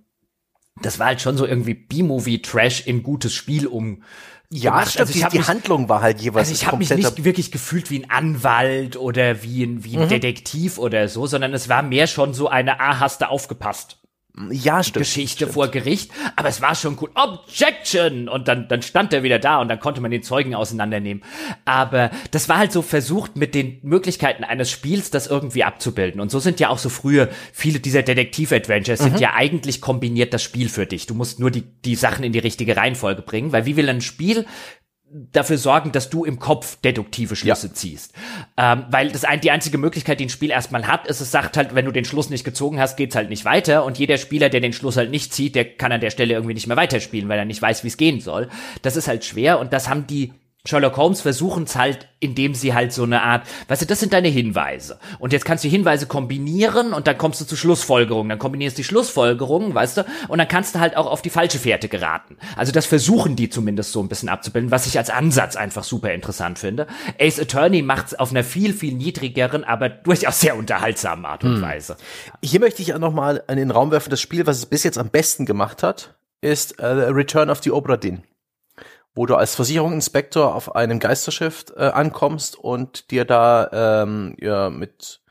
[SPEAKER 1] das war halt schon so irgendwie B-Movie-Trash in gutes Spiel um.
[SPEAKER 2] Ja, stimmt. Also die, die Handlung war halt jeweils.
[SPEAKER 1] Also ich habe mich nicht wirklich gefühlt wie ein Anwalt oder wie ein, wie ein mhm. Detektiv oder so, sondern es war mehr schon so eine, ah, hast du aufgepasst
[SPEAKER 2] ja, stimmt,
[SPEAKER 1] Geschichte
[SPEAKER 2] stimmt.
[SPEAKER 1] vor Gericht, aber es war schon gut. Objection! Und dann, dann stand er wieder da und dann konnte man den Zeugen auseinandernehmen. Aber das war halt so versucht, mit den Möglichkeiten eines Spiels das irgendwie abzubilden. Und so sind ja auch so frühe, viele dieser Detektiv-Adventures mhm. sind ja eigentlich kombiniert das Spiel für dich. Du musst nur die, die Sachen in die richtige Reihenfolge bringen, weil wie will ein Spiel dafür sorgen, dass du im Kopf deduktive Schlüsse ja. ziehst. Ähm, weil das ein, die einzige Möglichkeit, die ein Spiel erstmal hat, ist, es sagt halt, wenn du den Schluss nicht gezogen hast, geht's halt nicht weiter. Und jeder Spieler, der den Schluss halt nicht zieht, der kann an der Stelle irgendwie nicht mehr weiterspielen, weil er nicht weiß, wie es gehen soll. Das ist halt schwer und das haben die Sherlock Holmes versuchen es halt, indem sie halt so eine Art, weißt du, das sind deine Hinweise. Und jetzt kannst du Hinweise kombinieren und dann kommst du zu Schlussfolgerungen. Dann kombinierst du die Schlussfolgerungen, weißt du, und dann kannst du halt auch auf die falsche Fährte geraten. Also das versuchen die zumindest so ein bisschen abzubilden, was ich als Ansatz einfach super interessant finde. Ace Attorney macht es auf einer viel, viel niedrigeren, aber durchaus sehr unterhaltsamen Art und hm. Weise.
[SPEAKER 2] Hier möchte ich auch nochmal in den Raum werfen, das Spiel, was es bis jetzt am besten gemacht hat, ist äh, Return of the Obra Dinn wo du als Versicherungsinspektor auf einem Geisterschiff äh, ankommst und dir da ähm, ja, mit,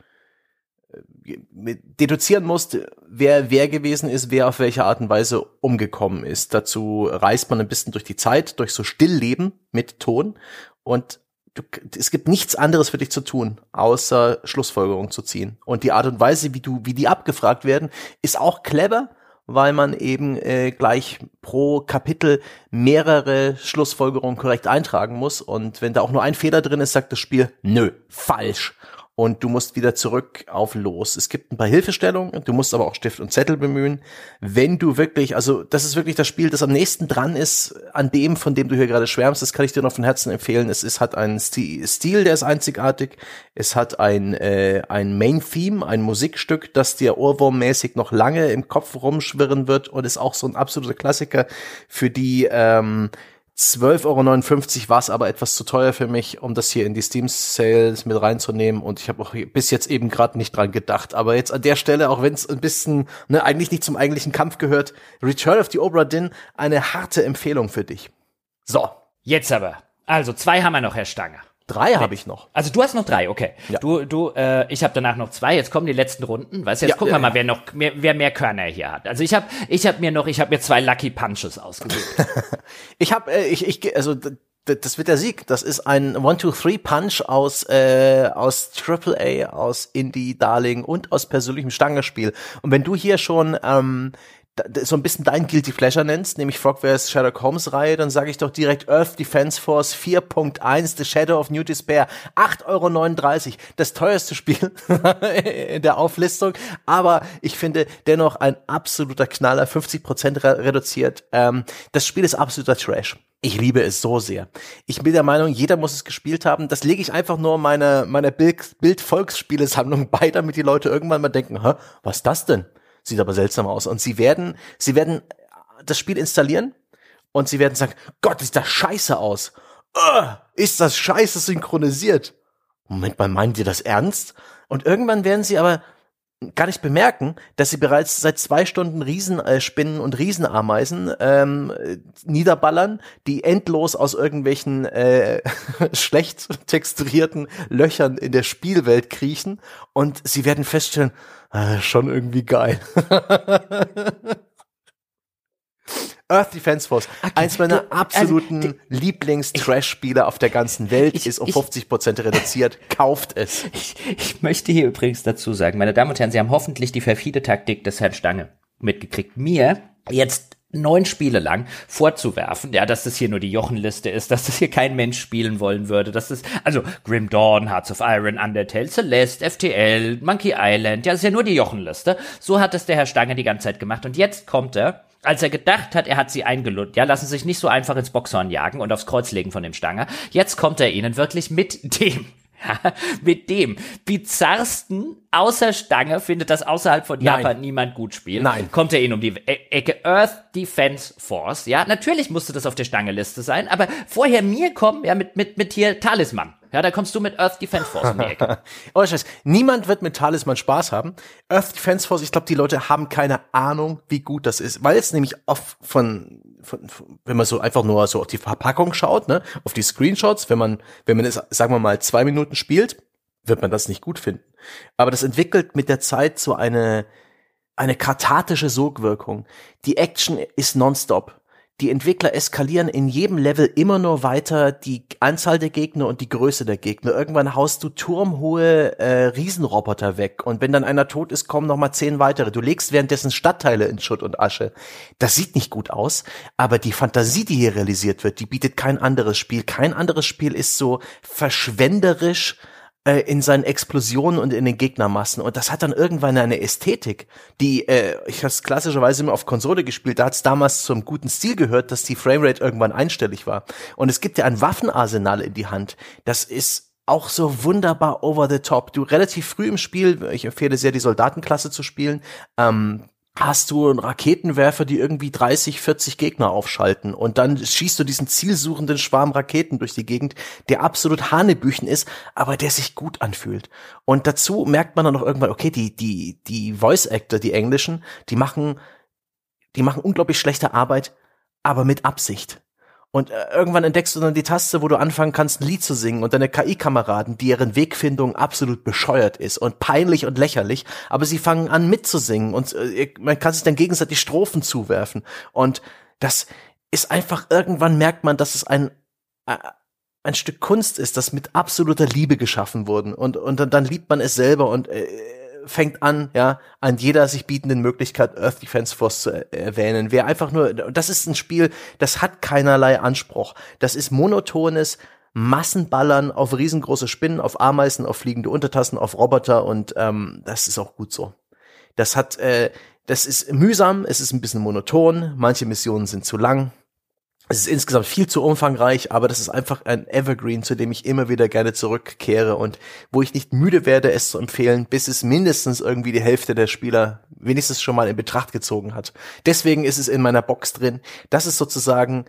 [SPEAKER 2] äh, mit deduzieren musst, wer wer gewesen ist, wer auf welche Art und Weise umgekommen ist. Dazu reist man ein bisschen durch die Zeit, durch so Stillleben mit Ton und du, es gibt nichts anderes für dich zu tun, außer Schlussfolgerungen zu ziehen. Und die Art und Weise, wie du, wie die abgefragt werden, ist auch clever, weil man eben äh, gleich pro Kapitel mehrere Schlussfolgerungen korrekt eintragen muss. Und wenn da auch nur ein Fehler drin ist, sagt das Spiel, nö, falsch und du musst wieder zurück auf Los. Es gibt ein paar Hilfestellungen, du musst aber auch Stift und Zettel bemühen. Wenn du wirklich, also das ist wirklich das Spiel, das am nächsten dran ist an dem, von dem du hier gerade schwärmst, das kann ich dir noch von Herzen empfehlen. Es ist, hat einen Stil, der ist einzigartig. Es hat ein, äh, ein Main-Theme, ein Musikstück, das dir ohrwurmmäßig noch lange im Kopf rumschwirren wird und ist auch so ein absoluter Klassiker für die ähm, 12,59 Euro war es aber etwas zu teuer für mich, um das hier in die Steam Sales mit reinzunehmen und ich habe auch bis jetzt eben gerade nicht dran gedacht. Aber jetzt an der Stelle, auch wenn es ein bisschen ne, eigentlich nicht zum eigentlichen Kampf gehört, Return of the Obra Dinn, eine harte Empfehlung für dich. So.
[SPEAKER 1] Jetzt aber. Also zwei haben wir noch, Herr Stange.
[SPEAKER 2] Drei habe ich noch.
[SPEAKER 1] Also du hast noch drei, okay. Ja. Du, du, äh, ich habe danach noch zwei. Jetzt kommen die letzten Runden. Weißt du, jetzt ja, gucken wir mal, wer noch, mehr, wer mehr Körner hier hat. Also ich habe, ich habe mir noch, ich habe mir zwei Lucky Punches ausgesucht.
[SPEAKER 2] ich habe, äh, ich, ich, also das wird der Sieg. Das ist ein One-Two-Three-Punch aus, äh, aus AAA, aus Indie-Darling und aus persönlichem Stangerspiel. Und wenn du hier schon ähm, so ein bisschen dein Guilty Pleasure nennst, nämlich Frogwares Sherlock Holmes Reihe, dann sage ich doch direkt Earth Defense Force 4.1 The Shadow of New Despair 8,39 Euro. Das teuerste Spiel in der Auflistung, aber ich finde dennoch ein absoluter Knaller, 50 Prozent reduziert. Ähm, das Spiel ist absoluter Trash. Ich liebe es so sehr. Ich bin der Meinung, jeder muss es gespielt haben. Das lege ich einfach nur meiner meine Bild-Volksspielesammlung bei, damit die Leute irgendwann mal denken, Hä, was ist das denn? Sieht aber seltsam aus. Und sie werden, sie werden das Spiel installieren und sie werden sagen, Gott, ist das scheiße aus. Uh, ist das scheiße synchronisiert? Moment mal, meint ihr das ernst? Und irgendwann werden sie aber gar nicht bemerken, dass sie bereits seit zwei Stunden Riesenspinnen äh, und Riesenameisen ähm, niederballern, die endlos aus irgendwelchen äh, schlecht texturierten Löchern in der Spielwelt kriechen und sie werden feststellen, äh, schon irgendwie geil. Earth Defense Force, okay. eins meiner also, absoluten also, Lieblings-Trash-Spiele auf der ganzen Welt, ich, ist um 50 Prozent reduziert. Kauft es.
[SPEAKER 1] Ich, ich möchte hier übrigens dazu sagen, meine Damen und Herren, Sie haben hoffentlich die perfide Taktik des Herrn Stange mitgekriegt. Mir jetzt neun Spiele lang vorzuwerfen, ja, dass das hier nur die Jochenliste ist, dass das hier kein Mensch spielen wollen würde, dass das, also Grim Dawn, Hearts of Iron, Undertale, Celeste, FTL, Monkey Island, ja, das ist ja nur die Jochenliste. So hat es der Herr Stange die ganze Zeit gemacht und jetzt kommt er als er gedacht hat, er hat sie eingelullt. Ja, lassen sich nicht so einfach ins Boxhorn jagen und aufs Kreuz legen von dem Stanger. Jetzt kommt er ihnen wirklich mit dem ja, mit dem bizarrsten außer Stange findet das außerhalb von Japan Nein. niemand gut spielt.
[SPEAKER 2] Nein.
[SPEAKER 1] Kommt er ihnen um die e Ecke Earth Defense Force. Ja, natürlich musste das auf der Stange-Liste sein, aber vorher mir kommen, ja, mit, mit, mit hier Talisman. Ja, da kommst du mit Earth Defense Force um die Ecke.
[SPEAKER 2] oh, Scheiß. Niemand wird mit Talisman Spaß haben. Earth Defense Force, ich glaube, die Leute haben keine Ahnung, wie gut das ist, weil es nämlich oft von, von, von, wenn man so einfach nur so auf die Verpackung schaut, ne, auf die Screenshots, wenn man, wenn man es, sagen wir mal, zwei Minuten spielt, wird man das nicht gut finden. Aber das entwickelt mit der Zeit so eine, eine kathartische Sogwirkung. Die Action ist nonstop die Entwickler eskalieren in jedem Level immer nur weiter die Anzahl der Gegner und die Größe der Gegner. Irgendwann haust du turmhohe äh, Riesenroboter weg und wenn dann einer tot ist, kommen noch mal zehn weitere. Du legst währenddessen Stadtteile in Schutt und Asche. Das sieht nicht gut aus, aber die Fantasie, die hier realisiert wird, die bietet kein anderes Spiel. Kein anderes Spiel ist so verschwenderisch äh, in seinen Explosionen und in den Gegnermassen. Und das hat dann irgendwann eine Ästhetik, die, äh, ich habe es klassischerweise immer auf Konsole gespielt, da hat es damals zum guten Stil gehört, dass die Framerate irgendwann einstellig war. Und es gibt ja ein Waffenarsenal in die Hand. Das ist auch so wunderbar over the top. Du relativ früh im Spiel, ich empfehle sehr, die Soldatenklasse zu spielen, ähm, hast du einen Raketenwerfer, die irgendwie 30, 40 Gegner aufschalten und dann schießt du diesen zielsuchenden Schwarm Raketen durch die Gegend, der absolut Hanebüchen ist, aber der sich gut anfühlt. Und dazu merkt man dann noch irgendwann, okay, die, die, die Voice Actor, die englischen, die machen, die machen unglaublich schlechte Arbeit, aber mit Absicht. Und äh, irgendwann entdeckst du dann die Taste, wo du anfangen kannst, ein Lied zu singen und deine KI-Kameraden, deren Wegfindung absolut bescheuert ist und peinlich und lächerlich, aber sie fangen an mitzusingen und äh, man kann sich dann gegenseitig Strophen zuwerfen. Und das ist einfach, irgendwann merkt man, dass es ein, äh, ein Stück Kunst ist, das mit absoluter Liebe geschaffen wurde. Und, und dann, dann liebt man es selber und äh, fängt an, ja, an jeder sich bietenden Möglichkeit Earth Defense Force zu erwähnen. Wer einfach nur, das ist ein Spiel, das hat keinerlei Anspruch. Das ist monotones Massenballern auf riesengroße Spinnen, auf Ameisen, auf fliegende Untertassen, auf Roboter und ähm, das ist auch gut so. Das hat, äh, das ist mühsam, es ist ein bisschen monoton, manche Missionen sind zu lang, es ist insgesamt viel zu umfangreich, aber das ist einfach ein Evergreen, zu dem ich immer wieder gerne zurückkehre und wo ich nicht müde werde, es zu empfehlen, bis es mindestens irgendwie die Hälfte der Spieler wenigstens schon mal in Betracht gezogen hat. Deswegen ist es in meiner Box drin. Das ist sozusagen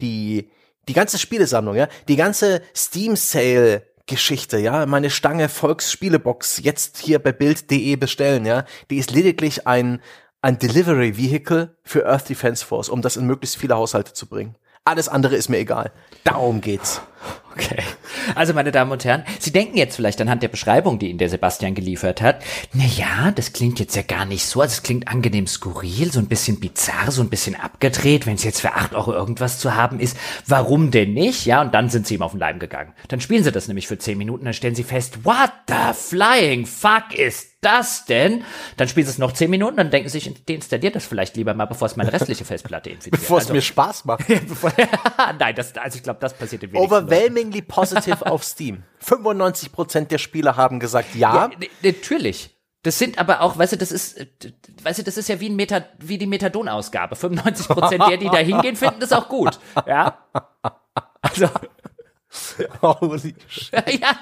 [SPEAKER 2] die, die ganze Spielesammlung, ja, die ganze Steam Sale Geschichte, ja, meine Stange Volksspielebox jetzt hier bei Bild.de bestellen, ja, die ist lediglich ein ein Delivery Vehicle für Earth Defense Force, um das in möglichst viele Haushalte zu bringen. Alles andere ist mir egal. Darum geht's.
[SPEAKER 1] Okay. Also, meine Damen und Herren, Sie denken jetzt vielleicht anhand der Beschreibung, die Ihnen der Sebastian geliefert hat, na ja, das klingt jetzt ja gar nicht so, also es klingt angenehm skurril, so ein bisschen bizarr, so ein bisschen abgedreht, wenn es jetzt für acht Euro irgendwas zu haben ist. Warum denn nicht? Ja, und dann sind Sie ihm auf den Leim gegangen. Dann spielen Sie das nämlich für zehn Minuten, dann stellen Sie fest, what the flying fuck ist das denn? Dann spielen sie es noch zehn Minuten, dann denken sie sich, deinstalliert das vielleicht lieber mal, bevor es meine restliche Festplatte infiziert.
[SPEAKER 2] Bevor es also, mir Spaß macht.
[SPEAKER 1] Nein, das, also ich glaube, das passiert
[SPEAKER 2] im Overwhelmingly positive auf Steam. 95% der Spieler haben gesagt ja. ja
[SPEAKER 1] natürlich. Das sind aber auch, weißt du, das ist, weißt du, das ist ja wie ein Meta, wie die Methadon-Ausgabe. 95% der, die da hingehen, finden das auch gut. Ja. Also. Holy shit. Ja,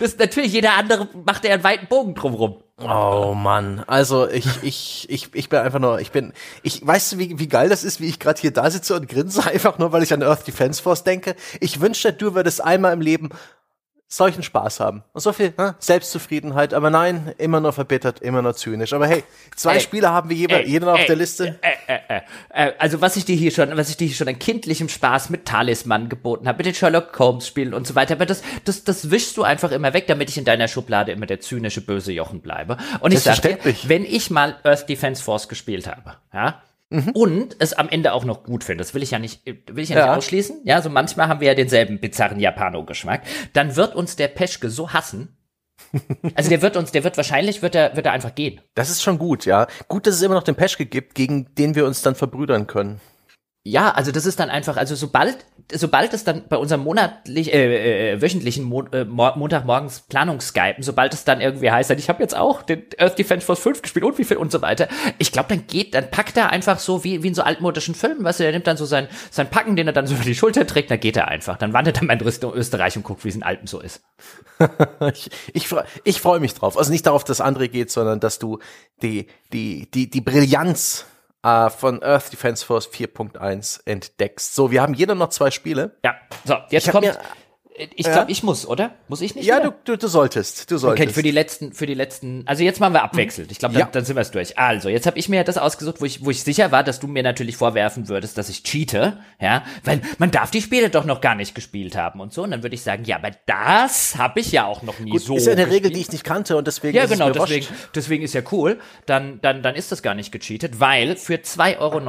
[SPEAKER 1] das natürlich, jeder andere macht ja einen weiten Bogen drumrum.
[SPEAKER 2] Oh Mann, also ich, ich, ich, ich bin einfach nur, ich bin, ich weißt du, wie, wie geil das ist, wie ich gerade hier da sitze und grinse, einfach nur, weil ich an Earth Defense Force denke. Ich wünschte, du würdest einmal im Leben solchen Spaß haben. Und so viel ne? Selbstzufriedenheit, aber nein, immer nur verbittert, immer nur zynisch. Aber hey, zwei ey, Spiele haben wir jeder, ey, jeder noch ey, auf der Liste.
[SPEAKER 1] Äh, äh, also was ich dir hier schon, was ich dir hier schon an kindlichem Spaß mit Talisman geboten habe, mit den Sherlock Holmes Spielen und so weiter, aber das, das, das wischst du einfach immer weg, damit ich in deiner Schublade immer der zynische böse Jochen bleibe. Und ich sag dir, wenn ich mal Earth Defense Force gespielt habe, ja, mhm. und es am Ende auch noch gut finde, das will ich ja nicht, will ich ja, ja. nicht ausschließen. Ja, so manchmal haben wir ja denselben bizarren Japano-Geschmack. Dann wird uns der Peschke so hassen, also der wird uns, der wird wahrscheinlich, wird er, wird er einfach gehen.
[SPEAKER 2] Das ist schon gut, ja. Gut, dass es immer noch den Peschke gibt, gegen den wir uns dann verbrüdern können.
[SPEAKER 1] Ja, also das ist dann einfach, also sobald, sobald es dann bei unserem monatlich, äh, äh, wöchentlichen Mo äh, Montagmorgens Planungsskypen, sobald es dann irgendwie heißt, ich habe jetzt auch den Earth Defense Force 5 gespielt und wie viel und so weiter, ich glaube, dann geht, dann packt er einfach so wie, wie in so altmodischen Filmen, weißt du, der nimmt dann so sein, sein Packen, den er dann so über die Schulter trägt, dann geht er einfach. Dann wandert er mal in Richtung Österreich und guckt, wie es in Alpen so ist.
[SPEAKER 2] ich ich, ich freue mich drauf. Also nicht darauf, dass andere geht, sondern dass du die, die, die, die Brillanz äh, von Earth Defense Force 4.1 entdeckst. So, wir haben jeder noch zwei Spiele.
[SPEAKER 1] Ja, so, jetzt kommt. Mir, ich glaube, ja? ich muss, oder? Muss ich nicht?
[SPEAKER 2] Ja, du, du, du solltest. Du solltest.
[SPEAKER 1] Okay, für die letzten, für die letzten. Also jetzt machen wir abwechselnd. Ich glaube, dann, ja. dann sind wir es durch. Also, jetzt habe ich mir das ausgesucht, wo ich, wo ich sicher war, dass du mir natürlich vorwerfen würdest, dass ich cheate, ja, weil man darf die Spiele doch noch gar nicht gespielt haben und so. Und dann würde ich sagen, ja, aber das habe ich ja auch noch nie Gut, so.
[SPEAKER 2] Ist ja eine Regel, die ich nicht kannte und deswegen.
[SPEAKER 1] Ja, genau, deswegen, deswegen ist ja cool. Dann, dann, dann ist das gar nicht gecheatet, weil für 2,49 Euro,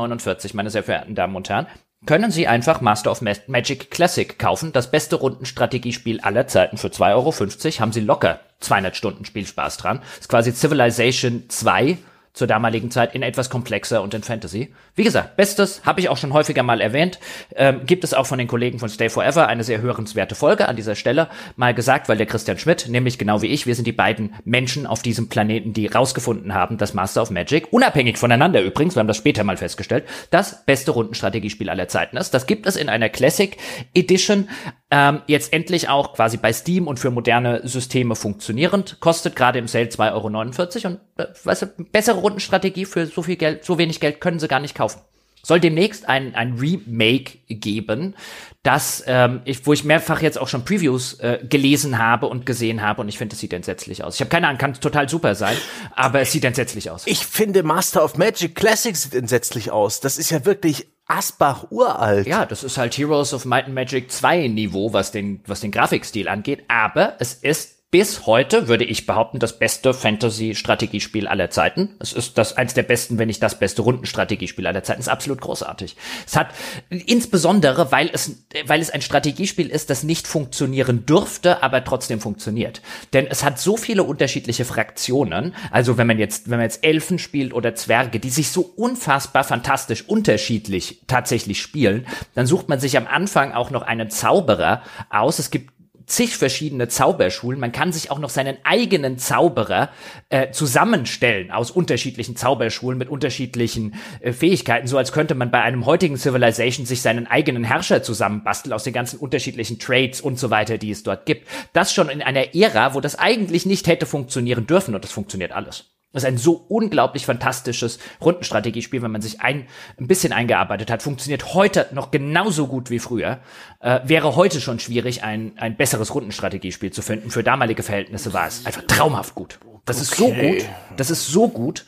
[SPEAKER 1] meine sehr verehrten Damen und Herren, können Sie einfach Master of Magic Classic kaufen. Das beste Rundenstrategiespiel aller Zeiten für 2,50 Euro. Haben Sie locker 200 Stunden Spielspaß dran. ist quasi Civilization 2 zur damaligen Zeit in etwas komplexer und in Fantasy. Wie gesagt, Bestes habe ich auch schon häufiger mal erwähnt. Ähm, gibt es auch von den Kollegen von Stay Forever eine sehr hörenswerte Folge an dieser Stelle mal gesagt, weil der Christian Schmidt, nämlich genau wie ich, wir sind die beiden Menschen auf diesem Planeten, die rausgefunden haben, dass Master of Magic, unabhängig voneinander übrigens, wir haben das später mal festgestellt, das beste Rundenstrategiespiel aller Zeiten ist. Das gibt es in einer Classic Edition ähm, jetzt endlich auch quasi bei Steam und für moderne Systeme funktionierend. Kostet gerade im Sale 2,49 Euro und äh, weißt du, bessere Rundenstrategie für so viel Geld, so wenig Geld können sie gar nicht kaufen. Soll demnächst ein, ein Remake geben, das, ähm, ich, wo ich mehrfach jetzt auch schon Previews äh, gelesen habe und gesehen habe und ich finde, es sieht entsetzlich aus. Ich habe keine Ahnung, kann total super sein, aber es sieht entsetzlich aus.
[SPEAKER 2] Ich finde Master of Magic Classic sieht entsetzlich aus. Das ist ja wirklich Asbach uralt.
[SPEAKER 1] Ja, das ist halt Heroes of Might and Magic 2 Niveau, was den, was den Grafikstil angeht, aber es ist bis heute, würde ich behaupten, das beste Fantasy-Strategiespiel aller Zeiten. Es ist das eins der besten, wenn nicht das beste Rundenstrategiespiel aller Zeiten. Es ist absolut großartig. Es hat insbesondere, weil es, weil es ein Strategiespiel ist, das nicht funktionieren dürfte, aber trotzdem funktioniert. Denn es hat so viele unterschiedliche Fraktionen. Also wenn man jetzt, wenn man jetzt Elfen spielt oder Zwerge, die sich so unfassbar fantastisch unterschiedlich tatsächlich spielen, dann sucht man sich am Anfang auch noch einen Zauberer aus. Es gibt zig verschiedene Zauberschulen. Man kann sich auch noch seinen eigenen Zauberer äh, zusammenstellen aus unterschiedlichen Zauberschulen mit unterschiedlichen äh, Fähigkeiten, so als könnte man bei einem heutigen Civilization sich seinen eigenen Herrscher zusammenbasteln aus den ganzen unterschiedlichen Trades und so weiter, die es dort gibt. Das schon in einer Ära, wo das eigentlich nicht hätte funktionieren dürfen und das funktioniert alles. Das ist ein so unglaublich fantastisches Rundenstrategiespiel, wenn man sich ein, ein bisschen eingearbeitet hat. Funktioniert heute noch genauso gut wie früher. Äh, wäre heute schon schwierig, ein, ein besseres Rundenstrategiespiel zu finden. Für damalige Verhältnisse war es einfach traumhaft gut. Das okay. ist so gut. Das ist so gut.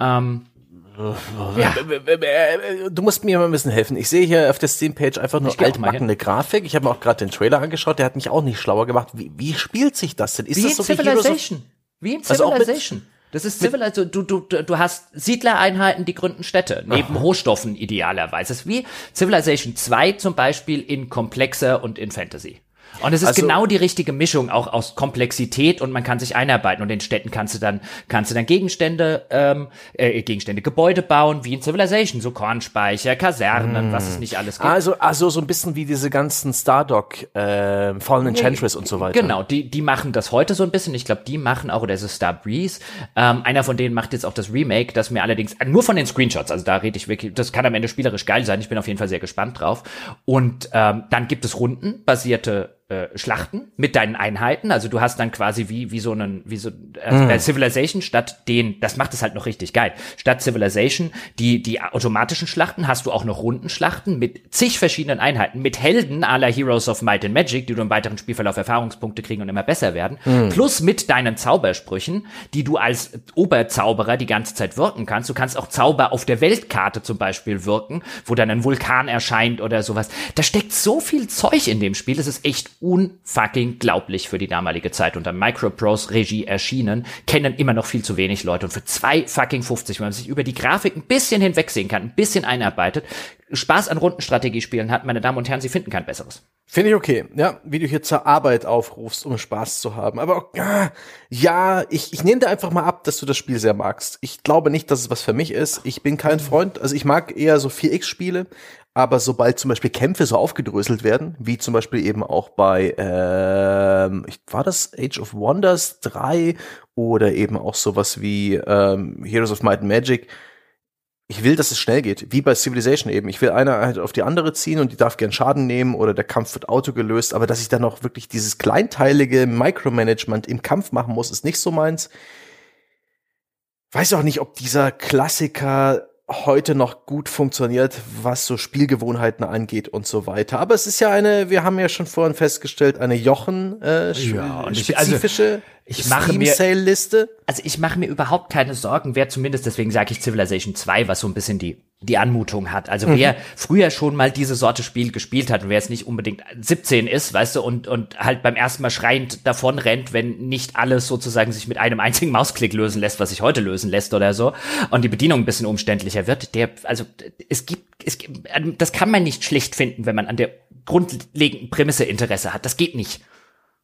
[SPEAKER 1] Ähm,
[SPEAKER 2] ja. Du musst mir mal ein bisschen helfen. Ich sehe hier auf der Steam-Page einfach nur altbackene Grafik. Ich habe mir auch gerade den Trailer angeschaut, der hat mich auch nicht schlauer gemacht. Wie, wie spielt sich das denn?
[SPEAKER 1] Ist wie das so Civilization. Wie in Civilization. Also das ist Civil, also du, du, du hast Siedlereinheiten, die gründen Städte, neben Aha. Rohstoffen idealerweise. Es ist wie Civilization 2 zum Beispiel in komplexer und in Fantasy. Und es ist also, genau die richtige Mischung auch aus Komplexität und man kann sich einarbeiten. Und in Städten kannst du dann kannst du dann Gegenstände ähm, äh, Gegenstände Gebäude bauen wie in Civilization so Kornspeicher Kasernen mm. was es nicht alles
[SPEAKER 2] gibt. Also also so ein bisschen wie diese ganzen Stardock äh, Fallen Enchantress nee, und so weiter.
[SPEAKER 1] genau die die machen das heute so ein bisschen. Ich glaube die machen auch oder ist es Star Breeze ähm, einer von denen macht jetzt auch das Remake das mir allerdings nur von den Screenshots also da rede ich wirklich das kann am Ende spielerisch geil sein. Ich bin auf jeden Fall sehr gespannt drauf. Und ähm, dann gibt es rundenbasierte äh, Schlachten mit deinen Einheiten. Also du hast dann quasi wie, wie so einen, wie so, bei mhm. Civilization statt den, das macht es halt noch richtig geil. Statt Civilization, die, die automatischen Schlachten hast du auch noch Rundenschlachten mit zig verschiedenen Einheiten, mit Helden aller Heroes of Might and Magic, die du im weiteren Spielverlauf Erfahrungspunkte kriegen und immer besser werden. Mhm. Plus mit deinen Zaubersprüchen, die du als Oberzauberer die ganze Zeit wirken kannst. Du kannst auch Zauber auf der Weltkarte zum Beispiel wirken, wo dann ein Vulkan erscheint oder sowas. Da steckt so viel Zeug in dem Spiel. Es ist echt unfucking glaublich für die damalige Zeit unter Microprose Regie erschienen, kennen immer noch viel zu wenig Leute. Und für zwei fucking 50, wenn man sich über die Grafik ein bisschen hinwegsehen kann, ein bisschen einarbeitet, Spaß an Rundenstrategiespielen hat, meine Damen und Herren, Sie finden kein besseres.
[SPEAKER 2] Finde ich okay, ja, wie du hier zur Arbeit aufrufst, um Spaß zu haben. Aber ja, ich, ich nehme dir einfach mal ab, dass du das Spiel sehr magst. Ich glaube nicht, dass es was für mich ist. Ich bin kein Freund, also ich mag eher so 4X-Spiele, Aber sobald zum Beispiel Kämpfe so aufgedröselt werden, wie zum Beispiel eben auch bei, ähm, war das Age of Wonders 3 oder eben auch sowas wie ähm, Heroes of Might and Magic, ich will, dass es schnell geht, wie bei Civilization eben. Ich will eine halt auf die andere ziehen und die darf gern Schaden nehmen oder der Kampf wird auto gelöst, aber dass ich dann auch wirklich dieses kleinteilige Micromanagement im Kampf machen muss, ist nicht so meins. Weiß auch nicht, ob dieser Klassiker heute noch gut funktioniert, was so Spielgewohnheiten angeht und so weiter. Aber es ist ja eine, wir haben ja schon vorhin festgestellt, eine Jochen äh,
[SPEAKER 1] Ja,
[SPEAKER 2] spezifische
[SPEAKER 1] ich mache mir-
[SPEAKER 2] Sale-Liste.
[SPEAKER 1] Also ich mache mir überhaupt keine Sorgen, wer zumindest, deswegen sage ich Civilization 2, was so ein bisschen die, die Anmutung hat. Also wer früher schon mal diese Sorte Spiel gespielt hat und wer es nicht unbedingt 17 ist, weißt du, und, und halt beim ersten Mal schreiend davon rennt, wenn nicht alles sozusagen sich mit einem einzigen Mausklick lösen lässt, was sich heute lösen lässt oder so, und die Bedienung ein bisschen umständlicher wird, der, also es gibt, es gibt, das kann man nicht schlecht finden, wenn man an der grundlegenden Prämisse Interesse hat. Das geht nicht.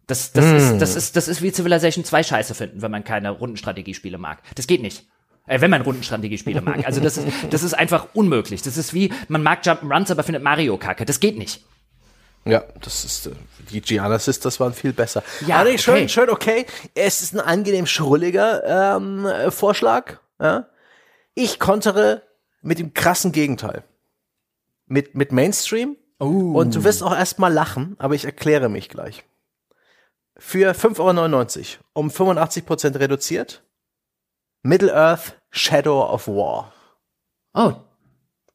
[SPEAKER 1] Das, das, ist, das, ist, das ist wie Civilization 2 scheiße finden, wenn man keine Rundenstrategiespiele mag. Das geht nicht. Äh, wenn man Rundenstrategiespiele mag. Also das ist, das ist einfach unmöglich. Das ist wie, man mag Jump'n'Runs, aber findet Mario kacke. Das geht nicht.
[SPEAKER 2] Ja, das ist, äh, die Gianna Sisters waren viel besser.
[SPEAKER 1] Ja,
[SPEAKER 2] nee, schön,
[SPEAKER 1] okay.
[SPEAKER 2] schön, okay. Es ist ein angenehm schrulliger ähm, äh, Vorschlag. Ja. Ich kontere mit dem krassen Gegenteil. Mit, mit Mainstream. Und du wirst auch erstmal lachen, aber ich erkläre mich gleich. Für 5,99 Euro, um 85% reduziert, Middle-earth Shadow of War.
[SPEAKER 1] Oh,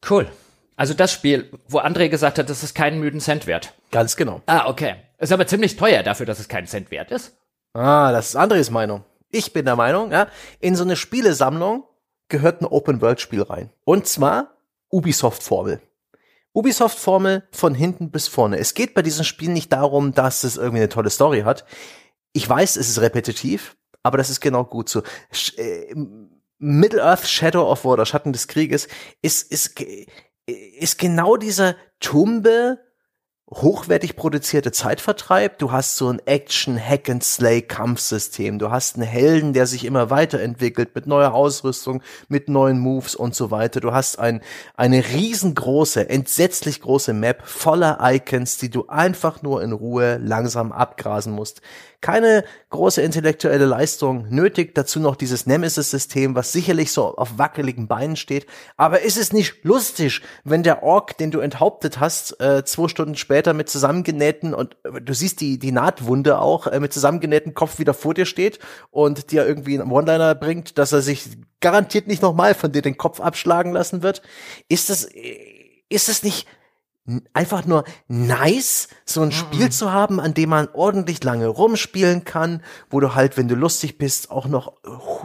[SPEAKER 1] cool. Also das Spiel, wo André gesagt hat, das ist keinen müden Cent wert.
[SPEAKER 2] Ganz genau.
[SPEAKER 1] Ah, okay. Ist aber ziemlich teuer dafür, dass es keinen Cent wert ist.
[SPEAKER 2] Ah, das ist Andres Meinung. Ich bin der Meinung, ja, in so eine Spielesammlung gehört ein Open-World-Spiel rein. Und zwar Ubisoft-Formel. Ubisoft-Formel von hinten bis vorne. Es geht bei diesem Spiel nicht darum, dass es irgendwie eine tolle Story hat. Ich weiß, es ist repetitiv, aber das ist genau gut so. Sch äh, Middle-earth Shadow of War, der Schatten des Krieges, ist, ist, ge- ist genau dieser tumbe, hochwertig produzierte Zeitvertreib. Du hast so ein Action-Hack-and-Slay-Kampfsystem. Du hast einen Helden, der sich immer weiterentwickelt mit neuer Ausrüstung, mit neuen Moves und so weiter. Du hast ein, eine riesengroße, entsetzlich große Map voller Icons, die du einfach nur in Ruhe langsam abgrasen musst. Keine große intellektuelle Leistung nötig. Dazu noch dieses Nemesis-System, was sicherlich so auf wackeligen Beinen steht. Aber ist es nicht lustig, wenn der Ork, den du enthauptet hast, äh, zwei Stunden später mit zusammengenähten und äh, du siehst die, die Nahtwunde auch, äh, mit zusammengenähten Kopf wieder vor dir steht und dir irgendwie einen One-Liner bringt, dass er sich garantiert nicht nochmal von dir den Kopf abschlagen lassen wird? Ist das, äh, ist es nicht einfach nur nice, so ein Spiel zu haben, an dem man ordentlich lange rumspielen kann, wo du halt, wenn du lustig bist, auch noch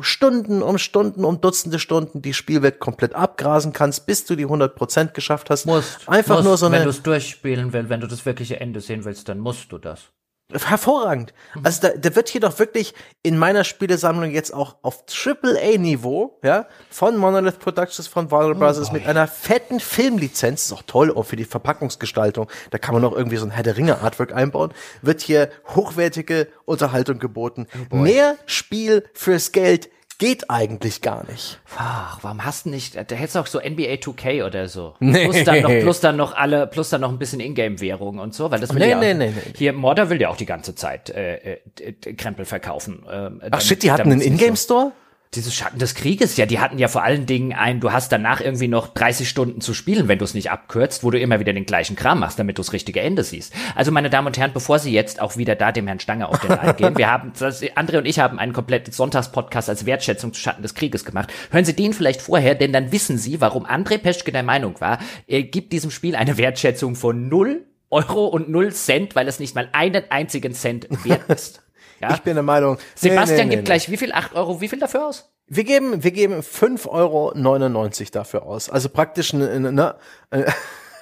[SPEAKER 2] Stunden um Stunden um Dutzende Stunden die Spielwelt komplett abgrasen kannst, bis du die 100% geschafft hast. einfach nur so
[SPEAKER 1] wenn
[SPEAKER 2] eine
[SPEAKER 1] du es durchspielen willst, wenn du das wirkliche Ende sehen willst, dann musst du das.
[SPEAKER 2] Hervorragend. Also da, da wird hier doch wirklich in meiner Spielesammlung jetzt auch auf AAA-Niveau, ja, von Monolith Productions, von Warner Bros. mit einer fetten Filmlizenz, ist auch toll auch für die Verpackungsgestaltung, da kann man noch irgendwie so ein Herr der Ringe Artwork einbauen, wird hier hochwertige Unterhaltung geboten. Mehr Spiel fürs Geld geht eigentlich gar nicht.
[SPEAKER 1] Ach, warum hast du nicht, da hättest du auch so NBA 2K oder so. Plus dann noch, plus dann noch alle, plus dann noch ein bisschen Ingame-Währung und so, weil das will
[SPEAKER 2] Nee,
[SPEAKER 1] ja,
[SPEAKER 2] nee, nee, nee.
[SPEAKER 1] hier, Modder will ja auch die ganze Zeit, äh, äh, äh, Krempel verkaufen.
[SPEAKER 2] Ach
[SPEAKER 1] damit-
[SPEAKER 2] shit, die hatten einen Ingame-Store?
[SPEAKER 1] Dieses Schatten des Krieges, ja, die hatten ja vor allen Dingen ein, du hast danach irgendwie noch 30 Stunden zu spielen, wenn du es nicht abkürzt, wo du immer wieder den gleichen Kram machst, damit du das richtige Ende siehst. Also, meine Damen und Herren, bevor Sie jetzt auch wieder da dem Herrn Stange auf den Leim gehen, wir haben, das, André und ich haben einen kompletten Sonntagspodcast als Wertschätzung zu Schatten des Krieges gemacht. Hören Sie den vielleicht vorher, denn dann wissen Sie, warum André Peschke der Meinung war, er gibt diesem Spiel eine Wertschätzung von 0 Euro und 0 Cent, weil es nicht mal einen einzigen Cent wert ist. Ja?
[SPEAKER 2] Ich bin der Meinung.
[SPEAKER 1] Sebastian
[SPEAKER 2] nee, nee,
[SPEAKER 1] gibt
[SPEAKER 2] nee.
[SPEAKER 1] gleich wie viel? 8 Euro, wie viel dafür aus?
[SPEAKER 2] Wir geben, wir geben 5,99 Euro dafür aus. Also praktisch einen, ne,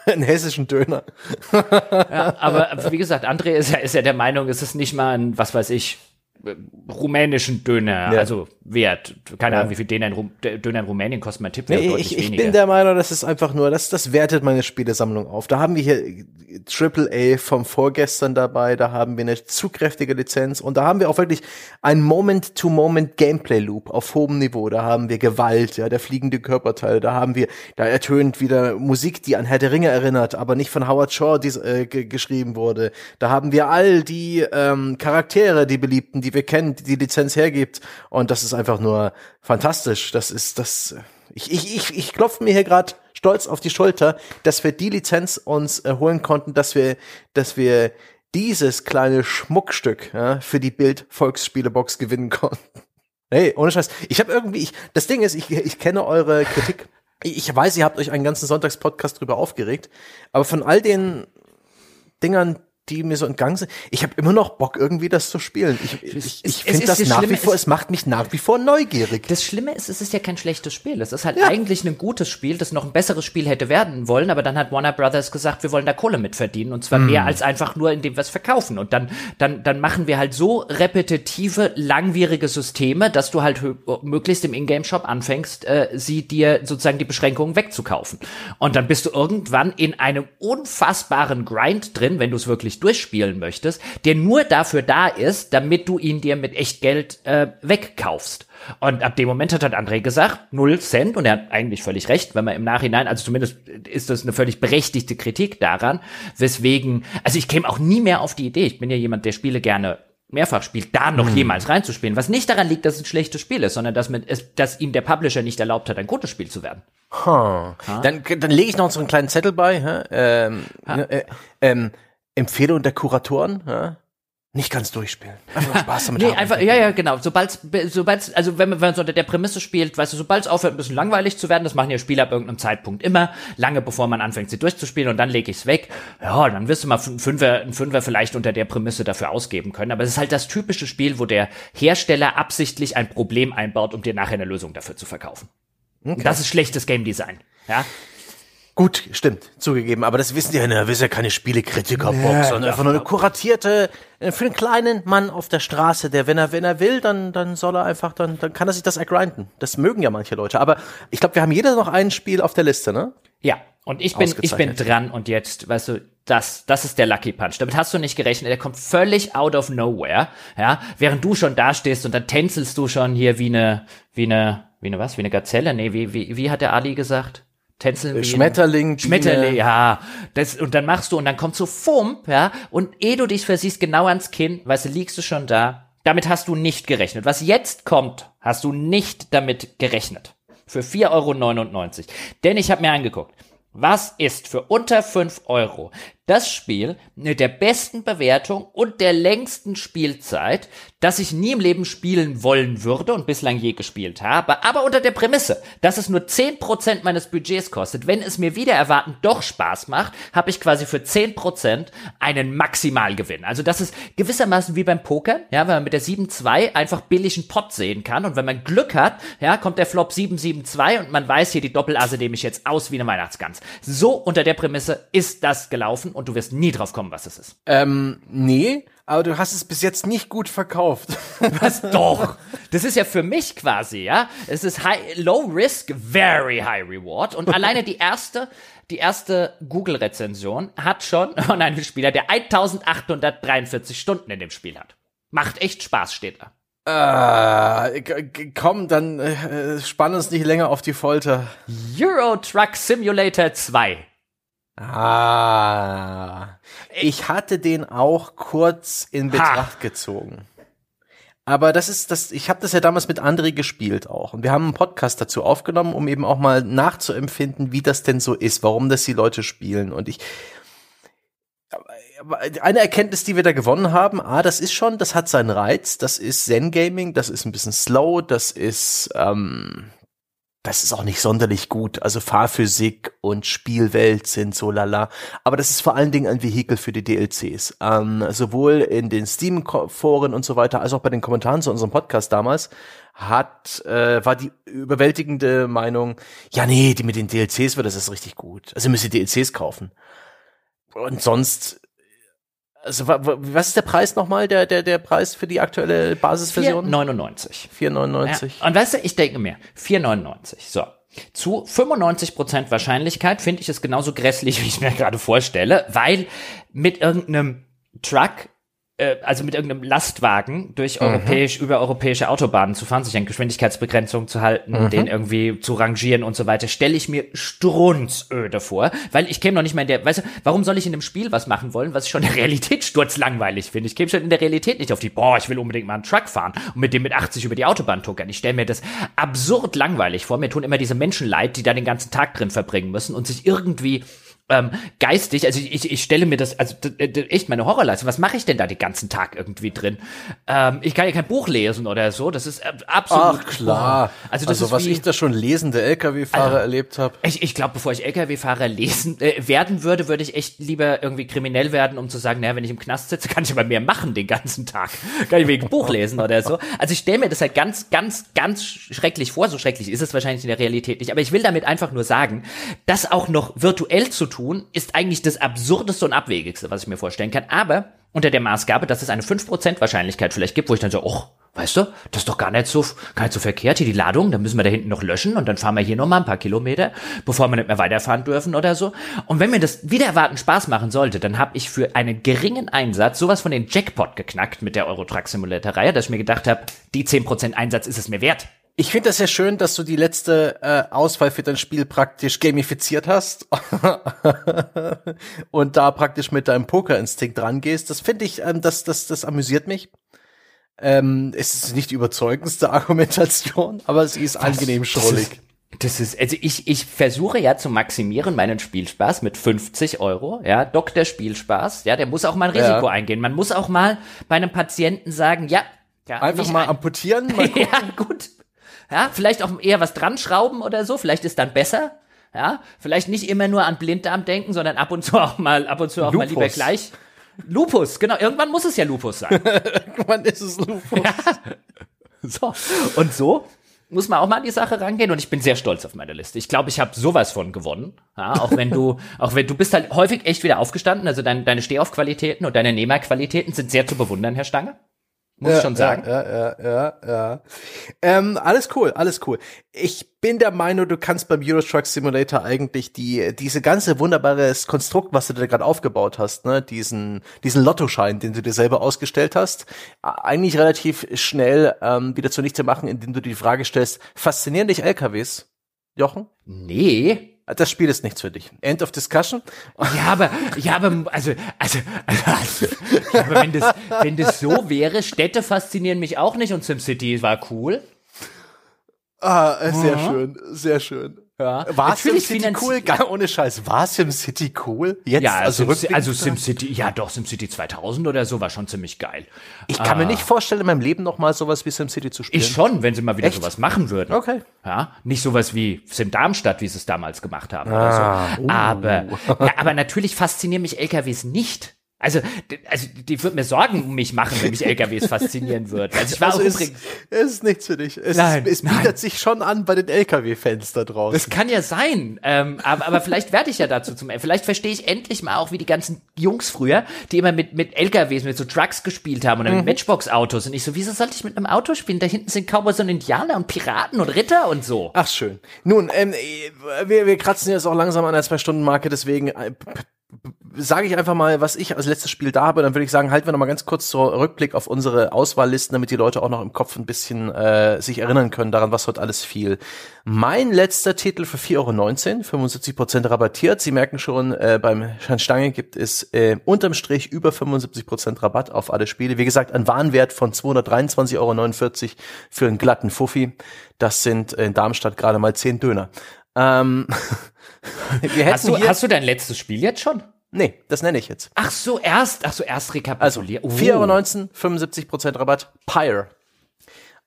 [SPEAKER 2] einen hessischen Döner.
[SPEAKER 1] Aber wie gesagt, André ist ja, ist ja der Meinung, es ist nicht mal ein, was weiß ich, rumänischen Döner, ja. also Wert. Keine ja. Ahnung, wie viel Döner in, Rum Döner in Rumänien kostet. Mein Tipp wäre
[SPEAKER 2] nee, deutlich ich, ich weniger. bin der Meinung, das ist einfach nur, das, das wertet meine Spielesammlung auf. Da haben wir hier Triple A vom vorgestern dabei, da haben wir eine zu kräftige Lizenz und da haben wir auch wirklich ein Moment-to-Moment Gameplay-Loop auf hohem Niveau. Da haben wir Gewalt, ja, der fliegende Körperteil, da haben wir, da ertönt wieder Musik, die an Herr der Ringe erinnert, aber nicht von Howard Shaw die, äh, geschrieben wurde. Da haben wir all die ähm, Charaktere, die beliebten, die wir kennen, die Lizenz hergibt. Und das ist einfach nur fantastisch. Das ist das. Ich, ich, ich, ich klopfe mir hier gerade stolz auf die Schulter, dass wir die Lizenz uns äh, holen konnten, dass wir, dass wir dieses kleine Schmuckstück ja, für die Bild Volksspielebox gewinnen konnten. Hey, ohne Scheiß. Ich habe irgendwie, ich, das Ding ist, ich, ich kenne eure Kritik. Ich weiß, ihr habt euch einen ganzen Sonntagspodcast drüber aufgeregt, aber von all den Dingern, die mir so entgangen sind. Ich habe immer noch Bock, irgendwie das zu spielen. Ich, ich, ich finde das nach wie vor, es macht mich nach wie vor neugierig.
[SPEAKER 1] Das Schlimme ist, es ist ja kein schlechtes Spiel. Es ist halt ja. eigentlich ein gutes Spiel, das noch ein besseres Spiel hätte werden wollen, aber dann hat Warner Brothers gesagt, wir wollen da Kohle mit verdienen und zwar mm. mehr als einfach nur, indem wir es verkaufen. Und dann, dann, dann machen wir halt so repetitive, langwierige Systeme, dass du halt möglichst im Ingame-Shop anfängst, äh, sie dir sozusagen die Beschränkungen wegzukaufen. Und dann bist du irgendwann in einem unfassbaren Grind drin, wenn du es wirklich durchspielen möchtest, der nur dafür da ist, damit du ihn dir mit echt Geld äh, wegkaufst. Und ab dem Moment hat halt André gesagt, null Cent, und er hat eigentlich völlig recht, wenn man im Nachhinein, also zumindest ist das eine völlig berechtigte Kritik daran, weswegen, also ich käme auch nie mehr auf die Idee, ich bin ja jemand, der Spiele gerne mehrfach spielt, da noch hm. jemals reinzuspielen. Was nicht daran liegt, dass es ein schlechtes Spiel ist, sondern dass, mit, dass ihm der Publisher nicht erlaubt hat, ein gutes Spiel zu werden.
[SPEAKER 2] Huh. Dann, dann lege ich noch so einen kleinen Zettel bei. Hä? Ähm, äh, ähm, Empfehlung der Kuratoren, ja? nicht ganz durchspielen.
[SPEAKER 1] Einfach Spaß damit nee, haben. einfach, ja, ja, genau. Sobald, sobald, also wenn man, wenn man so unter der Prämisse spielt, weißt du, sobald es aufhört, ein bisschen langweilig zu werden, das machen ja Spieler ab irgendeinem Zeitpunkt immer, lange bevor man anfängt, sie durchzuspielen und dann lege ich es weg. Ja, dann wirst du mal einen Fünfer, einen Fünfer vielleicht unter der Prämisse dafür ausgeben können. Aber es ist halt das typische Spiel, wo der Hersteller absichtlich ein Problem einbaut, um dir nachher eine Lösung dafür zu verkaufen. Okay. Das ist schlechtes Game Design. Ja,
[SPEAKER 2] Gut, stimmt, zugegeben, aber das wissen die ja, das ist ja keine Spielekritikerbox, ja, sondern einfach nur eine kuratierte, äh, für einen kleinen Mann auf der Straße, der, wenn er, wenn er will, dann, dann soll er einfach, dann, dann kann er sich das ergrinden. Das mögen ja manche Leute, aber ich glaube, wir haben jeder noch ein Spiel auf der Liste, ne?
[SPEAKER 1] Ja, und ich bin, ich bin dran und jetzt, weißt du, das, das ist der Lucky Punch. Damit hast du nicht gerechnet. Der kommt völlig out of nowhere, ja, während du schon da stehst und dann tänzelst du schon hier wie eine, wie eine, wie eine was, wie eine Gazelle? Nee, wie, wie, wie hat der Ali gesagt?
[SPEAKER 2] Tänzeln Schmetterling,
[SPEAKER 1] Schmetterling, ja. Das, und dann machst du und dann kommt so Fump, ja. Und ehe du dich versiehst, genau ans Kinn, weißt du, liegst du schon da. Damit hast du nicht gerechnet. Was jetzt kommt, hast du nicht damit gerechnet. Für 4,99 Euro. Denn ich habe mir angeguckt, was ist für unter 5 Euro das Spiel mit der besten Bewertung und der längsten Spielzeit, das ich nie im Leben spielen wollen würde und bislang je gespielt habe, aber unter der Prämisse, dass es nur 10% meines Budgets kostet. Wenn es mir wieder erwarten doch Spaß macht, habe ich quasi für 10% einen Maximalgewinn. Also das ist gewissermaßen wie beim Poker, ja, wenn man mit der 7-2 einfach billigen Pot sehen kann und wenn man Glück hat, ja, kommt der Flop 7-7-2 und man weiß hier, die Doppelasse nehme ich jetzt aus wie eine Weihnachtsgans. So unter der Prämisse ist das gelaufen und du wirst nie drauf kommen, was es ist.
[SPEAKER 2] Ähm, nee, aber du hast es bis jetzt nicht gut verkauft.
[SPEAKER 1] Was doch? Das ist ja für mich quasi, ja. Es ist high, low risk, very high reward. Und alleine die erste, die erste Google-Rezension hat schon von einem Spieler, der 1843 Stunden in dem Spiel hat. Macht echt Spaß, steht da.
[SPEAKER 2] Äh, komm, dann äh, spann uns nicht länger auf die Folter.
[SPEAKER 1] Euro Truck Simulator 2.
[SPEAKER 2] Ah. Ich hatte den auch kurz in Betracht ha. gezogen. Aber das ist das, ich habe das ja damals mit André gespielt auch. Und wir haben einen Podcast dazu aufgenommen, um eben auch mal nachzuempfinden, wie das denn so ist, warum das die Leute spielen. Und ich, eine Erkenntnis, die wir da gewonnen haben, ah, das ist schon, das hat seinen Reiz, das ist Zen Gaming, das ist ein bisschen slow, das ist, ähm, das ist auch nicht sonderlich gut. Also Fahrphysik und Spielwelt sind so lala. Aber das ist vor allen Dingen ein Vehikel für die DLCs. Ähm, sowohl in den Steam-Foren und so weiter, als auch bei den Kommentaren zu unserem Podcast damals hat, äh, war die überwältigende Meinung, ja nee, die mit den DLCs wird das ist richtig gut. Also ihr müsst ihr DLCs kaufen. Und sonst Also, was ist der Preis nochmal, der, der, der Preis für die aktuelle Basisversion?
[SPEAKER 1] 4,99.
[SPEAKER 2] 4,99.
[SPEAKER 1] Ja. Und weißt du, ich denke mir, 4,99. So. Zu 95% Wahrscheinlichkeit finde ich es genauso grässlich, wie ich mir gerade vorstelle, weil mit irgendeinem Truck äh, also mit irgendeinem Lastwagen durch mhm. europäisch, über europäische Autobahnen zu fahren, sich an Geschwindigkeitsbegrenzungen zu halten, mhm. den irgendwie zu rangieren und so weiter, stelle ich mir strunzöde vor, weil ich käme noch nicht mal in der, weißt du, warum soll ich in einem Spiel was machen wollen, was ich schon in der Realität sturzlangweilig finde? Ich käme schon in der Realität nicht auf die, boah, ich will unbedingt mal einen Truck fahren und mit dem mit 80 über die Autobahn tuckern. Ich stelle mir das absurd langweilig vor. Mir tun immer diese Menschen leid, die da den ganzen Tag drin verbringen müssen und sich irgendwie ähm, geistig, also ich, ich stelle mir das, also echt meine Horrorleistung, was mache ich denn da den ganzen Tag irgendwie drin? Ähm, ich kann ja kein Buch lesen oder so, das ist äh, absolut.
[SPEAKER 2] Ach klar. Also, das also ist was wie, ich da schon lesende LKW-Fahrer also, erlebt habe.
[SPEAKER 1] Ich, ich glaube, bevor ich LKW-Fahrer lesen äh, werden würde, würde ich echt lieber irgendwie kriminell werden, um zu sagen, naja, wenn ich im Knast sitze, kann ich aber mehr machen den ganzen Tag. Kann ich wegen Buch lesen oder so. Also ich stelle mir das halt ganz, ganz, ganz schrecklich vor. So schrecklich ist es wahrscheinlich in der Realität nicht. Aber ich will damit einfach nur sagen, das auch noch virtuell zu tun, ist eigentlich das absurdeste und abwegigste, was ich mir vorstellen kann. Aber unter der Maßgabe, dass es eine 5% Wahrscheinlichkeit vielleicht gibt, wo ich dann so, oh, weißt du, das ist doch gar nicht so, gar nicht so verkehrt, hier die Ladung, dann müssen wir da hinten noch löschen und dann fahren wir hier noch mal ein paar Kilometer, bevor wir nicht mehr weiterfahren dürfen oder so. Und wenn mir das wieder erwarten Spaß machen sollte, dann habe ich für einen geringen Einsatz sowas von den Jackpot geknackt mit der Eurotruck Simulator Reihe, dass ich mir gedacht habe, die 10% Einsatz ist es mir wert.
[SPEAKER 2] Ich finde das ja schön, dass du die letzte äh, Auswahl für dein Spiel praktisch gamifiziert hast und da praktisch mit deinem Pokerinstinkt rangehst. Das finde ich, ähm, das, das, das amüsiert mich. Ähm, es ist nicht die überzeugendste Argumentation, aber sie ist das, angenehm schrullig.
[SPEAKER 1] Das ist, also ich, ich versuche ja zu maximieren meinen Spielspaß mit 50 Euro, ja, Doktor Spielspaß, ja, der muss auch mal ein Risiko ja. eingehen. Man muss auch mal bei einem Patienten sagen, ja, ja
[SPEAKER 2] einfach mal ein amputieren, mal
[SPEAKER 1] ja, gut. Ja, vielleicht auch eher was dran schrauben oder so, vielleicht ist dann besser. Ja, vielleicht nicht immer nur an Blinddarm denken, sondern ab und zu auch mal, ab und zu auch Lupus. mal lieber gleich. Lupus, genau. Irgendwann muss es ja Lupus sein.
[SPEAKER 2] Irgendwann ist es Lupus. Ja.
[SPEAKER 1] So. Und so muss man auch mal an die Sache rangehen und ich bin sehr stolz auf meine Liste. Ich glaube, ich habe sowas von gewonnen. Ja, auch wenn du, auch wenn du bist halt häufig echt wieder aufgestanden, also dein, deine Stehaufqualitäten und deine Nehmerqualitäten sind sehr zu bewundern, Herr Stange. Muss ja, ich schon sagen.
[SPEAKER 2] Ja, ja, ja, ja. Ähm, alles cool, alles cool. Ich bin der Meinung, du kannst beim Euro Truck Simulator eigentlich die, diese ganze wunderbares Konstrukt, was du da gerade aufgebaut hast, ne, diesen, diesen Lottoschein, den du dir selber ausgestellt hast, eigentlich relativ schnell ähm, wieder zunichte machen, indem du die Frage stellst, faszinieren dich LKWs, Jochen?
[SPEAKER 1] Nee.
[SPEAKER 2] Das Spiel ist nichts für dich. End of discussion.
[SPEAKER 1] Ja, aber, ja, aber, also, also, also, ja, aber wenn das, wenn das so wäre, Städte faszinieren mich auch nicht und SimCity war cool.
[SPEAKER 2] Ah, sehr mhm. schön, sehr schön. Ja. War SimCity cool? Gar ohne Scheiß. War SimCity cool?
[SPEAKER 1] Jetzt, ja, also, Sim, also SimCity, ja doch, SimCity 2000 oder so war schon ziemlich geil.
[SPEAKER 2] Ich kann ah. mir nicht vorstellen, in meinem Leben noch mal sowas wie SimCity zu spielen.
[SPEAKER 1] Ich schon, wenn sie mal wieder Echt? sowas machen würden.
[SPEAKER 2] Okay.
[SPEAKER 1] Ja, nicht sowas wie Sim Darmstadt, wie sie es damals gemacht haben ah. oder so. Uh. Aber, ja, aber natürlich faszinieren mich LKWs nicht. Also, also die wird mir Sorgen um mich machen, wenn mich LKWs faszinieren würden. Also ich war also auch
[SPEAKER 2] übrigens. Es ist nichts für dich. Es, nein, es bietet nein. sich schon an bei den LKW-Fans da draußen.
[SPEAKER 1] Das kann ja sein. Ähm, aber, aber vielleicht werde ich ja dazu zum. Vielleicht verstehe ich endlich mal auch, wie die ganzen Jungs früher, die immer mit, mit LKWs, mit so Trucks gespielt haben oder mhm. mit Matchbox-Autos. Und ich so, wieso sollte ich mit einem Auto spielen? Da hinten sind Cowboys und Indianer und Piraten und Ritter und so.
[SPEAKER 2] Ach schön. Nun, ähm, wir, wir kratzen jetzt auch langsam an der Zwei-Stunden-Marke, deswegen äh, sage ich einfach mal, was ich als letztes Spiel da habe, dann würde ich sagen, halten wir noch mal ganz kurz so Rückblick auf unsere Auswahllisten, damit die Leute auch noch im Kopf ein bisschen äh, sich erinnern können daran, was heute alles fiel. Mein letzter Titel für 4,19 Euro, 75 Prozent rabattiert. Sie merken schon, äh, beim Herrn Stange gibt es äh, unterm Strich über 75 Prozent Rabatt auf alle Spiele. Wie gesagt, ein Warenwert von 223,49 Euro für einen glatten Fuffi. Das sind in Darmstadt gerade mal 10 Döner. Ähm,
[SPEAKER 1] hast, du, hast du dein letztes Spiel jetzt schon?
[SPEAKER 2] Nee, das nenne ich jetzt.
[SPEAKER 1] Ach so, erst, ach so, erst rekapitulieren.
[SPEAKER 2] Also, 4,19 Euro, 75% Rabatt, Pyre.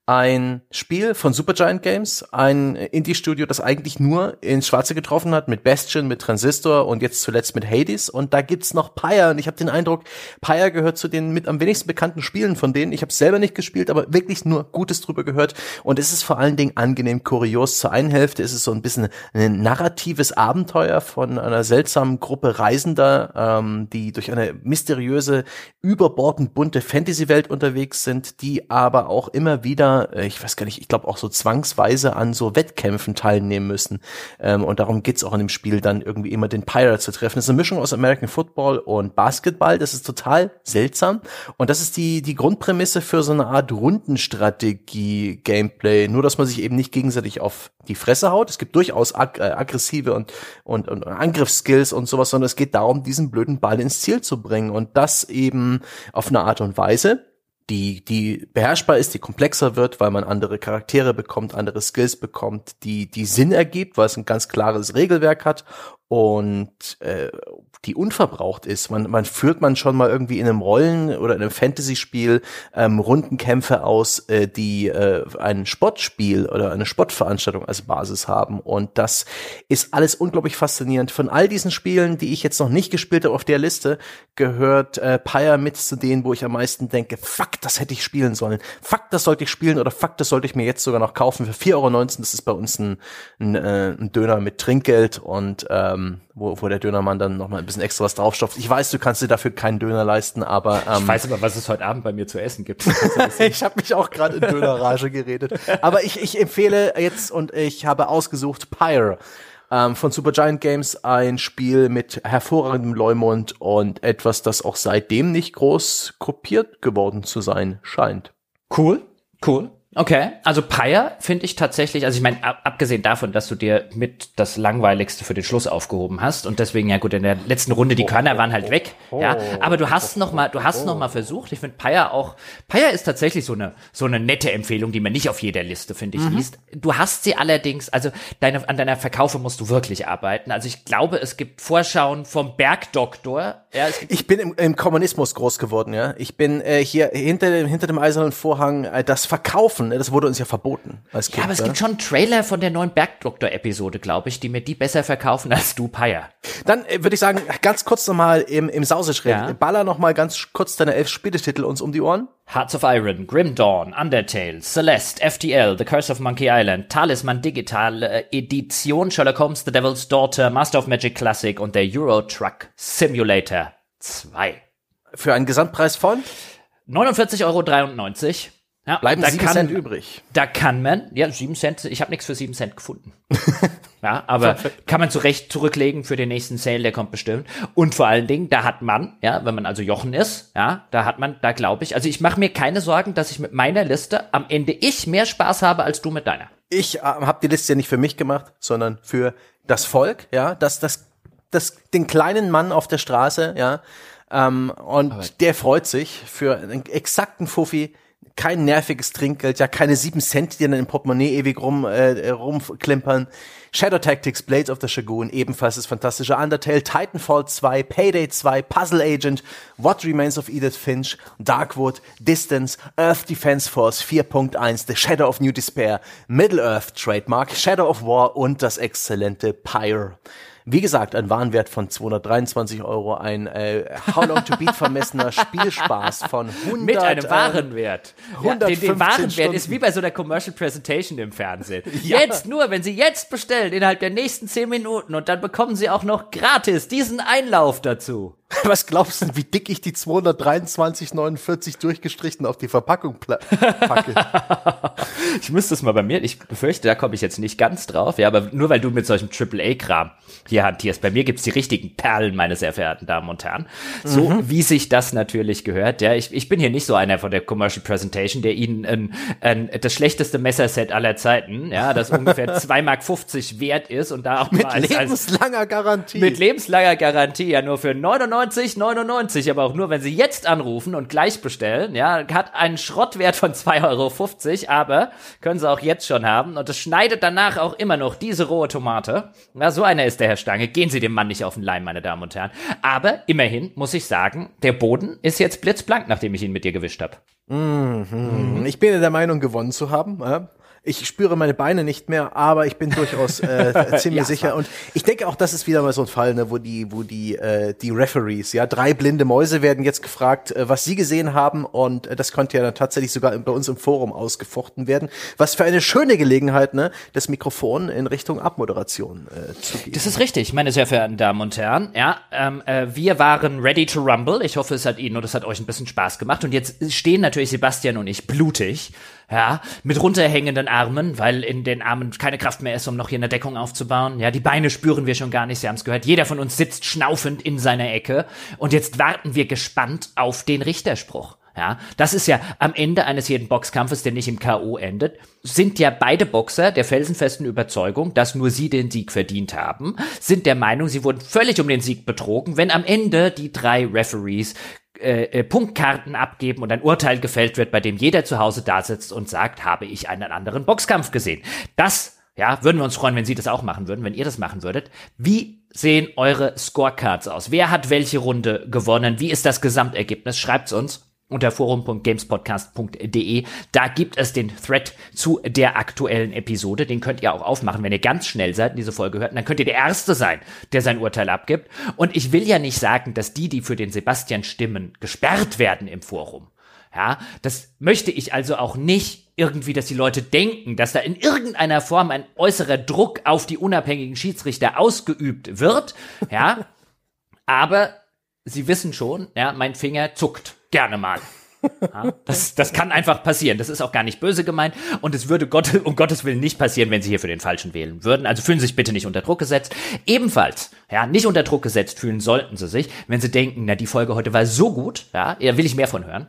[SPEAKER 2] Ein Spiel von Supergiant Games, ein Indie-Studio, das eigentlich nur ins Schwarze getroffen hat, mit Bastion, mit Transistor und jetzt zuletzt mit Hades. Und da gibt's noch Pyre. Und ich habe den Eindruck, Pyre gehört zu den mit am wenigsten bekannten Spielen von denen. Ich habe selber nicht gespielt, aber wirklich nur Gutes drüber gehört. Und es ist vor allen Dingen angenehm kurios. Zur einen Hälfte ist es so ein bisschen ein narratives Abenteuer von einer seltsamen Gruppe Reisender, ähm, die durch eine mysteriöse, überbordend bunte Fantasy-Welt unterwegs sind, die aber auch immer wieder äh, ich weiß gar nicht, ich glaube auch so zwangsweise an so Wettkämpfen teilnehmen müssen. Ähm, und darum geht's auch in dem Spiel dann irgendwie immer den Pirate zu treffen. Das ist eine Mischung aus American Football und Basketball. Das ist total seltsam. Und das ist die, die Grundprämisse für so eine Art Rundenstrategie-Gameplay. Nur, dass man sich eben nicht gegenseitig auf die Fresse haut. Es gibt durchaus ag äh, aggressive und, und, und Angriffsskills und sowas, sondern es geht darum, diesen blöden Ball ins Ziel zu bringen. Und das eben auf eine Art und Weise, die, die beherrschbar ist, die komplexer wird, weil man andere Charaktere bekommt, andere Skills bekommt, die, die Sinn ergibt, weil es ein ganz klares Regelwerk hat und äh, die unverbraucht ist. Man, man führt man schon mal irgendwie in einem Rollen- oder in einem Fantasy-Spiel ähm, Rundenkämpfe aus, äh, die äh, ein Sportspiel oder eine Sportveranstaltung als Basis haben. Und das ist alles unglaublich faszinierend. Von all diesen Spielen, die ich jetzt noch nicht gespielt habe auf der Liste, gehört äh, Pyre mit zu denen, wo ich am meisten denke, fuck, das hätte ich spielen sollen. Fuck, das sollte ich spielen oder fuck, das sollte ich mir jetzt sogar noch kaufen. Für 4,19 Euro, das ist bei uns ein, ein, äh, ein Döner mit Trinkgeld und ähm, wo, wo der Dönermann dann noch mal ein bisschen extra was draufstopft. Ich weiß, du kannst dir dafür keinen Döner leisten, aber
[SPEAKER 1] ähm, ich weiß aber, was es heute Abend bei mir zu essen gibt.
[SPEAKER 2] ich habe mich auch gerade in Dönerrage geredet, aber ich, ich empfehle jetzt und ich habe ausgesucht Pyre ähm, von Supergiant Games, ein Spiel mit hervorragendem Leumund und etwas, das auch seitdem nicht groß kopiert geworden zu sein scheint.
[SPEAKER 1] Cool, cool. Okay, also Pyre finde ich tatsächlich, also ich meine, ab, abgesehen davon, dass du dir mit das Langweiligste für den Schluss aufgehoben hast und deswegen, ja gut, in der letzten Runde, die Körner waren halt weg, ja, aber du hast noch mal, du hast noch mal versucht, ich finde Pyre auch, Pyre ist tatsächlich so eine, so eine nette Empfehlung, die man nicht auf jeder Liste, finde ich, mhm. liest. Du hast sie allerdings, also deine, an deiner Verkaufe musst du wirklich arbeiten, also ich glaube, es gibt Vorschauen vom Bergdoktor, ja,
[SPEAKER 2] ich bin im, im, Kommunismus groß geworden, ja, ich bin äh, hier hinter dem, hinter dem eisernen Vorhang, äh, das Verkaufen Ne? Das wurde uns ja verboten
[SPEAKER 1] als Kind. Ja, aber es gibt schon einen Trailer von der neuen Bergdoktor-Episode, glaube ich, die mir die besser verkaufen als du, Paya.
[SPEAKER 2] Dann äh, würde ich sagen, ganz kurz nochmal im, im Sauseschritt. Ja. Baller nochmal ganz kurz deine elf Spieletitel uns um die Ohren.
[SPEAKER 1] Hearts of Iron, Grim Dawn, Undertale, Celeste, FTL, The Curse of Monkey Island, Talisman Digital äh, Edition, Sherlock Holmes, The Devil's Daughter, Master of Magic Classic und der Euro Truck Simulator 2.
[SPEAKER 2] Für einen Gesamtpreis von?
[SPEAKER 1] 49,93 Euro.
[SPEAKER 2] Ja, Bleiben sieben kann, Cent übrig.
[SPEAKER 1] Da kann man, ja, sieben Cent, ich habe nichts für sieben Cent gefunden. ja, aber kann man zurecht zurücklegen für den nächsten Sale, der kommt bestimmt. Und vor allen Dingen, da hat man, ja, wenn man also Jochen ist, ja, da hat man, da glaube ich, also ich mache mir keine Sorgen, dass ich mit meiner Liste am Ende ich mehr Spaß habe als du mit deiner.
[SPEAKER 2] Ich äh, habe die Liste ja nicht für mich gemacht, sondern für das Volk, ja, das, das, das, den kleinen Mann auf der Straße, ja, ähm, und aber der freut sich für einen exakten Fuffi kein nerviges Trinkgeld, ja keine sieben Cent, die dann im Portemonnaie ewig rum, äh, rumklimpern. Shadow Tactics, Blades of the Shagoon, ebenfalls das fantastische Undertale, Titanfall 2, Payday 2, Puzzle Agent, What Remains of Edith Finch, Darkwood, Distance, Earth Defense Force 4.1, The Shadow of New Despair, Middle Earth Trademark, Shadow of War und das exzellente Pyre. Wie gesagt, ein Warenwert von 223 Euro, ein äh, How Long to Beat vermessener Spielspaß von 100.
[SPEAKER 1] Mit einem ähm, Warenwert. Ja, den, den Warenwert Stunden. ist wie bei so einer Commercial Presentation im Fernsehen. Ja. Jetzt nur, wenn Sie jetzt bestellen, innerhalb der nächsten 10 Minuten und dann bekommen Sie auch noch gratis diesen Einlauf dazu.
[SPEAKER 2] Was glaubst du, wie dick ich die 223,49 durchgestrichen auf die Verpackung packe?
[SPEAKER 1] ich müsste es mal bei mir, ich befürchte, da komme ich jetzt nicht ganz drauf, ja, aber nur weil du mit solchem AAA-Kram hier hantierst. Bei mir gibt's die richtigen Perlen, meine sehr verehrten Damen und Herren. So mhm. wie sich das natürlich gehört. Ja, ich, ich bin hier nicht so einer von der Commercial Presentation, der Ihnen ein, ein, das schlechteste Messerset aller Zeiten, ja, das ungefähr 2,50 Mark wert ist und da auch
[SPEAKER 2] mit lebenslanger Garantie.
[SPEAKER 1] Mit lebenslanger Garantie, ja, nur für 99 99,99, aber auch nur, wenn Sie jetzt anrufen und gleich bestellen. Ja, hat einen Schrottwert von 2,50 Euro, aber können Sie auch jetzt schon haben. Und es schneidet danach auch immer noch diese rohe Tomate. Na, so einer ist der Herr Stange. Gehen Sie dem Mann nicht auf den Leim, meine Damen und Herren. Aber immerhin muss ich sagen, der Boden ist jetzt blitzblank, nachdem ich ihn mit dir gewischt habe.
[SPEAKER 3] Mhm. Ich bin der Meinung, gewonnen zu haben. Ich spüre meine Beine nicht mehr, aber ich bin durchaus äh, ziemlich ja, sicher. Und ich denke auch, das ist wieder mal so ein Fall, ne, wo die, wo die, äh, die Referees, ja, drei blinde Mäuse werden jetzt gefragt, äh, was sie gesehen haben. Und äh, das konnte ja dann tatsächlich sogar bei uns im Forum ausgefochten werden. Was für eine schöne Gelegenheit, ne, das Mikrofon in Richtung Abmoderation äh, zu geben.
[SPEAKER 1] Das ist richtig, meine sehr verehrten Damen und Herren. Ja, ähm, äh, wir waren ready to rumble. Ich hoffe, es hat Ihnen und es hat euch ein bisschen Spaß gemacht. Und jetzt stehen natürlich Sebastian und ich blutig ja, mit runterhängenden Armen, weil in den Armen keine Kraft mehr ist, um noch hier eine Deckung aufzubauen. Ja, die Beine spüren wir schon gar nicht, Sie haben es gehört. Jeder von uns sitzt schnaufend in seiner Ecke und jetzt warten wir gespannt auf den Richterspruch. Ja, das ist ja am Ende eines jeden Boxkampfes, der nicht im K.O. endet, sind ja beide Boxer der felsenfesten Überzeugung, dass nur sie den Sieg verdient haben, sind der Meinung, sie wurden völlig um den Sieg betrogen, wenn am Ende die drei Referees äh, äh, Punktkarten abgeben und ein Urteil gefällt wird, bei dem jeder zu Hause da sitzt und sagt, habe ich einen anderen Boxkampf gesehen. Das ja, würden wir uns freuen, wenn Sie das auch machen würden, wenn ihr das machen würdet. Wie sehen eure Scorecards aus? Wer hat welche Runde gewonnen? Wie ist das Gesamtergebnis? Schreibt's uns unter forum.gamespodcast.de. Da gibt es den Thread zu der aktuellen Episode. Den könnt ihr auch aufmachen, wenn ihr ganz schnell seid und diese Folge hört. Und dann könnt ihr der Erste sein, der sein Urteil abgibt. Und ich will ja nicht sagen, dass die, die für den Sebastian stimmen, gesperrt werden im Forum. Ja, das möchte ich also auch nicht irgendwie, dass die Leute denken, dass da in irgendeiner Form ein äußerer Druck auf die unabhängigen Schiedsrichter ausgeübt wird. Ja, aber sie wissen schon, ja, mein Finger zuckt gerne mal. Das, das kann einfach passieren. Das ist auch gar nicht böse gemeint. Und es würde Gott, um Gottes Willen nicht passieren, wenn Sie hier für den Falschen wählen würden. Also fühlen Sie sich bitte nicht unter Druck gesetzt. Ebenfalls, ja, nicht unter Druck gesetzt fühlen sollten Sie sich, wenn Sie denken, na, die Folge heute war so gut, ja, da will ich mehr von hören.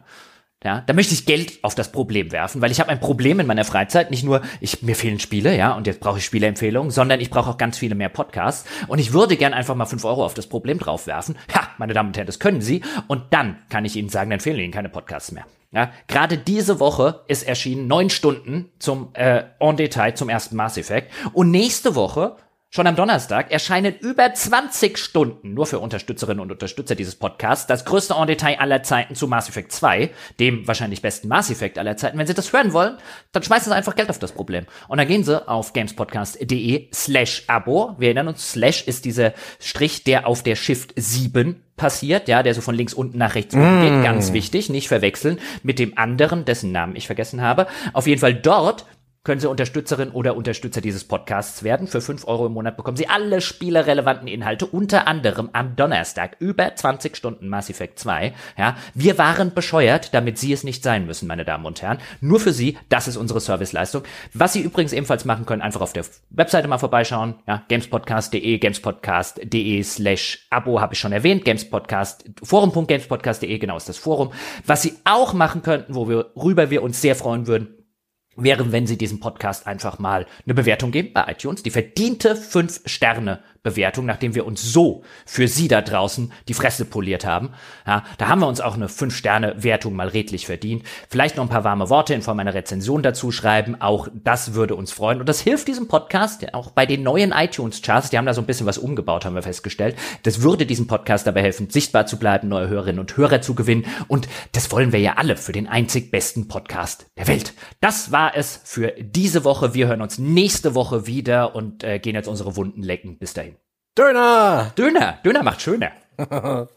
[SPEAKER 1] Ja, da möchte ich Geld auf das Problem werfen, weil ich habe ein Problem in meiner Freizeit. Nicht nur, ich, mir fehlen Spiele, ja, und jetzt brauche ich Spieleempfehlungen, sondern ich brauche auch ganz viele mehr Podcasts. Und ich würde gern einfach mal fünf Euro auf das Problem draufwerfen. Ja, meine Damen und Herren, das können Sie. Und dann kann ich Ihnen sagen, dann fehlen Ihnen keine Podcasts mehr. Ja, gerade diese Woche ist erschienen neun Stunden zum äh, En Detail zum ersten Mass Effect. Und nächste Woche Schon am Donnerstag erscheinen über 20 Stunden nur für Unterstützerinnen und Unterstützer dieses Podcasts das größte En Detail aller Zeiten zu Mass Effect 2, dem wahrscheinlich besten Mass Effect aller Zeiten. Wenn Sie das hören wollen, dann schmeißen Sie einfach Geld auf das Problem. Und dann gehen Sie auf gamespodcast.de slash Abo. Wir erinnern uns, slash ist dieser Strich, der auf der Shift 7 passiert, ja, der so von links unten nach rechts unten mm. geht. Ganz wichtig, nicht verwechseln mit dem anderen, dessen Namen ich vergessen habe. Auf jeden Fall dort können Sie Unterstützerin oder Unterstützer dieses Podcasts werden. Für fünf Euro im Monat bekommen Sie alle spielerrelevanten Inhalte, unter anderem am Donnerstag über 20 Stunden Mass Effect 2. Ja, wir waren bescheuert, damit Sie es nicht sein müssen, meine Damen und Herren. Nur für Sie, das ist unsere Serviceleistung. Was Sie übrigens ebenfalls machen können, einfach auf der Webseite mal vorbeischauen. Ja, gamespodcast.de, gamespodcast.de slash Abo habe ich schon erwähnt. Gamespodcast, forum.gamespodcast.de, genau ist das Forum. Was Sie auch machen könnten, worüber wir uns sehr freuen würden, wäre, wenn Sie diesem Podcast einfach mal eine Bewertung geben bei iTunes. Die verdiente fünf Sterne Bewertung, nachdem wir uns so für Sie da draußen die Fresse poliert haben. Ja, da haben wir uns auch eine 5-Sterne-Wertung mal redlich verdient. Vielleicht noch ein paar warme Worte in Form einer Rezension dazu schreiben. Auch das würde uns freuen. Und das hilft diesem Podcast auch bei den neuen iTunes-Charts. Die haben da so ein bisschen was umgebaut, haben wir festgestellt. Das würde diesem Podcast dabei helfen, sichtbar zu bleiben, neue Hörerinnen und Hörer zu gewinnen. Und das wollen wir ja alle für den einzig besten Podcast der Welt. Das war es für diese Woche. Wir hören uns nächste Woche wieder und äh, gehen jetzt unsere Wunden lecken. Bis dahin.
[SPEAKER 3] Döner!
[SPEAKER 1] Döner! Döner macht schöner.